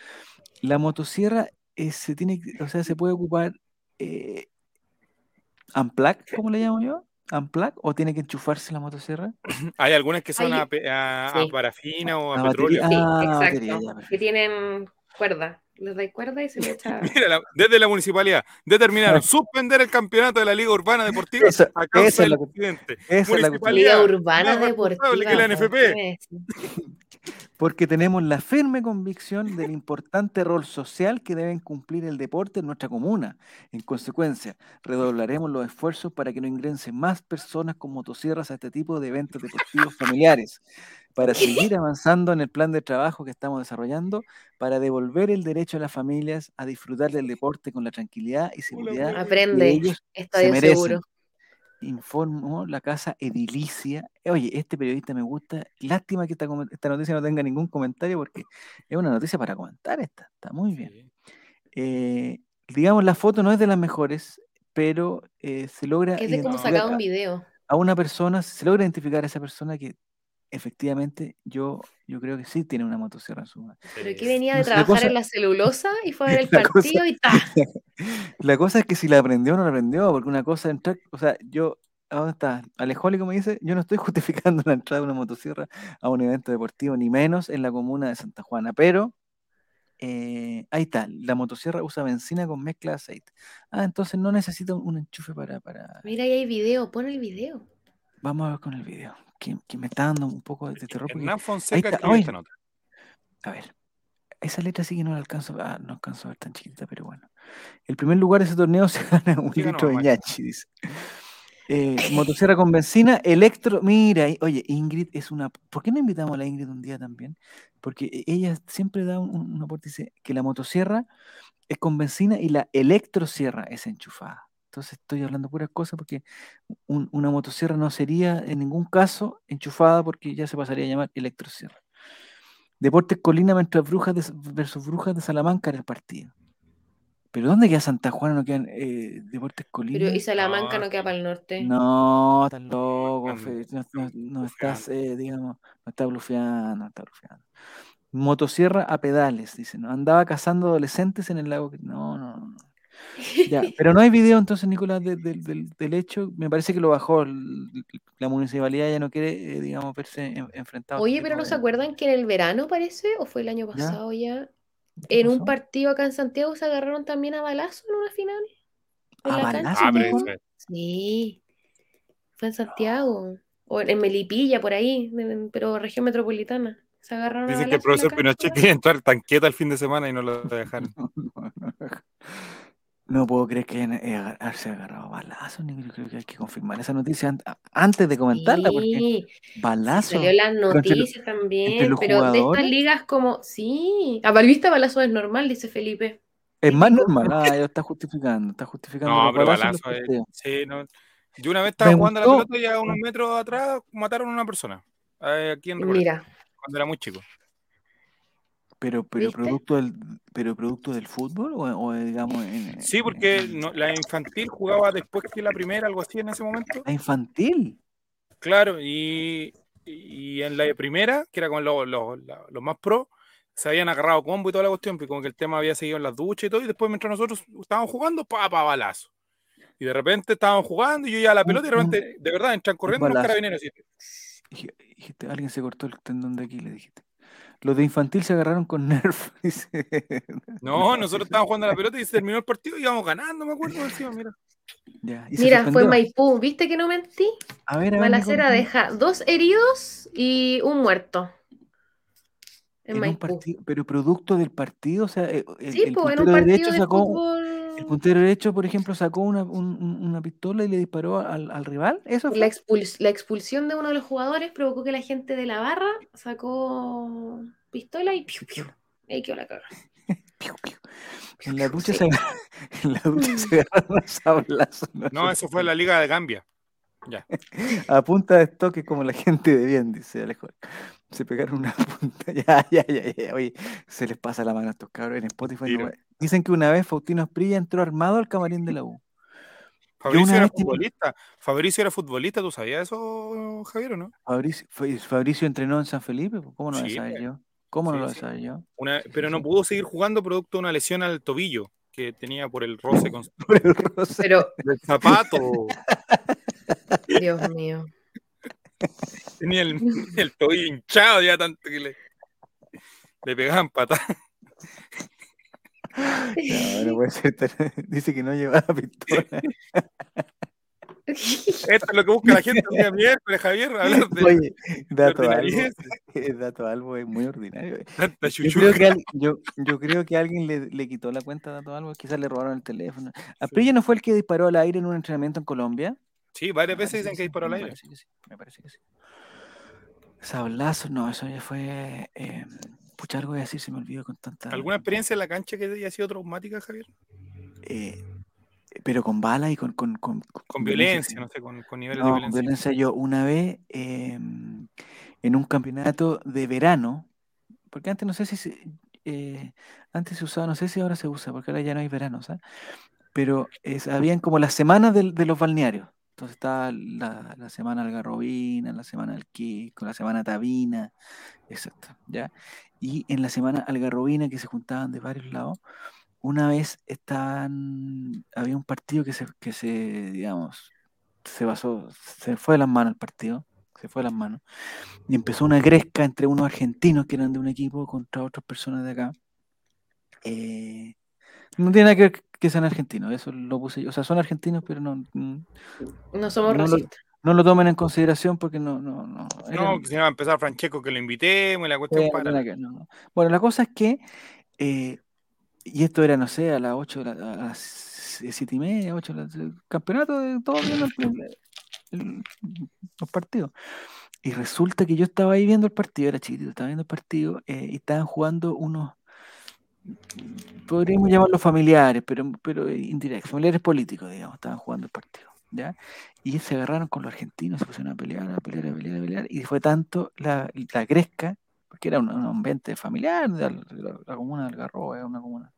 Speaker 1: La motosierra eh, se tiene, o sea, se puede ocupar eh, unplug, ¿cómo le llamo yo? ¿Unplug? ¿O tiene que enchufarse la motosierra? *clears throat*
Speaker 2: Hay algunas que son a, parafina o a, petróleo.
Speaker 3: Sí, ah, exacto. que tienen cuerda les da cuerda y se le echa. *laughs*
Speaker 2: Mira, desde la municipalidad determinaron suspender el campeonato de la Liga Urbana Deportiva a causa del accidente.
Speaker 3: Liga Urbana Deportiva.
Speaker 2: Que la NFP.
Speaker 1: Porque tenemos la firme convicción del importante rol social que deben cumplir el deporte en nuestra comuna. En consecuencia, redoblaremos los esfuerzos para que no ingresen más personas con motosierras a este tipo de eventos deportivos familiares para seguir avanzando en el plan de trabajo que estamos desarrollando, para devolver el derecho a las familias a disfrutar del deporte con la tranquilidad y seguridad
Speaker 3: Aprende, que ellos se merecen. Seguro.
Speaker 1: Informó la casa edilicia. Oye, este periodista me gusta. Lástima que esta, noticia no tenga ningún comentario porque es una noticia para comentar esta. Está muy bien. Eh, digamos, la foto no es de las mejores, pero eh, se logra...
Speaker 3: Es de cómo sacar un video.
Speaker 1: A una persona, se logra identificar a esa persona que efectivamente, yo, yo creo que sí tiene una motosierra en su mano.
Speaker 3: Pero que venía de trabajar en la celulosa y fue a ver *laughs* el partido y ta. *laughs*
Speaker 1: La cosa es que si la aprendió o no la aprendió, porque una cosa entrar, o sea, yo, ¿a dónde está? Alejólico me dice, yo no estoy *laughs* justificando la entrada de una motosierra a un evento deportivo, ni menos en la comuna de Santa Juana, pero eh, ahí está, la motosierra usa benzina con mezcla de aceite. Ah, entonces no necesita un, enchufe para, para...
Speaker 3: Mira, ahí hay video, pon el video.
Speaker 1: Vamos a ver con el video que, me está dando un poco de terror.
Speaker 2: Hernán Fonseca escribió esta nota.
Speaker 1: A ver, esa letra sí que no la alcanzo, ah, no alcanzo a ver tan chiquita, pero bueno. El primer lugar de ese torneo *laughs* se gana un
Speaker 2: Sí,
Speaker 1: litro de ñachi, dice. Eh, motosierra con benzina, electro. Mira, oye, Ingrid es una. ¿Por qué no invitamos a la Ingrid un día también? Porque e- ella siempre da un, un aporte, dice que la motosierra es con benzina y la electrosierra es enchufada. Entonces estoy hablando puras cosas porque un- una motosierra no sería en ningún caso enchufada porque ya se pasaría a llamar electrosierra. Deportes Colina mientras Brujas de- versus Brujas de Salamanca era el partido. ¿Pero dónde queda Santa Juana? ¿No quedan eh, Deportes Colina?
Speaker 3: Pero y Salamanca
Speaker 2: No,
Speaker 3: no queda para el norte.
Speaker 1: No, estás loco,
Speaker 2: Están
Speaker 1: Fe- no, no- no
Speaker 2: blufeando.
Speaker 1: estás, eh, digamos, no estás blufeando, no estás blufeando. Motosierra a pedales, dice, ¿no? Andaba cazando adolescentes en el lago. No, no, no. Ya, *laughs* pero no hay video entonces, Nicolás, de- de- del, del hecho. Me parece que lo bajó. la municipalidad ya no quiere, eh, digamos, verse en- enfrentado.
Speaker 3: Oye,
Speaker 1: este
Speaker 3: pero ¿no se acuerdan que en el verano parece? ¿O fue el año pasado ya?
Speaker 1: ¿Qué
Speaker 3: En un partido acá en Santiago se agarraron también a balazo en una final. en
Speaker 1: ¿A
Speaker 3: la cancha.
Speaker 2: Ah,
Speaker 3: Sí, fue en Santiago. O en Melipilla, por ahí, en- pero región metropolitana. Se agarraron a
Speaker 2: Dicen que el profesor Pinochet quería entrar tanqueta el fin de semana y no lo dejaron. *laughs*
Speaker 1: No, puedo creer que hayan eh, haberse agarrado balazos, ni creo que hay que confirmar esa noticia an- antes de comentarla, porque
Speaker 3: Sí,
Speaker 1: balazos.
Speaker 3: salió
Speaker 1: los-
Speaker 3: noticias también,
Speaker 1: los
Speaker 3: pero de estas ligas como, sí, a Balvista balazo es normal, dice Felipe.
Speaker 1: Es más normal, *laughs* ah, está justificando, está justificando
Speaker 2: No, pero balazo es. Sí, no. Yo una vez estaba
Speaker 1: Me
Speaker 2: jugando a la pelota y a unos metros atrás mataron a una persona. eh, Aquí en
Speaker 3: Mira,
Speaker 2: cuando era muy chico.
Speaker 1: Pero, pero
Speaker 3: ¿Viste?
Speaker 1: producto del, pero producto del fútbol o, o, digamos en,
Speaker 2: Sí, porque
Speaker 1: en-
Speaker 2: no- la infantil jugaba después que la primera, algo así en ese momento.
Speaker 1: la infantil.
Speaker 2: Claro, y, y en la de primera, que era con los los- los más pro, se habían agarrado combo y toda la cuestión, pues como que el tema había seguido en las duchas y todo, y después mientras nosotros estábamos jugando, pa, pa, balazo. Y de repente estábamos jugando y yo ya a la pelota y de repente, de verdad, entran corriendo los carabineros.
Speaker 1: Dije- dijiste, alguien se cortó el tendón de aquí, le dijiste. Los de infantil se agarraron con Nerf. *laughs* dice.
Speaker 2: No, nosotros estábamos jugando a la pelota y se terminó el partido y íbamos ganando, me acuerdo encima, mira.
Speaker 1: Ya, y se
Speaker 3: mira, fue. Maipú, ¿viste que no mentí?
Speaker 1: A ver, a ver,
Speaker 3: Balacera
Speaker 1: Nicole,
Speaker 3: deja dos heridos y un muerto. En,
Speaker 1: en un
Speaker 3: Maipú.
Speaker 1: partido, pero producto del partido, o sea, eh, el,
Speaker 3: Sí,
Speaker 1: el
Speaker 3: pues en un partido
Speaker 1: derecho
Speaker 3: de
Speaker 1: sacó,
Speaker 3: fútbol.
Speaker 1: El puntero derecho, por ejemplo, sacó una, un- un- una pistola y le disparó al, al rival. Eso
Speaker 3: La,
Speaker 1: fue.
Speaker 3: expuls- la expulsión de uno de los jugadores provocó que la gente de la barra sacó pistola y piu, piu. Ahí quedó la caga. *laughs*
Speaker 1: Piu, piu. En la ducha
Speaker 3: Sí.
Speaker 1: se, *laughs* en la ducha se agarraron a sablazos, ¿no?
Speaker 2: No, eso fue la Liga de Gambia. *laughs*
Speaker 1: A punta de estoque como la gente de bien, dice Alejo. Se pegaron una *laughs* punta. Ya, ya, ya, ya. Oye, se les pasa la mano a estos cabros en Spotify. no Dicen que una vez Faustino Asprilla entró armado al camarín de la U.
Speaker 2: Fabricio era futbolista. Fabricio era futbolista, ¿tú sabías eso, Javier, o no?
Speaker 1: Fabricio, Fa- Fabricio entrenó en San Felipe, pues, ¿cómo no lo sabía
Speaker 2: pues.
Speaker 1: yo? ¿Cómo no lo
Speaker 2: sí.
Speaker 1: sabía yo?
Speaker 2: Una- pero no
Speaker 1: sí.
Speaker 2: pudo seguir jugando producto de una lesión al tobillo que tenía por el roce *laughs* con
Speaker 1: Por el roce.
Speaker 3: Pero,
Speaker 2: el zapato.
Speaker 3: Dios mío. *laughs*
Speaker 2: tenía el, el tobillo hinchado ya tanto que le, le pegaban patadas.
Speaker 1: No, no *laughs* puede ser. tan- Dice que no llevaba pistola.
Speaker 2: Esto es lo que busca la gente el día miércoles, Javier, hablar de
Speaker 1: Oye, dato algo. *laughs* Dato algo es muy ordinario. Yo creo que, al- yo, yo creo que alguien le, le quitó la cuenta a Dato Albo, quizás le robaron el teléfono. ¿Aprilla no fue el que disparó al aire en un entrenamiento en Colombia?
Speaker 2: Sí, varias veces dicen que
Speaker 1: sí,
Speaker 2: disparó al
Speaker 1: me
Speaker 2: aire.
Speaker 1: parece que sí, me parece que sí. Sablazo, no, eso ya fue. Eh, pucha, algo voy a decir, se me olvidó con tanta.
Speaker 2: ¿Alguna experiencia en la cancha que haya sido traumática, Javier?
Speaker 1: eh, pero con bala y con. Con, con,
Speaker 2: Con violencia, no sé, con, con niveles
Speaker 1: No,
Speaker 2: de
Speaker 1: con
Speaker 2: violencia.
Speaker 1: violencia yo una vez eh, en un campeonato de verano, porque antes no sé si se, eh, antes se usaba, no sé si ahora se usa, porque ahora ya no hay verano, ¿sabes? Pero es, habían como las semanas de, los balnearios. Entonces estaba la, la semana algarrobina, la semana alquisco, la semana tabina, exacto, ¿ya? Y en la semana algarrobina que se juntaban de varios lados, una vez estaban, había un partido que se, que se, digamos, se basó, se fue de las manos el partido, se fue de las manos, y empezó una gresca entre unos argentinos que eran de un equipo contra otras personas de acá. Eh, no tiene nada que ver que sean argentinos, eso lo puse yo, o sea, son argentinos, pero no, mm,
Speaker 3: No somos
Speaker 1: No lo-
Speaker 3: racistas.
Speaker 1: no lo tomen en consideración porque no, no, no.
Speaker 2: No, que se iba a empezar Francesco que lo invitemos y la cuestión
Speaker 1: eh,
Speaker 2: para.
Speaker 1: no, no. Bueno, la cosa es que eh, y esto era, no sé, a las 8, a las 7 y media, 8, el campeonato de todo viendo los partidos. Y resulta que yo estaba ahí viendo el partido, era chiquitito, estaba viendo el partido eh, y estaban jugando unos, podríamos llamarlos familiares, pero, pero indirectos, familiares políticos, digamos, estaban jugando el partido. ¿ya? Y se agarraron con los argentinos, se pusieron a pelear, a pelear, a pelear, a pelear, y fue tanto la, la gresca, porque era un, ambiente familiar de la, comuna del Garro, una comuna.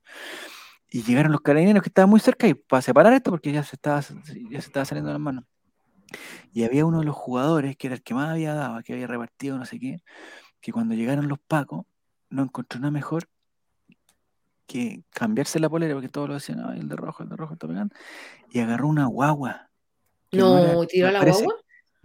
Speaker 1: Y llegaron los carabineros que estaban muy cerca y para separar esto, porque ya se estaba, ya se estaba saliendo de las manos. Y había uno de los jugadores, que era el que más había dado, que había repartido no sé qué, que cuando llegaron los pacos, no encontró nada mejor que cambiarse la polera, porque todos lo decían, el de rojo, el de rojo está pegando, y agarró una guagua.
Speaker 3: No, tiró a la guagua.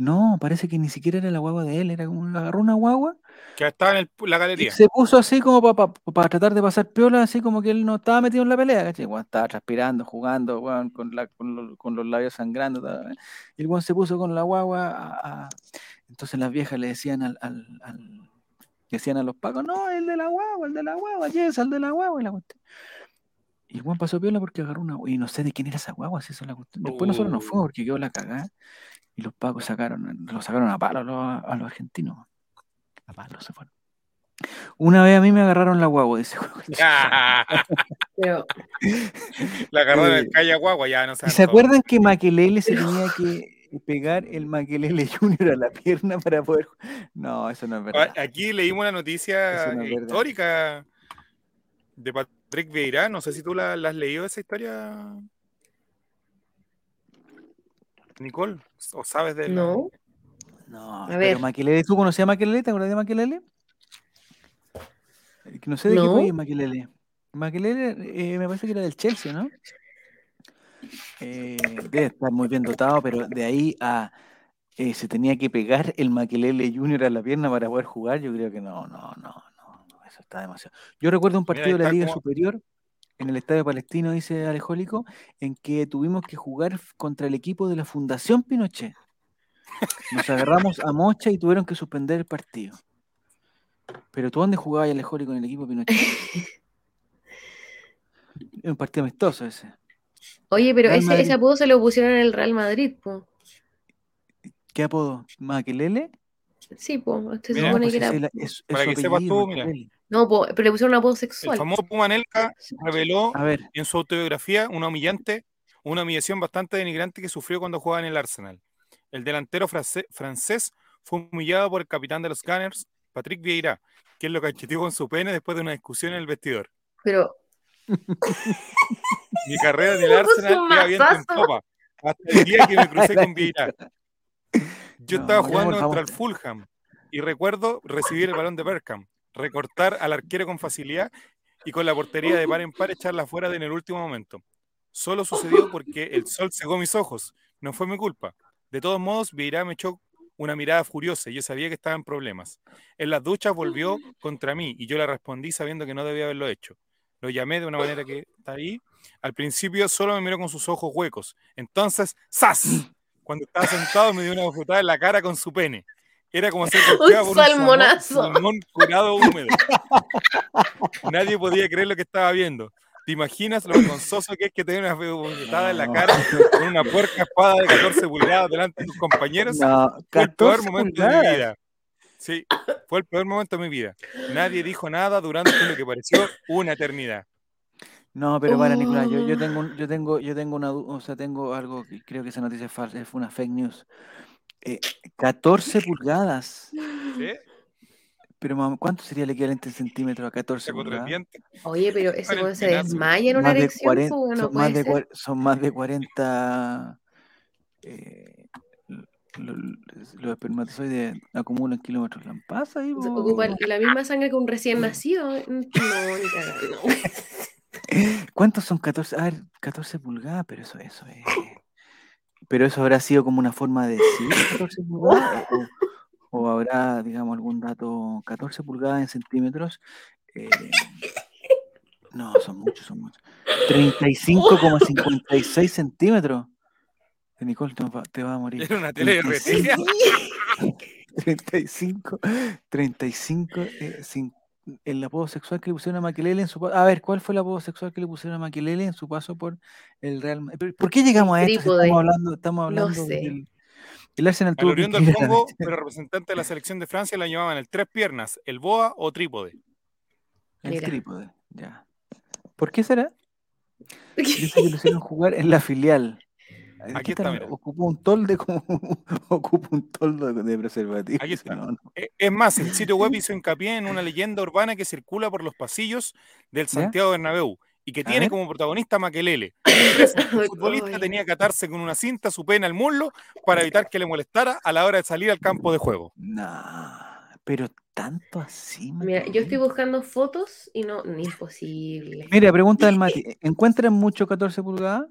Speaker 1: No, parece que ni siquiera era la guagua de él, era como agarró una guagua.
Speaker 2: Que estaba en la galería.
Speaker 1: se puso así como para tratar de pasar piola, así como que él no estaba metido en la pelea, ¿cachai? estaba transpirando, jugando, con, los labios sangrando. Y el Juan se puso con la guagua. Entonces las viejas le decían al, decían a los pacos, no, el de la guagua, el de la guagua, yes, el de la guagua. Y, la y el Juan pasó piola porque agarró una Y no sé de quién era esa guagua, si eso es la cuestión. Después nosotros nos fuimos porque quedó la cagada. Y los pacos sacaron, lo sacaron a palo a los, argentinos. A palo se fueron. Una vez a mí me agarraron la guagua, dice *laughs* *laughs*
Speaker 2: La agarraron en el calle guagua, ya no
Speaker 1: sé. ¿Se acuerdan que Maquelele se tenía que pegar el Maquelele *laughs* Junior a la pierna para poder. No, eso no es verdad.
Speaker 2: Aquí leímos una noticia histórica de Patrick Vieira. No sé si tú la, la has leído esa historia. Nicole, ¿o sabes de
Speaker 3: No.
Speaker 1: No, pero Maquilele, ¿tú conocías a Maquilele? ¿Te acuerdas de Maquilele? No sé de qué país es Maquilele. Maquilele eh, me parece que era del Chelsea, ¿no? Eh, debe estar muy bien dotado, pero de ahí a eh, se tenía que pegar el Maquilele Junior a la pierna para poder jugar, yo creo que no, no, no, no, eso está demasiado. Yo recuerdo un partido de la Liga Superior en el Estadio Palestino, dice Alejólico, en que tuvimos que jugar contra el equipo de la Fundación Pinochet. Nos agarramos a mocha y tuvieron que suspender el partido. Pero tú dónde jugabas Alejólico en el equipo Pinochet? *laughs* Es un partido amistoso ese.
Speaker 3: Oye, pero ese, apodo se lo pusieron en el Real Madrid, po.
Speaker 1: ¿Qué apodo? ¿Maquelele?
Speaker 3: Sí, pues, usted se supone que era.
Speaker 2: Para que sepas tú, mira.
Speaker 3: No, pero le pusieron una voz sexual.
Speaker 2: El famoso Pumanelka reveló en su autobiografía una humillante, una humillación bastante denigrante que sufrió cuando jugaba en el Arsenal. El delantero francés fue humillado por el capitán de los Gunners, Patrick Vieira, quien lo cacheteó con su pene después de una discusión en el vestidor.
Speaker 3: Pero. *laughs*
Speaker 2: Mi carrera en el Arsenal iba bien en popa, hasta el día que me crucé con *laughs* Vieira. Yo estaba jugando contra el Fulham y recuerdo recibir el balón de Berkham recortar al arquero con facilidad y con la portería de par en par echarla fuera en el último momento. Solo sucedió porque el sol cegó mis ojos. No fue mi culpa. De todos modos, Vieira me echó una mirada furiosa y yo sabía que estaba en problemas. En las duchas volvió contra mí y yo le respondí sabiendo que no debía haberlo hecho. Lo llamé de una manera que está ahí. Al principio solo me miró con sus ojos huecos. Entonces, ¡zas! Cuando estaba sentado me dio una bofetada en la cara con su pene. Era como ser *laughs*
Speaker 3: un salmonazo.
Speaker 2: Un salmón curado húmedo. Nadie podía creer lo que estaba viendo. ¿Te imaginas lo vergonzoso que es que tener una bofetada en la cara con una puerca espada de 14 pulgadas delante de tus compañeros? fue el peor momento de mi vida. Sí, fue el peor momento de mi vida. Nadie dijo nada durante lo que pareció una eternidad.
Speaker 1: No, pero para Nicolás, yo, yo, tengo, yo tengo, yo tengo una, o sea, tengo algo que creo que esa noticia es falsa, fue una fake news. 14 eh, pulgadas. ¿Sí? Pero ¿cuánto sería el equivalente en centímetros a 14 pulgadas?
Speaker 3: Oye, pero ese puede se desmaya en una erección.
Speaker 1: De son, más de, son, más de, 40 eh, los, espermatozoides acumulan kilómetros lampasa y
Speaker 3: ocupan la misma sangre que un recién nacido. No, ni cagando. *laughs*
Speaker 1: ¿Cuántos son 14? A ver, 14 pulgadas, pero eso, eso es. Pero eso habrá sido como una forma de decir 14 pulgadas *laughs* o, habrá, digamos, algún dato 14 pulgadas en centímetros. Eh, no, son muchos, son muchos. *laughs* 35,56 centímetros. Nicole te va, a morir.
Speaker 2: Era una tele
Speaker 1: 35, 35, *laughs* eh, el apodo sexual que le pusieron a Maquelele en su A ver, ¿cuál fue el apodo sexual que le pusieron a Maquelele en su paso por el Real Madrid? ¿Por qué llegamos a esto? estamos hablando, estamos hablando del
Speaker 2: el Arsenal tuvo del Congo, pero representante de la selección de Francia la llamaban el tres piernas, el boa o trípode.
Speaker 1: El trípode, ya. ¿Por qué será? Dice que lo hicieron jugar en la filial.
Speaker 2: Aquí está,
Speaker 1: Ocupó un tolde como *laughs* ocupa un toldo de preservativo.
Speaker 2: Aquí está. Eh, es más, el sitio web *laughs* hizo hincapié en una leyenda urbana que circula por los pasillos del Santiago Bernabéu y que tiene como protagonista Maquelele. *coughs* El futbolista tenía que atarse con una cinta su pena al muslo para evitar que le molestara a la hora de salir al campo de juego.
Speaker 1: No, pero tanto así.
Speaker 3: Mira, yo estoy buscando fotos y no, ni imposible.
Speaker 1: Mira, pregunta del Mati, ¿encuentran mucho 14 pulgadas?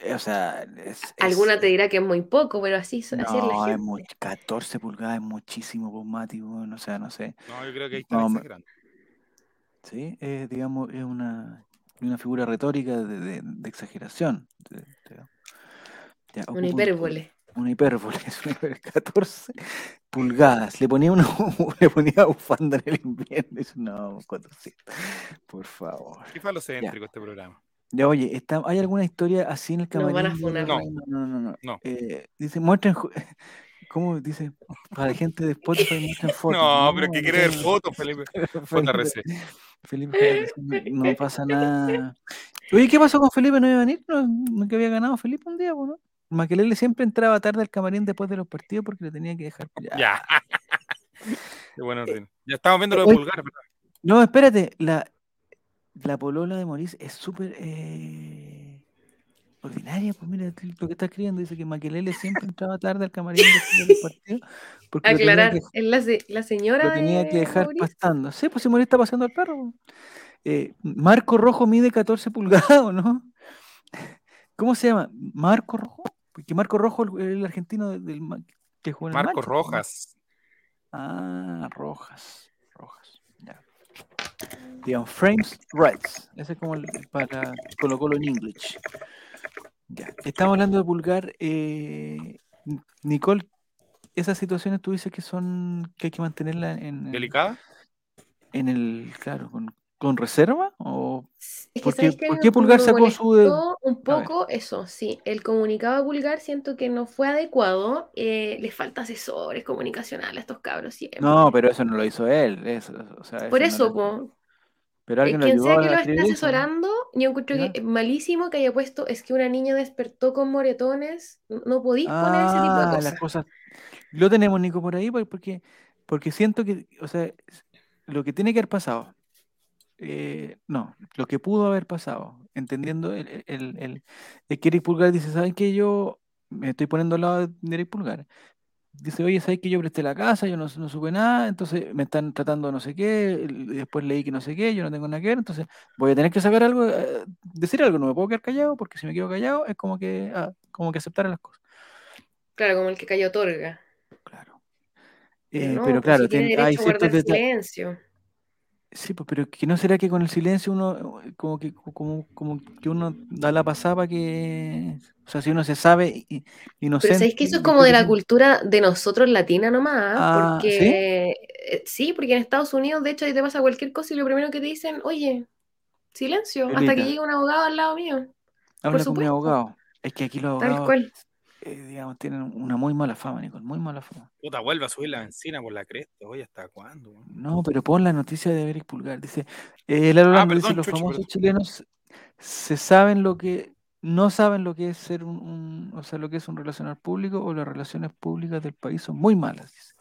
Speaker 1: Eh, o sea,
Speaker 3: alguna te dirá que es muy poco, pero así, así es la
Speaker 1: gente. Muy, 14 pulgadas es muchísimo, pues, Mati, o sea, no sé.
Speaker 2: No, yo creo que ahí está no, grande.
Speaker 1: Sí, digamos, es una, una figura retórica de, exageración.
Speaker 3: una hipérbole.
Speaker 1: Una hipérbole, *laughs* es una 14 pulgadas. Le ponía, uno, *laughs* le ponía bufanda en el invierno. no, 400. Por favor.
Speaker 2: Qué falocéntrico este programa.
Speaker 1: Ya, oye, está, ¿hay alguna historia así en el camarín?
Speaker 2: No, no,
Speaker 1: no, no, no. Eh, dice, muestren, *laughs* ¿Cómo dice? Para la gente de Spotify muestran *laughs* fotos.
Speaker 2: No, pero que quiere ver fotos, Felipe. *laughs*
Speaker 1: Felipe, Felipe no pasa nada. Oye, ¿qué pasó con Felipe? ¿No iba a venir? ¿No, que había ganado Felipe un día, ¿no? Maquelele siempre entraba tarde al camarín después de los partidos porque le tenía que dejar.
Speaker 2: Ya. Qué bueno, Ya estamos viendo lo de Pulgar, ¿verdad?
Speaker 1: No, espérate. La, la polola de Maurice es súper. Eh ordinaria, pues mira lo que está escribiendo, dice que Maquelele siempre *laughs* entraba tarde al camarín del partido.
Speaker 3: Porque Aclarar, es la, la, señora.
Speaker 1: Lo tenía que dejar pastando. Sí, pues si Maurice está pasando al perro. Eh, Marco Rojo mide 14 pulgadas, *laughs* ¿no? ¿Cómo se llama? ¿Marco Rojo? Porque Marco Rojo es el argentino del, que juega
Speaker 2: en Marco Rojas.
Speaker 1: Ah. Rojas. Digamos, Frames Rights. Ese es como el, para Colo en inglés. Ya. Estamos hablando de Pulgar. Eh, Nicole, esas situaciones tú dices que son que hay que mantenerla en.
Speaker 2: ¿Delicada?
Speaker 1: En el, claro, con, reserva o ¿Por, qué, Pulgar sacó su de...
Speaker 3: un poco eso, sí, el comunicado de Pulgar siento que no fue adecuado, eh, les falta asesores comunicacionales a estos cabros siempre.
Speaker 1: No, pero eso no lo hizo él,
Speaker 3: Por eso, po, pero alguien Quien sea que lo esté asesorando, yo encuentro que es malísimo que haya puesto, es que una niña despertó con moretones, no podéis poner ese tipo de ah, cosas. Las cosas.
Speaker 1: Lo tenemos, Nico, por ahí, porque, porque siento que, o sea, lo que tiene que haber pasado, eh, no, lo que pudo haber pasado, entendiendo el, el, el, que Eric Pulgar dice, ¿saben qué? Yo me estoy poniendo al lado de Eric Pulgar dice, oye, ¿sabes que yo presté la casa? Yo no, no, supe nada, entonces me están tratando no sé qué, después leí que no sé qué, yo no tengo nada que ver, entonces voy a tener que sacar algo, eh, decir algo, no me puedo quedar callado, porque si me quedo callado es como que, ah, como que aceptar las cosas.
Speaker 3: Claro, como el que cayó otorga.
Speaker 1: Claro. Eh, pero, pues, claro, hay ciertos
Speaker 3: detalles.
Speaker 1: Sí, pues, pero que no será que con el silencio uno, como que, como, como que uno da la pasada para que, o sea, si uno se sabe y, y no sé.
Speaker 3: Pero sabéis que eso es como de la cultura de nosotros latina nomás, ah, porque eh, ¿sí? porque en Estados Unidos, de hecho, ahí te pasa cualquier cosa y lo primero que te dicen, oye, silencio, hasta que llegue un abogado al lado mío.
Speaker 1: Habla con mi abogado. Es que aquí los abogados. Eh, digamos, tienen una muy mala fama, Nicole, muy mala fama.
Speaker 2: Puta, vuelve a subir la benzina por la cresta, oye, ¿hasta cuándo?
Speaker 1: No, pero pon la noticia de Eric Pulgar. Dice, eh, ah, dice, los famosos chilenos se saben lo que, no saben lo que es ser un, o sea, lo que es un relacionar público o las relaciones públicas del país son muy malas, dice.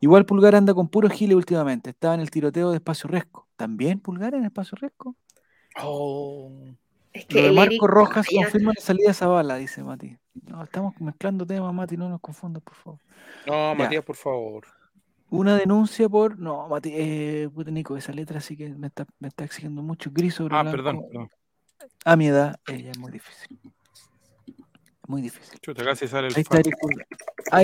Speaker 1: Igual Pulgar anda con puro gile últimamente, estaba en el tiroteo de Espacio Resco. ¿También Pulgar en Espacio Resco?
Speaker 2: Oh.
Speaker 1: Es que Marco Rojas confirma la salida de esa bala, dice Mati. No, estamos mezclando temas, Mati, no nos confundas, por favor.
Speaker 2: No, Matías, por favor.
Speaker 1: Una denuncia por. No, Mati, eh, Nico, esa letra sí que me está, me está exigiendo mucho gris sobre
Speaker 2: Ah, perdón, perdón.
Speaker 1: A mi edad, ella es muy difícil. Muy difícil.
Speaker 2: Chuta, casi sale el
Speaker 1: ahí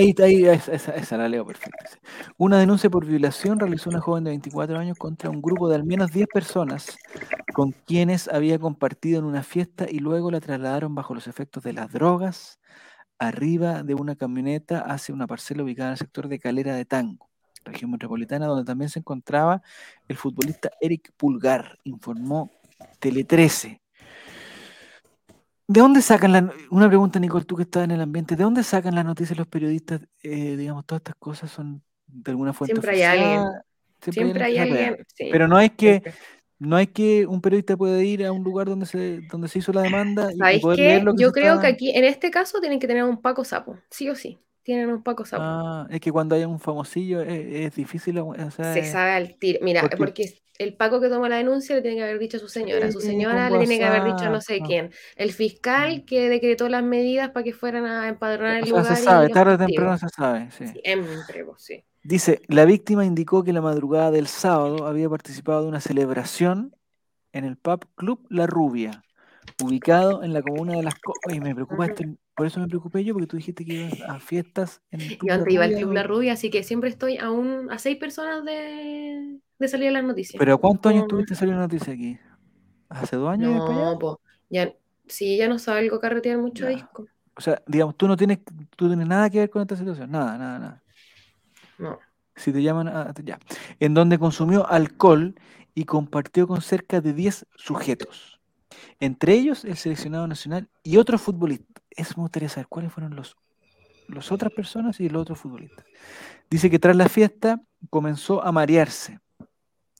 Speaker 1: está, ahí, ahí, esa, esa, la leo perfecta. Una denuncia por violación realizó una joven de 24 años contra un grupo de al menos 10 personas con quienes había compartido en una fiesta y luego la trasladaron bajo los efectos de las drogas arriba de una camioneta hacia una parcela ubicada en el sector de Calera de Tango. región metropolitana, donde también se encontraba el futbolista Eric Pulgar, informó Tele 13. ¿De dónde sacan la, una pregunta, Nicole, tú que estás en el ambiente, ¿de dónde sacan las noticias los periodistas? Eh, digamos, todas estas cosas son de alguna fuente
Speaker 3: Siempre hay alguien. Siempre, hay alguien.
Speaker 1: Pero no es que no hay que un periodista puede ir a un lugar donde se donde se hizo la demanda
Speaker 3: y, poder leer lo que Yo creo que aquí en este caso tienen que tener un Paco Sapo, sí o sí. Tienen un Paco Sapo.
Speaker 1: Ah, es que cuando hay un famosillo es, difícil.
Speaker 3: se sabe al tiro. Mira, porque, el Paco que toma la denuncia le tiene que haber dicho a su señora. Su señora le tiene que haber dicho a no sé quién. El fiscal mm. que decretó las medidas para que fueran a empadronar el lugar.
Speaker 1: Se sabe, tarde o temprano se sabe. Sí.
Speaker 3: sí.
Speaker 1: Dice, la víctima indicó que la madrugada del sábado había participado de una celebración en el pub Club La Rubia, ubicado en la comuna de Las Oye, me preocupa por eso me preocupé yo, porque tú dijiste que ibas a fiestas en
Speaker 3: el Club Yo antes iba al Club La Rubia, así que siempre estoy a, a seis personas de, de salir a las noticias.
Speaker 1: ¿Pero cuántos años tuviste saliendo la noticia aquí? ¿Hace dos años?
Speaker 3: No, pues, ya, sí, ya no salgo a carretear mucho disco.
Speaker 1: O sea, digamos, tú no tienes, tú tienes nada que ver con esta situación, nada, nada, nada.
Speaker 3: No.
Speaker 1: Si te llaman, ya. En donde consumió alcohol y compartió con cerca de 10 sujetos. Entre ellos el seleccionado nacional y otros futbolistas. Eso me gustaría saber cuáles fueron los, los otras personas y los otros futbolistas. Dice que tras la fiesta comenzó a marearse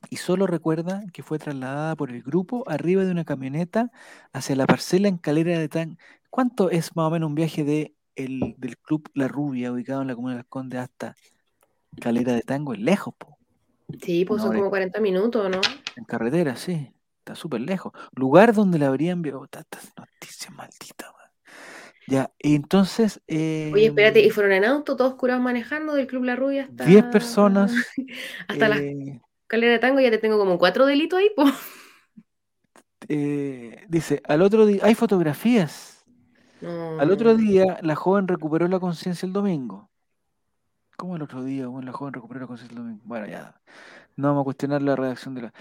Speaker 1: y solo recuerda que fue trasladada por el grupo arriba de una camioneta hacia la parcela en Calera de Tan. ¿Cuánto es más o menos un viaje de el, del club La Rubia, ubicado en la comuna de Las Condes, hasta Calera de Tango? Es lejos, po.
Speaker 3: Sí, pues son como 40 minutos, ¿no?
Speaker 1: En carretera, sí. Está súper lejos. Lugar donde la habrían enviado. Estas noticias malditas, Ya, entonces.
Speaker 3: Oye, espérate, ¿y em, fueron en auto, todos curados manejando del Club La Rubia hasta.
Speaker 1: 10 personas. *laughs*
Speaker 3: hasta la eh, calera de tango, ya te tengo como cuatro delitos ahí, pues. *laughs*
Speaker 1: dice, al otro día. Hay fotografías. Al otro día, la joven recuperó la conciencia el domingo. ¿Cómo el otro día? Bueno, la joven recuperó la conciencia el domingo. Bueno, ya. No vamos a cuestionar la redacción de la.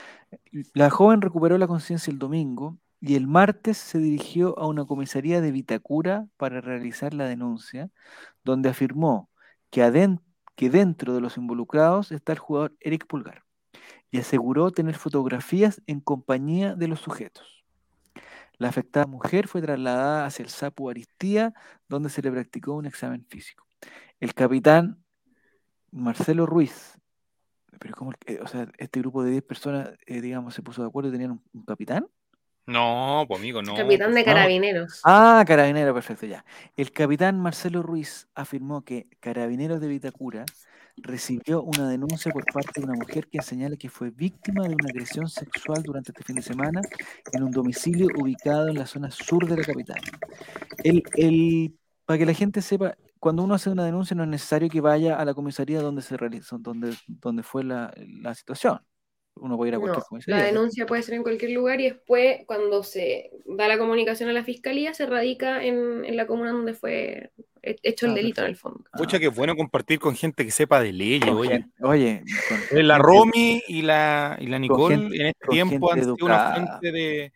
Speaker 1: La joven recuperó la conciencia el domingo y el martes se dirigió a una comisaría de Vitacura para realizar la denuncia, donde afirmó que, que dentro de los involucrados está el jugador Eric Pulgar y aseguró tener fotografías en compañía de los sujetos. La afectada mujer fue trasladada hacia el Sapu Aristía, donde se le practicó un examen físico. El capitán Marcelo Ruiz. Pero ¿cómo, o sea, este grupo de 10 personas, eh, digamos, se puso de acuerdo y tenían un, capitán?
Speaker 2: No, pues amigo, no.
Speaker 3: Capitán de carabineros.
Speaker 1: Ah, carabinero, perfecto, ya. El capitán Marcelo Ruiz afirmó que Carabineros de Vitacura recibió una denuncia por parte de una mujer que señala que fue víctima de una agresión sexual durante este fin de semana en un domicilio ubicado en la zona sur de la capital. El, el, para que la gente sepa, cuando uno hace una denuncia no es necesario que vaya a la comisaría donde se realizó, donde, donde fue la, situación. Uno puede ir a cualquier comisaría.
Speaker 3: La denuncia puede ser en cualquier lugar y después, cuando se da la comunicación a la fiscalía, se radica en, la comuna donde fue hecho el ah, delito en el fondo.
Speaker 2: Mucha que es bueno compartir con gente que sepa de leyes, oye.
Speaker 1: Oye,
Speaker 2: eh, la Romy y la, y la Nicole en este tiempo han sido una fuente de,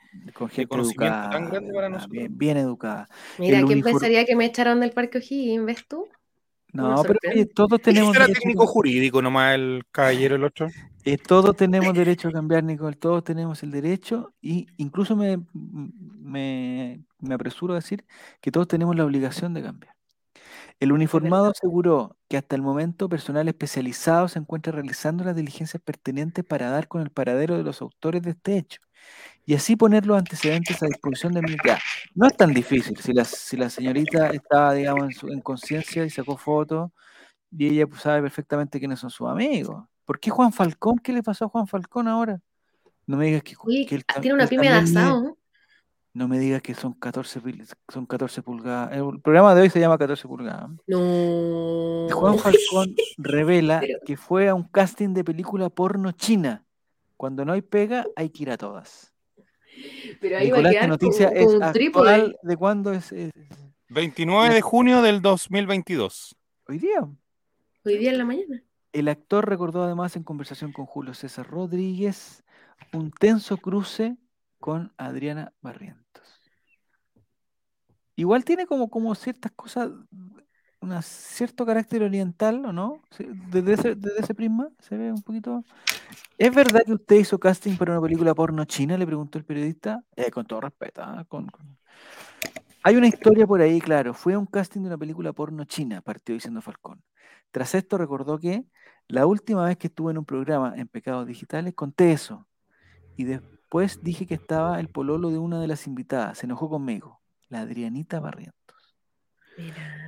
Speaker 2: conocimiento tan grande para nosotros.
Speaker 1: Bien, educada.
Speaker 3: Mira, ¿quién pensaría que me echaron del Parque O'Higgins, ves tú?
Speaker 1: No, pero todos tenemos.
Speaker 2: Era técnico jurídico nomás el caballero, el otro.
Speaker 1: Eh, todos tenemos derecho a cambiar, Nicole, todos tenemos el derecho, y incluso me, me, me apresuro a decir que todos tenemos la obligación de cambiar. El uniformado aseguró que hasta el momento personal especializado se encuentra realizando las diligencias pertinentes para dar con el paradero de los autores de este hecho y así poner los antecedentes a disposición de mi No es tan difícil si la, si la señorita estaba, digamos, en, en conciencia y sacó fotos y ella pues, sabe perfectamente quiénes son sus amigos. ¿Por qué Juan Falcón? ¿Qué le pasó a Juan Falcón ahora? No me digas que,
Speaker 3: tiene una pyme de asado.
Speaker 1: No me digas que son 14, son 14 pulgadas. El programa de hoy se llama 14 pulgadas.
Speaker 3: No.
Speaker 1: Juan Falcón *laughs* revela que fue a un casting de película porno china. Cuando no hay pega, hay que ir a todas.
Speaker 3: Pero ahí Nicolás, va a
Speaker 1: noticia es actual de cuándo es,
Speaker 2: 29 de junio del 2022.
Speaker 1: Hoy día.
Speaker 3: Hoy día en la mañana.
Speaker 1: El actor recordó además en conversación con Julio César Rodríguez un tenso cruce con Adriana Barrientos. Igual tiene como, como ciertas cosas, un cierto carácter oriental, ¿o no? Desde ese, desde ese prisma se ve un poquito. ¿Es verdad que usted hizo casting para una película porno china? Le preguntó el periodista. Eh, con todo respeto. ¿ah? Con, Hay una historia por ahí, claro. Fue un casting de una película porno china, partió diciendo Falcón. Tras esto recordó que la última vez que estuve en un programa en Pecados Digitales conté eso. Y después dije que estaba el pololo de una de las invitadas. Se enojó conmigo, la Adrianita Barrientos.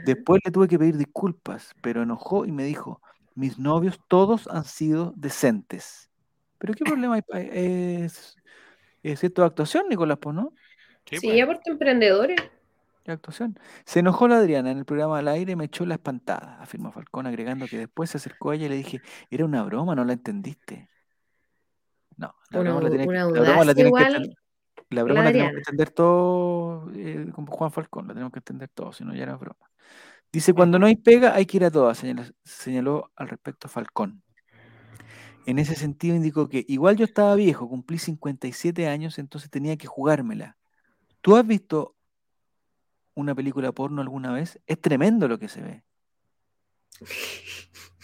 Speaker 1: Después le tuve que pedir disculpas, pero enojó y me dijo, mis novios todos han sido decentes. ¿Pero qué problema hay? Es, es esto de actuación, Nicolás, ¿no?
Speaker 3: Sí, sí pues. emprendedores.
Speaker 1: actuación. Se enojó la Adriana en el programa al aire y me echó la espantada, afirmó Falcón, agregando que después se acercó a ella y le dije, era una broma, no la entendiste. No, la broma la tiene que, la broma la tiene que la broma la, tenemos que entender todo eh, como Juan Falcón, la tenemos que entender todo, si no ya era broma. Dice, cuando no hay pega, hay que ir a todas, señaló, al respecto Falcón. En ese sentido indicó que igual yo estaba viejo, cumplí 57 años, entonces tenía que jugármela. ¿Tú has visto una película porno alguna vez? Es tremendo lo que se ve. *laughs*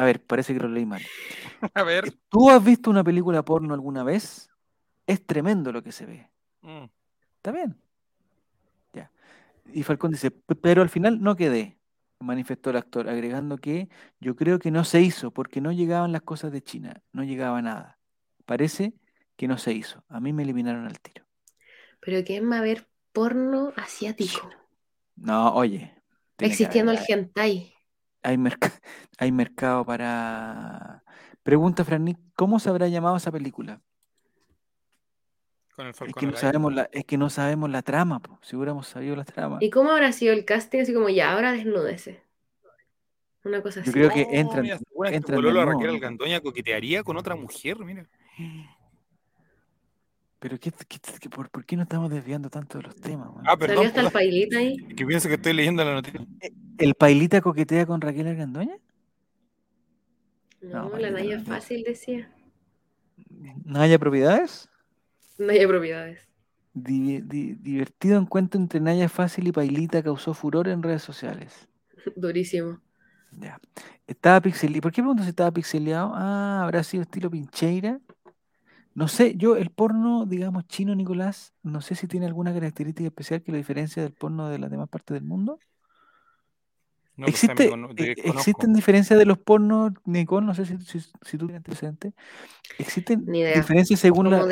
Speaker 1: A ver, parece que lo leí mal. *laughs*
Speaker 2: A ver.
Speaker 1: ¿Tú has visto una película porno alguna vez? Es tremendo lo que se ve. Mm. Está bien. Ya. Y Falcón dice, pero al final no quedé, manifestó el actor, agregando que yo creo que no se hizo porque no llegaban las cosas de China, no llegaba nada. Parece que no se hizo. A mí me eliminaron al tiro.
Speaker 3: Pero ¿qué es ver porno asiático?
Speaker 1: No, oye.
Speaker 3: Existiendo el hentai.
Speaker 1: Hay, *laughs* hay mercado para... Pregunta, Franny, ¿cómo se habrá llamado esa película? es que, no sabemos la, es que no sabemos la trama, si hubiéramos sabido la trama.
Speaker 3: ¿Y cómo habrá sido el casting? Así como ya, ahora desnúdese. Una cosa
Speaker 1: así.
Speaker 3: Yo
Speaker 1: creo que entran. Oh, entran
Speaker 2: a Raquel Algandoña coquetearía con otra mujer, mira. *gasps* *gasps*
Speaker 1: Pero qué, por, qué nos estamos desviando tanto de los temas?
Speaker 3: Ah, perdón. hasta el pailita ahí?
Speaker 2: Que piensa que estoy leyendo la noticia.
Speaker 1: ¿E, ¿El pailita coquetea con Raquel Algandoña?
Speaker 3: No, la Naya fácil decía.
Speaker 1: ¿Naya propiedades?
Speaker 3: Naya Propiedades.
Speaker 1: divertido encuentro entre Naya Fácil y Pailita causó furor en redes sociales. *laughs*
Speaker 3: Durísimo.
Speaker 1: Ya. Estaba pixelado. ¿Por qué pregunto si estaba pixeleado? Ah, habrá sido estilo Pincheira. No sé, yo el porno, digamos, chino, Nicolás, no sé si tiene alguna característica especial que lo diferencia del porno de las demás partes del mundo. No, pues, Existe, eh, ¿Existen diferencias de los pornos, Nicole? No sé si, si, tú tienes presente. ¿Existen diferencias según la,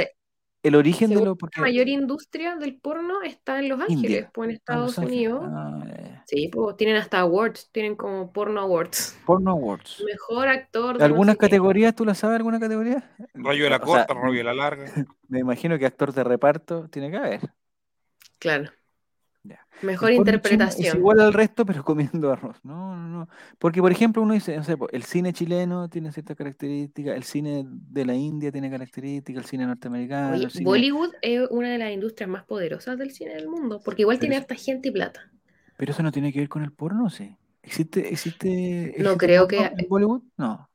Speaker 1: el origen de lo.
Speaker 3: La mayor industria del porno está en Los Ángeles, pues en ah, Estados Unidos. Ah, sí, pues tienen hasta awards, tienen como porno awards.
Speaker 1: Porno awards.
Speaker 3: Mejor actor.
Speaker 1: De ¿Algunas categorías? ¿Tú la sabes alguna categoría?
Speaker 2: Rayo de la corta, rayo de la larga. *laughs*
Speaker 1: Me imagino que actor de reparto tiene que haber.
Speaker 3: Claro. Mejor interpretación.
Speaker 1: Es igual al resto, pero comiendo arroz. No, no, no. Porque, por ejemplo, uno dice, no sé, el cine chileno tiene ciertas características, el cine de la India tiene características, el cine norteamericano.
Speaker 3: Bollywood es una de las industrias más poderosas del cine del mundo, porque igual tiene harta gente y plata.
Speaker 1: Pero eso no tiene que ver con el porno, ¿sí? ¿Existe, existe,
Speaker 3: no creo que
Speaker 1: en Bollywood? No.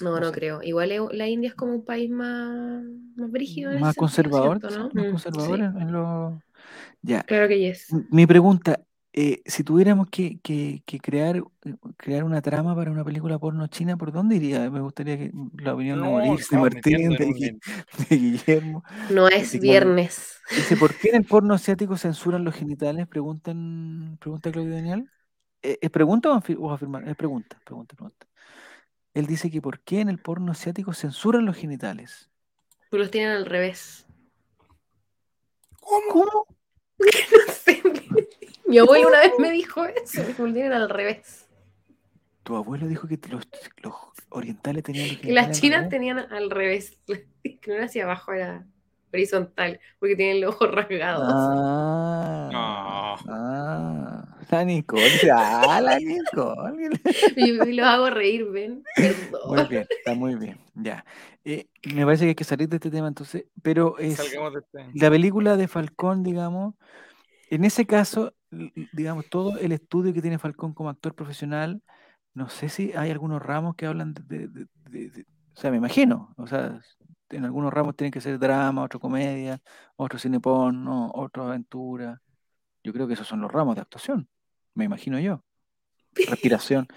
Speaker 3: no, no, creo. Igual la India es como un país más, más brígido.
Speaker 1: Más conservador, más mm, conservador en, lo ya.
Speaker 3: Claro que yes.
Speaker 1: Mi pregunta, eh, si tuviéramos que, crear, eh, crear una trama para una película porno china, ¿por dónde iría? Me gustaría que la opinión de Martín, *laughs* de, Guillermo.
Speaker 3: No es viernes.
Speaker 1: Dice, ¿por qué en el *laughs* porno asiático censuran los genitales? Preguntan, pregunta Claudio Daniel. ¿Es eh, pregunta o, afirmar? Es pregunta, pregunta, pregunta. Él dice que ¿por qué en el porno asiático censuran los genitales?
Speaker 3: Pues los tienen al revés.
Speaker 1: ¿Cómo? *laughs*
Speaker 3: no sé. Mi abuelo una vez me dijo eso, me tienen al revés.
Speaker 1: Tu abuelo dijo que los, orientales tenían
Speaker 3: los Que las chinas tenían al revés. Que no era hacia abajo, era horizontal, porque tienen los ojos rasgados.
Speaker 1: Ah, no. ah, la Nicole, ah, la Nicole.
Speaker 3: y, los hago reír, ven.
Speaker 1: Muy bien, está muy bien, ya. Eh, me parece que hay que salir de este tema entonces, pero es este la película de Falcón, digamos, en ese caso, digamos, todo el estudio que tiene Falcón como actor profesional, no sé si hay algunos ramos que hablan de, de o sea, me imagino, o sea, en algunos ramos tienen que ser drama, otro comedia, otro cine porno, otro aventura. Yo creo que esos son los ramos de actuación, me imagino yo. respiración.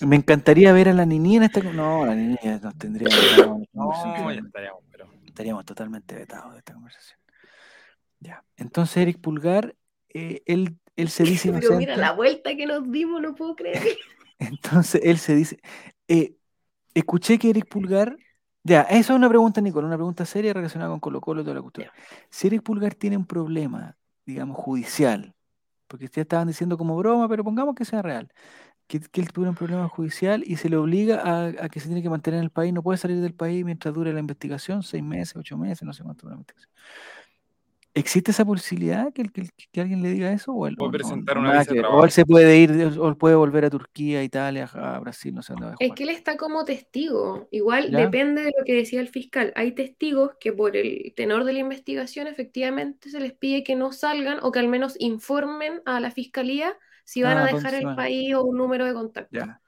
Speaker 1: Me encantaría ver a la Nini en esta. No, la Nini nos tendría. *coughs*
Speaker 2: no, ya estaríamos, pero...
Speaker 1: estaríamos totalmente vetados de esta conversación. Ya. Entonces, Eric Pulgar, eh, él, él se dice. *laughs*
Speaker 3: pero mira la vuelta que nos dimos, no puedo creer. *laughs*
Speaker 1: Entonces, él se dice. Eh, escuché que Eric Pulgar. Ya, esa es una pregunta, Nicole, una pregunta seria relacionada con Colo Colo y toda la cultura. Si Eric Pulgar tiene un problema, digamos, judicial, porque ustedes estaban diciendo como broma, pero pongamos que sea real, que, él tuviera un problema judicial y se le obliga a, que se tiene que mantener en el país, no puede salir del país mientras dure la investigación, seis meses, ocho meses, no sé cuánto dura la investigación. ¿Existe esa posibilidad que, que, alguien le diga eso? O él,
Speaker 2: presentar una
Speaker 1: o él se puede ir, o puede volver a Turquía, Italia, a Brasil, no sé dónde va
Speaker 3: Es que él está como testigo. Igual depende de lo que decía el fiscal. Hay testigos que por el tenor de la investigación efectivamente se les pide que no salgan o que al menos informen a la fiscalía si van a ah, dejar el país o un número de contacto.
Speaker 1: Ya.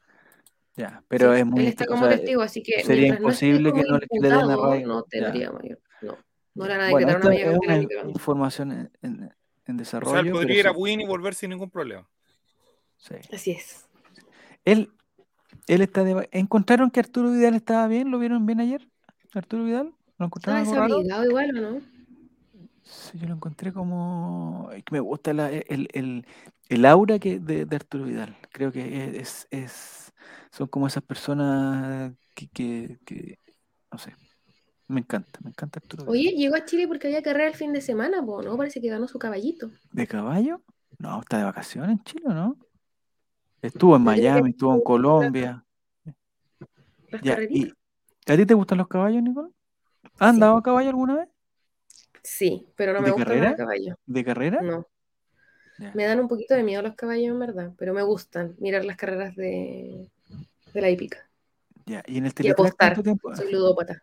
Speaker 1: Ya, pero es muy.
Speaker 3: Él está como testigo, así que.
Speaker 1: Sería imposible que no le den
Speaker 3: la No tendría mayor. No. Era nada bueno, que una
Speaker 1: es una información en, en, desarrollo. O sea,
Speaker 2: podría ir a Win y volver sin ningún problema.
Speaker 3: Sí. Así es.
Speaker 1: Él, él está de... ¿Encontraron que Arturo Vidal estaba bien? ¿Lo vieron bien ayer? ¿Arturo Vidal? ¿Lo encontraron
Speaker 3: ¿Estaba desabigado igual o no?
Speaker 1: Sí, yo lo encontré como... Me gusta el, el, el, aura que de, de, Arturo Vidal. Creo que es, es, son como esas personas que, que, que no sé, me encanta, me encanta Arturo.
Speaker 3: Oye, llegó a Chile porque había carrera el fin de semana, ¿no? Parece que ganó su caballito.
Speaker 1: ¿De caballo? No, está de vacaciones en Chile, ¿no? Estuvo en Miami, estuvo en Colombia.
Speaker 3: ya, y,
Speaker 1: ¿A ti te gustan los caballos, Nicole? ¿Has andado a caballo alguna vez?
Speaker 3: Sí, pero no me gustan los caballos.
Speaker 1: ¿De carrera?
Speaker 3: No. Me dan un poquito de miedo los caballos, en verdad, pero me gustan mirar las carreras de, de la hípica.
Speaker 1: Ya, y en el
Speaker 3: y apostar. Soy ludópata.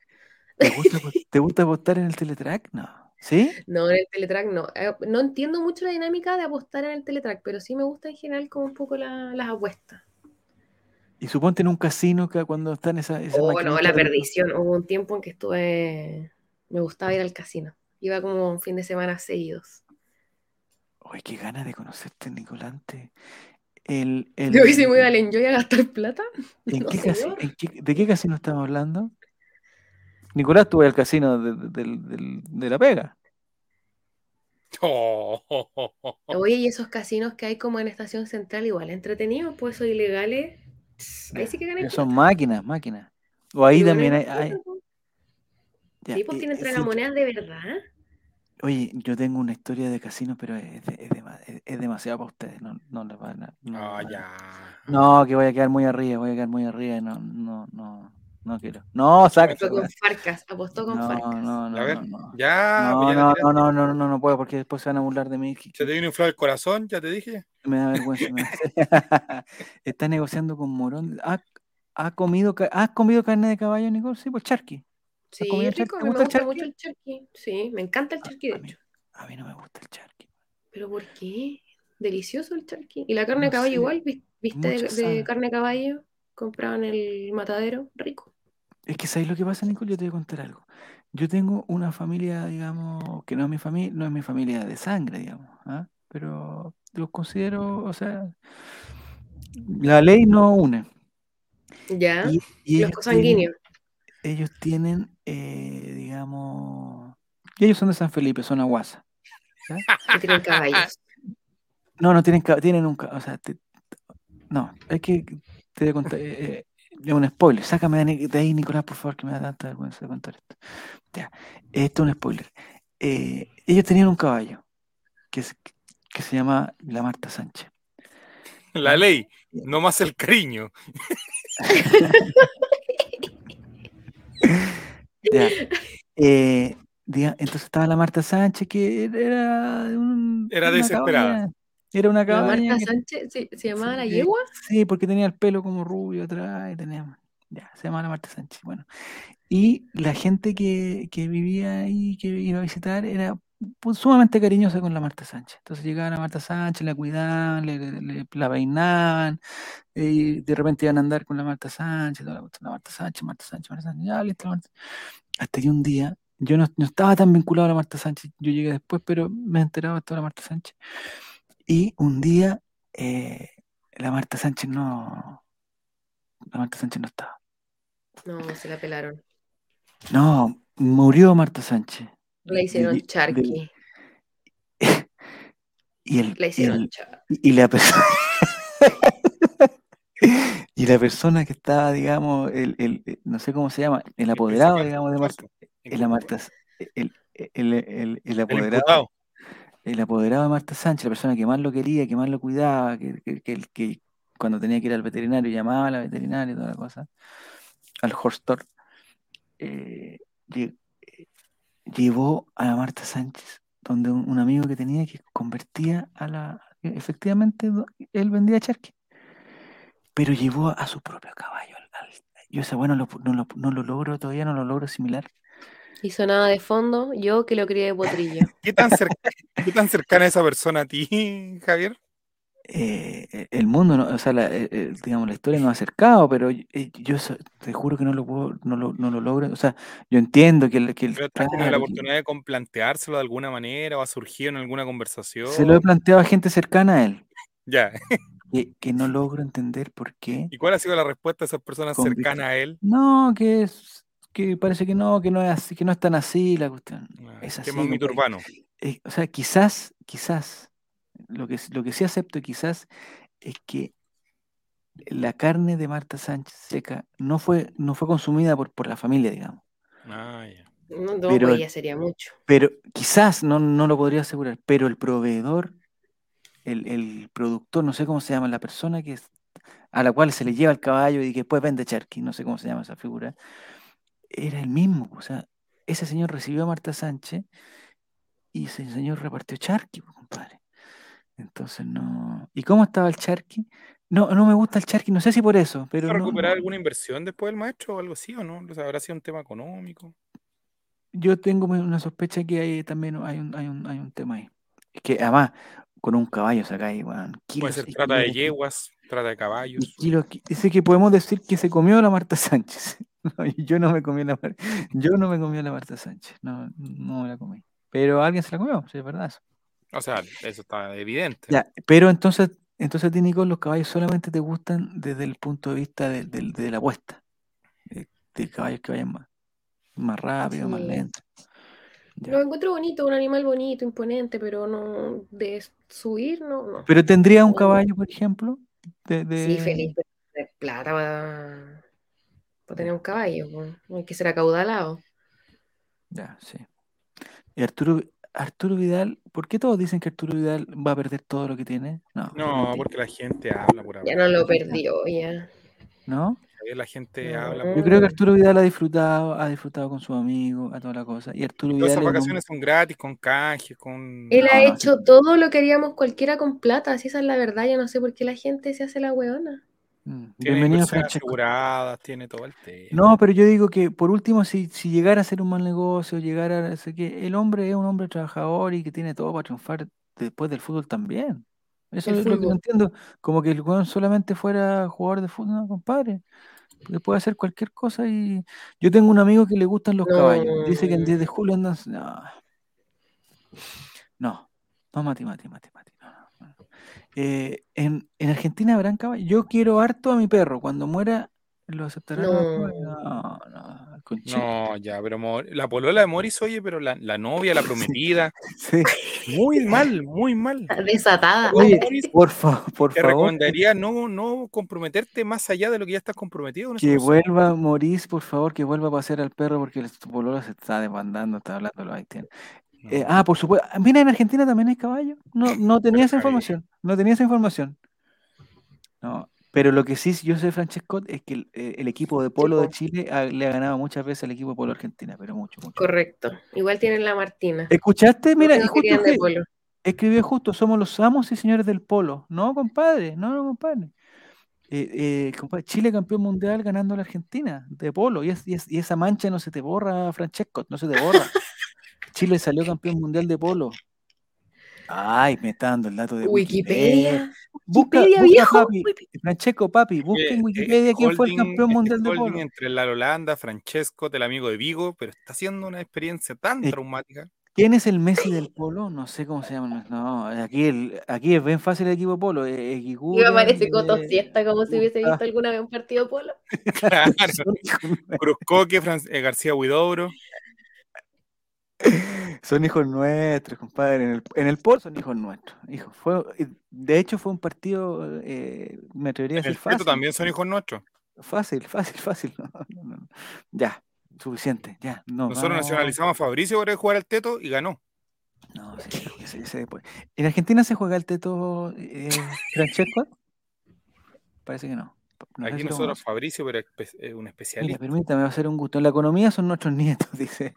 Speaker 1: ¿Te gusta, apostar en el teletrack? No. ¿Sí?
Speaker 3: No, en el teletrack no. Eh, no entiendo mucho la dinámica de apostar en el teletrack, pero sí me gusta en general como un poco las apuestas.
Speaker 1: Y suponte en un casino que cuando están esa, esa
Speaker 3: oh, no, la perdición. Hubo un tiempo en que estuve. Me gustaba ir al casino. Iba como un fin de semana seguidos.
Speaker 1: Uy, qué ganas de conocerte, Nicolante. El, el, *laughs*
Speaker 3: Yo si voy al Enjoy a gastar plata. *laughs*
Speaker 1: ¿En qué ¿De qué casino estamos hablando? Nicolás, tuve al casino de, La Pega.
Speaker 3: Oye, y esos casinos que hay como en Estación Central, igual entretenidos, pues son ilegales. Ahí sí que ganan.
Speaker 1: Son máquinas, máquinas. O ahí también hay.
Speaker 3: sí, pues tienen tragamonedas de verdad.
Speaker 1: Oye, yo tengo una historia de casino, pero es, es, demasiado para ustedes. No, no les van a. No,
Speaker 2: oh, ya.
Speaker 1: no, que voy a quedar muy arriba, voy a quedar muy arriba y no, no, no. No quiero. No, saca.
Speaker 3: Apostó con Farcas, apostó con
Speaker 1: no,
Speaker 3: Farcas.
Speaker 1: No, no, a ver, no.
Speaker 2: Ya,
Speaker 1: no, pues no, no, no, no, no, no puedo porque después se van a burlar de mí.
Speaker 2: ¿Se te vino inflado el corazón? Ya te dije.
Speaker 1: Me da vergüenza. *laughs* *laughs* Está negociando con Morón. ¿Has, ha comido, ¿Has comido carne de caballo, Nicole? Sí, pues charqui.
Speaker 3: Sí, rico, me gusta, mucho el charqui. Sí, me encanta el charqui, de
Speaker 1: hecho. A mí no me gusta el charqui.
Speaker 3: ¿Pero por qué? Delicioso el charqui. ¿Y la carne de caballo igual? ¿Viste de, de carne de caballo? Comprado en el matadero, rico.
Speaker 1: Es que ¿sabes lo que pasa, Nicole? Yo te voy a contar algo. Yo tengo una familia, digamos, que no es mi familia, no es mi familia de sangre, digamos, ¿ah? pero los considero, o sea, la ley no une.
Speaker 3: Ya, los consanguíneos.
Speaker 1: Ellos tienen, eh, digamos, ellos son de San Felipe, son aguasa. *laughs*
Speaker 3: Y tienen caballos.
Speaker 1: No, no tienen, tienen un, o sea, no, es que te voy a contar, eh, eh, es un spoiler. Sácame de ahí, Nicolás, por favor, que me da tanta vergüenza de contar esto. Ya, esto es un spoiler. Eh, ellos tenían un caballo que, que se llama la Marta Sánchez.
Speaker 2: La ley, no más el cariño. *laughs*
Speaker 1: ya. Eh, entonces estaba la Marta Sánchez, que era un,
Speaker 2: Era desesperada.
Speaker 1: Era una cabaña.
Speaker 3: Marta Sánchez se, llamaba la yegua?
Speaker 1: Sí, porque tenía el pelo como rubio atrás y tenía. Ya, se llamaba la Marta Sánchez. Bueno. Y la gente que, vivía ahí, que iba a visitar, era pues, sumamente cariñosa con la Marta Sánchez. Entonces llegaban a Marta Sánchez, la cuidaban, le, la peinaban, y de repente iban a andar con la Marta Sánchez, la, Marta Sánchez, Marta Sánchez, Marta Sánchez, ya, listo, Marta. Hasta que un día, yo no, estaba tan vinculado a la Marta Sánchez, yo llegué después, pero me enteraba de toda la Marta Sánchez. Y un día eh, la Marta Sánchez no. La Marta Sánchez no estaba.
Speaker 3: No, se la pelaron.
Speaker 1: No, murió Marta Sánchez.
Speaker 3: La hicieron
Speaker 1: de-
Speaker 3: charqui. *laughs*
Speaker 1: Y el,
Speaker 3: La
Speaker 1: y
Speaker 3: hicieron
Speaker 1: el-
Speaker 3: charqui.
Speaker 1: y la persona *laughs* y la persona que estaba, digamos, el, el- el- no sé cómo se llama, el apoderado, digamos, de Marta, el, Marta, el, el, el, el- el
Speaker 2: El
Speaker 1: apoderado,
Speaker 2: imputado.
Speaker 1: El apoderado de Marta Sánchez, la persona que más lo quería, que más lo cuidaba, que, que, que- cuando tenía que ir al veterinario llamaba a la veterinaria y toda la cosa, al Horstor, eh, eh, llevó a Marta Sánchez, donde un, amigo que tenía que convertía a la... que Efectivamente, él vendía charqui, pero llevó a su propio caballo. al- al- yo ese bueno no lo, no lo- no lo logro, todavía no lo logro asimilar.
Speaker 3: Y sonaba de fondo, yo que lo crié de potrillo. *laughs*
Speaker 2: ¿Qué tan, cerca- qué tan cercana esa persona a ti, Javier?
Speaker 1: eh, el mundo, no- o sea, la, eh, eh, digamos, la historia nos ha acercado, pero eh, yo so- te juro que no lo puedo, no lo, no lo logro. O sea, yo entiendo que el, que el-
Speaker 2: ¿Pero has tenido la oportunidad de con- planteárselo de alguna manera o ha surgido en alguna conversación?
Speaker 1: se lo he planteado a gente cercana a él,
Speaker 2: Ya. *laughs*
Speaker 1: que, que no logro entender por qué.
Speaker 2: ¿Y cuál ha sido la respuesta de esas personas cercanas a él?
Speaker 1: No, que es, que parece que no, que no es así, que no es tan así la cuestión.
Speaker 2: Ah,
Speaker 1: Es
Speaker 2: ¿Qué
Speaker 1: así, compadre.
Speaker 2: urbano?
Speaker 1: Eh, o sea, quizás, quizás, lo que, lo que sí acepto quizás es que la carne de Marta Sánchez seca no fue, no fue consumida por, por la familia, digamos.
Speaker 2: Ah, ya.
Speaker 3: No, no,
Speaker 1: Pero-
Speaker 3: pues ya sería mucho.
Speaker 1: Pero quizás, no, no lo podría asegurar, pero el proveedor, el, el productor, no sé cómo se llama, la persona que es- a la cual se le lleva el caballo y que después vende charqui, no sé cómo se llama esa figura, era el mismo. O sea, ese señor recibió a Marta Sánchez y ese señor repartió charqui, pues, compadre. Entonces no. ¿Y cómo estaba el charqui? No, no me gusta el charqui, no sé si por eso, pero
Speaker 2: ¿Va a recuperar
Speaker 1: no-
Speaker 2: alguna inversión después del maestro o algo así o no? O sea, ¿Habrá sido un tema económico?
Speaker 1: yo tengo una sospecha que hay también hay un, hay un, hay un tema ahí. Es que además, con un caballo sacáis, weón,
Speaker 2: Puede ser trata de yeguas, trata de caballos.
Speaker 1: kilos, Dice que podemos decir que se comió la Marta Sánchez. *laughs* No, yo no me comí la Mar- yo no me comí la Marta Sánchez. No, no me la comí. Pero alguien se la comió, sí, es verdad eso.
Speaker 2: O sea, eso está evidente.
Speaker 1: Ya, pero entonces, entonces a ti, Nicole, los caballos solamente te gustan desde el punto de vista de, de- de la apuesta. De, de caballos que vayan más, más rápido, más lento. Ya.
Speaker 3: Lo encuentro bonito, un animal bonito, imponente, pero no de subir, no, no.
Speaker 1: Pero tendría un caballo, por ejemplo, de, de-
Speaker 3: Sí, feliz, de plata para, tener un caballo, pues. hay que ser acaudalado.
Speaker 1: Ya, sí. Y Arturo, Arturo Vidal, ¿por qué todos dicen que Arturo Vidal va a perder todo lo que tiene? No,
Speaker 2: No, porque la gente habla por
Speaker 3: Ya
Speaker 2: hablar.
Speaker 3: no lo perdió, ya.
Speaker 1: ¿No?
Speaker 2: La gente
Speaker 3: No.
Speaker 2: habla
Speaker 1: Yo
Speaker 2: por
Speaker 1: creo que. Arturo Vidal ha disfrutado, ha disfrutado con sus amigos, a toda la cosa. Y Arturo Vidal
Speaker 2: esas
Speaker 1: un
Speaker 2: vacaciones son gratis, con canjes, con...
Speaker 3: Él ha hecho todo lo que haríamos cualquiera con plata, si esa es la verdad, yo no sé por qué la gente se hace la weona.
Speaker 1: Mm,
Speaker 2: Tiene
Speaker 1: Bienvenido,
Speaker 2: aseguradas, tiene todo el tema.
Speaker 1: No, pero yo digo que por último, si, si llegara a ser un mal negocio, llegara a ser que el hombre es un hombre trabajador y que tiene todo para triunfar después del fútbol también. Eso
Speaker 3: El
Speaker 1: es lo que no entiendo. Como que el weón solamente fuera jugador de fútbol, no, compadre. Porque puede hacer cualquier cosa y yo tengo un amigo que le gustan los caballos. Dice que en 10 de julio andan. No, no, no, Mati, Mati, Mati, Mati. Eh, en, en Argentina habrán caballos. Yo quiero harto a mi perro. Cuando muera, lo aceptarán.
Speaker 3: No.
Speaker 1: No, no,
Speaker 2: ya, pero Mor- la polola de Morris, oye, pero la, la novia, la *laughs* prometida,
Speaker 1: Sí.
Speaker 2: muy mal, muy mal.
Speaker 3: Está *laughs* Desatada.
Speaker 1: Oye,
Speaker 2: Morris,
Speaker 1: por, fa- por
Speaker 2: Te
Speaker 1: favor,
Speaker 2: recomendaría no, no comprometerte más allá de lo que ya estás comprometido
Speaker 1: que
Speaker 2: persona.
Speaker 1: vuelva Morís, por favor, que vuelva a pasear al perro porque el pololo se está desbandando, está hablando los haitianos.
Speaker 2: No.
Speaker 1: Eh, ah, por supuesto. Mira, en Argentina también hay caballo. No, *laughs* no tenía esa información. No tenía esa información. No, pero lo que sí yo sé, Francesco, es que el, eh, el equipo de polo de. Chile ha- le ha ganado muchas veces al equipo de polo Argentina, pero mucho, mucho.
Speaker 3: Correcto. Igual tienen la Martina.
Speaker 1: ¿Escuchaste? Mira,
Speaker 3: No
Speaker 1: justo
Speaker 3: polo.
Speaker 1: escribió justo, somos los amos y señores del polo. No, compadre, no, no, compadre. Eh, eh, compadre, Chile campeón mundial ganando a la Argentina de polo. Y, es- y es- y esa mancha no se te borra, Francesco, no se te borra. *laughs* Chile salió campeón mundial de polo. Ay, me está dando el dato de Wikipedia.
Speaker 3: Wikipedia.
Speaker 1: Busca,
Speaker 3: Wikipedia,
Speaker 1: busca,
Speaker 3: viejo.
Speaker 1: papi. Francesco, papi, busca en
Speaker 2: Eh,
Speaker 1: Wikipedia
Speaker 2: eh,
Speaker 1: quién fue el campeón
Speaker 2: este
Speaker 1: mundial de polo.
Speaker 2: entre la Holanda, Francesco, el amigo de Vigo, pero está haciendo una experiencia tan
Speaker 1: Eh,
Speaker 2: traumática.
Speaker 1: ¿Quién es el Messi del polo? No sé cómo se llama. No, aquí, el, aquí es bien fácil el equipo polo. Eh,
Speaker 3: y me parece Coto Siesta, como si hubiese visto alguna vez un partido polo. *laughs*
Speaker 2: Claro. *laughs* Cruzcoque, eh, García Huidobro.
Speaker 1: Son hijos nuestros, compadre. En el, en el polo son hijos nuestros. Hijo, fue, de hecho, fue un partido, eh, me atrevería a decir fácil.
Speaker 2: también son hijos nuestros.
Speaker 1: Fácil, fácil, fácil. *laughs* ya, suficiente, ya.
Speaker 2: Nosotros nacionalizamos a Fabricio por jugar al teto y ganó.
Speaker 1: No, sí, sí, sí, ¿En Argentina se juega el teto eh, Francesco? Parece que no.
Speaker 2: Aquí nosotros, Fabricio, pero es un especialista.
Speaker 1: Mira, permítame, va a ser un gusto. En la economía son nuestros nietos, *laughs* dice.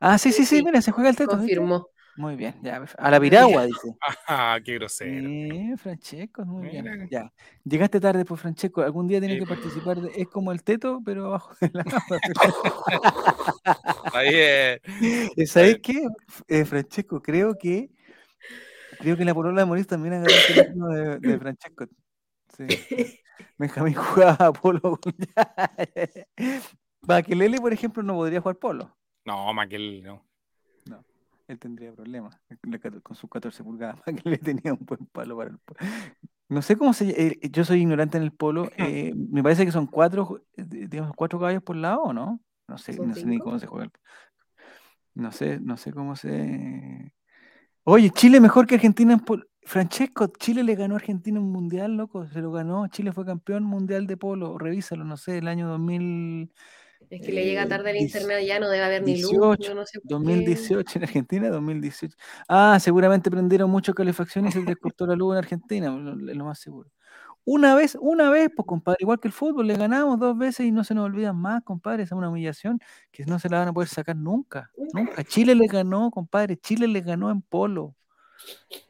Speaker 1: Ah, sí, sí, sí, mira, se juega el teto.
Speaker 3: Confirmó.
Speaker 1: Muy bien, ya. A la piragua, dice.
Speaker 2: Ah, qué grosero.
Speaker 1: Sí, Francesco, muy bien. Ya. Llegaste tarde, pues, Francesco. Algún día tienes que participar. es como el teto, pero abajo de la *laughs*
Speaker 2: Ahí es.
Speaker 1: ¿Sabes qué, eh, Francesco? Creo que creo que la polola de Moris también agarró el teléfono de, de Francesco. Sí. *laughs* Benjamín jugaba polo. *laughs* Lele, por ejemplo, no podría jugar polo.
Speaker 2: No, Maquel no.
Speaker 1: No, él tendría problemas con sus 14 pulgadas. *laughs* le tenía un buen palo para el polo. No sé cómo se eh, Yo soy ignorante en el polo. *laughs* Eh, me parece que son cuatro, digamos, cuatro caballos por lado, ¿o no? No sé, no sé ni cómo se juega. No sé, no sé cómo se. Oye, Chile mejor que Argentina en polo. Francesco, Chile le ganó a Argentina un mundial, loco. Se lo ganó. Chile fue campeón mundial de polo. Revísalo, no sé, el año 2000.
Speaker 3: Es que le llega tarde el internet, ya no debe haber ni luz.
Speaker 1: 2018 en Argentina, 2018. Ah, seguramente prendieron mucho calefacción y se les cortó la luz en Argentina, es lo más seguro. Una vez, una vez, pues compadre, igual que el fútbol, le ganamos dos veces y no se nos olvidan más, compadre, esa es una humillación que no se la van a poder sacar nunca, nunca. Chile le ganó, compadre, Chile le ganó en polo.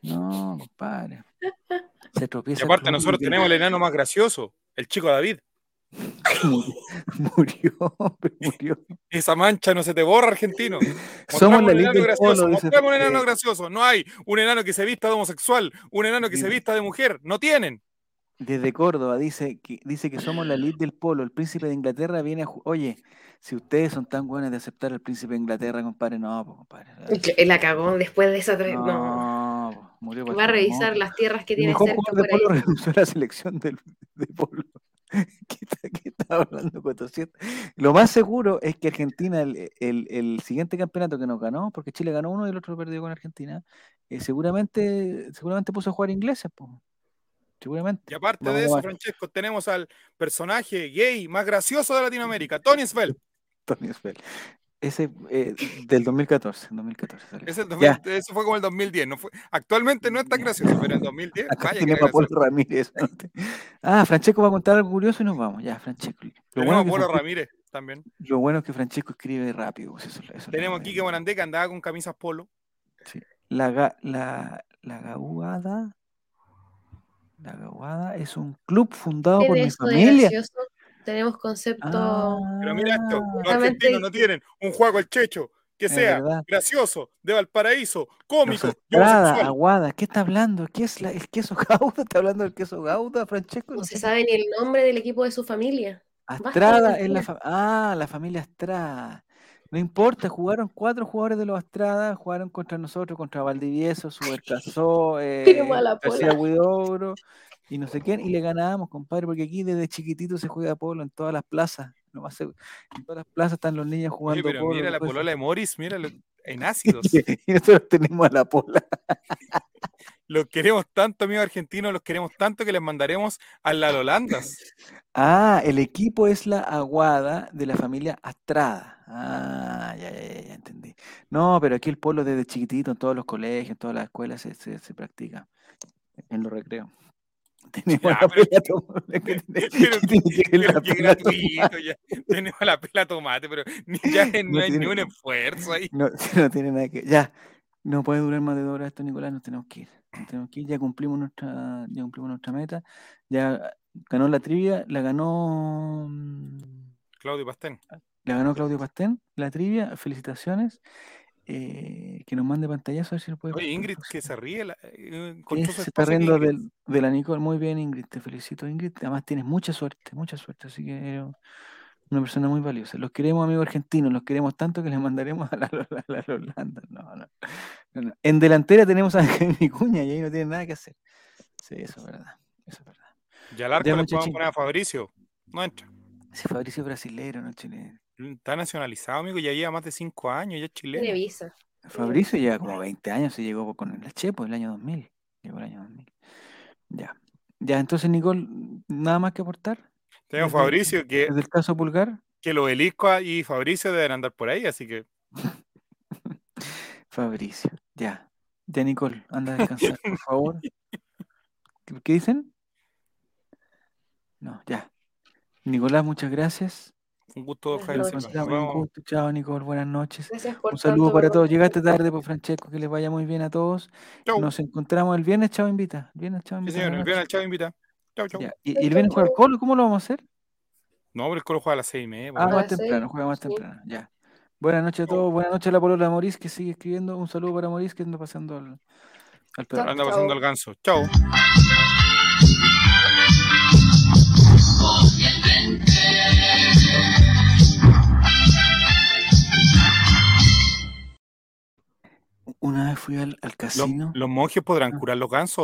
Speaker 1: No, compadre.
Speaker 2: Se tropieza. Y aparte nosotros tenemos el enano más gracioso, el chico David. *laughs*
Speaker 1: murió, murió.
Speaker 2: Esa mancha no se te borra, argentino.
Speaker 1: Somos la elite del polo,
Speaker 2: un enano gracioso. No hay un enano que se vista de homosexual, un enano que se vista de mujer. No tienen.
Speaker 1: Desde Córdoba dice que, dice que somos la elite del polo. El príncipe de Inglaterra viene a. Oye, si ustedes son tan buenos de aceptar al príncipe de Inglaterra, compadre, no, compadre.
Speaker 3: La cagó después de esa. No, no. Murió Va a revisar las tierras que tiene cerca.
Speaker 1: Por de polo *laughs* renunció a la selección del, de polo. *laughs* ¿Qué hablando Lo más seguro es que Argentina, el, siguiente campeonato que nos ganó, porque Chile ganó uno y el otro perdió con Argentina, eh, seguramente, seguramente puso a jugar ingleses, Seguramente.
Speaker 2: Y aparte de eso, Francesco, tenemos al personaje gay más gracioso de Latinoamérica, Tony Svel. *laughs*
Speaker 1: Tony Svel. Ese eh, del 2014, 2014
Speaker 2: eso fue como el 2010. No fue, actualmente no es tan gracioso, pero en 2010.
Speaker 1: Acá tiene Paul Ramírez. *laughs* ah, Francesco va a contar algo curioso y nos vamos. Ya, Francesco.
Speaker 2: Lo bueno Polo Ramírez también.
Speaker 1: Lo bueno es que Francesco escribe rápido. Pues eso,
Speaker 2: Tenemos aquí que Morandé que andaba con camisas polo.
Speaker 1: Sí. La, la, la Gauada. La Gauada es un club fundado por mi familia.
Speaker 3: Tenemos conceptos. Ah,
Speaker 2: pero mira esto, los argentinos no tienen un juego al checho que sea gracioso, de Valparaíso, cómico.
Speaker 1: Aguada, ¿qué está hablando? ¿Qué es el queso Gauda? ¿Está hablando del queso Gauda, Francesco?
Speaker 3: No, se sabe ni el nombre del equipo de su familia.
Speaker 1: Astrada es la Ah, la familia Astrada. No importa, jugaron cuatro jugadores de los Astrada, jugaron contra nosotros, contra Valdivieso, *laughs* Supercasó, eh, García Huidobro, y no sé quién, y le ganábamos, compadre, porque aquí desde chiquitito se juega polo en todas las plazas. No más en todas las plazas están los niños jugando Oye, pero
Speaker 2: Mira la polola de Morris, mira en ácidos. *laughs*
Speaker 1: y nosotros tenemos a la pola. *laughs*
Speaker 2: los queremos tanto, amigos argentinos, los queremos tanto que les mandaremos a las Holandas. *laughs*
Speaker 1: Ah, el equipo es la Aguada de la familia Astrada. Ah, ya, ya, ya, entendí. No, pero aquí el polo desde chiquitito, en todos los colegios, en todas las escuelas se, se, se practica en los recreos. Tenemos la pela tomate.
Speaker 2: Tenemos la pela tomate, pero ya *laughs* no, hay ni un esfuerzo ahí.
Speaker 1: No, *laughs* no tiene nada que. Ya, no puede durar más de dos horas esto, Nicolás, nos tenemos que ir. tenemos que ir, ya cumplimos nuestra, ya cumplimos nuestra meta. Ya ganó la trivia, la ganó. Mm,
Speaker 2: Claudio Pastén.
Speaker 1: La ganó Claudio Pastén, la trivia, felicitaciones. Eh, que nos mande pantallazo a ver si lo puede.
Speaker 2: Oye, Ingrid, que se ríe. La,
Speaker 1: eh, se está riendo de la Nicole. Muy bien, Ingrid. Te felicito, Ingrid. Además, tienes mucha suerte, mucha suerte. Así que Una persona muy valiosa. Los queremos, amigos argentinos, los queremos tanto que les mandaremos a la, a *laughs* la- a la Holanda. No, no, no, no. En delantera tenemos a Jaime Cuña y ahí no tiene nada que hacer. Sí, eso es verdad. Eso es verdad.
Speaker 2: Y al arco
Speaker 1: Ya,
Speaker 2: le podemos poner a Fabricio. No entra.
Speaker 1: Si Fabricio es brasilero, no chileno.
Speaker 2: Está nacionalizado, amigo, ya lleva más de cinco años, ya es
Speaker 3: Tiene
Speaker 2: chileno.
Speaker 3: visa.
Speaker 1: Fabricio lleva como 20 años, se llegó con el Chepo el año 2000. Llegó el año 2000. Ya. Ya, entonces, Nicole, ¿nada más que aportar?
Speaker 2: Tenemos
Speaker 1: Desde-
Speaker 2: Fabricio, que,
Speaker 1: Desde el caso Pulgar,
Speaker 2: que el obelisco y Fabricio deben andar por ahí, así que *laughs*
Speaker 1: Fabricio. Ya. Ya, Nicole, anda a descansar, por favor. *laughs* ¿Qué, qué dicen? No, ya. Nicolás, muchas gracias.
Speaker 2: Un gusto, Jaime
Speaker 1: un gusto. Chao, Nicole, buenas noches.
Speaker 3: Gracias por
Speaker 1: Un saludo
Speaker 3: tanto,
Speaker 1: para
Speaker 3: por
Speaker 1: todos. Llegaste tarde, pues Francesco, que les vaya muy bien a todos.
Speaker 2: Chau.
Speaker 1: Nos encontramos el viernes, chao, invita. El viernes, chao,
Speaker 2: Sí,
Speaker 1: invita.
Speaker 2: señor, el
Speaker 1: buenas
Speaker 2: viernes al
Speaker 1: noches.
Speaker 2: Chavo invita. Chau, chau.
Speaker 1: Ya. ¿Y, y el viernes juega el Colo? ¿Cómo lo vamos a hacer?
Speaker 2: No, pero el coro juega a las seis y media.
Speaker 1: Ah,
Speaker 2: pues.
Speaker 3: A
Speaker 1: más temprano, juega más
Speaker 3: sí.
Speaker 1: temprano. Ya. Buenas noches a
Speaker 2: Chau.
Speaker 1: todos. Buenas noches a la polola Moris que sigue escribiendo. Un saludo para Moris que anda pasando al, al perro.
Speaker 3: Chao.
Speaker 2: Anda pasando el ganso. Chau.
Speaker 1: Una vez fui al, al
Speaker 2: Los,
Speaker 1: casino.
Speaker 2: los monjes podrán
Speaker 1: Ah.
Speaker 2: curar los gansos.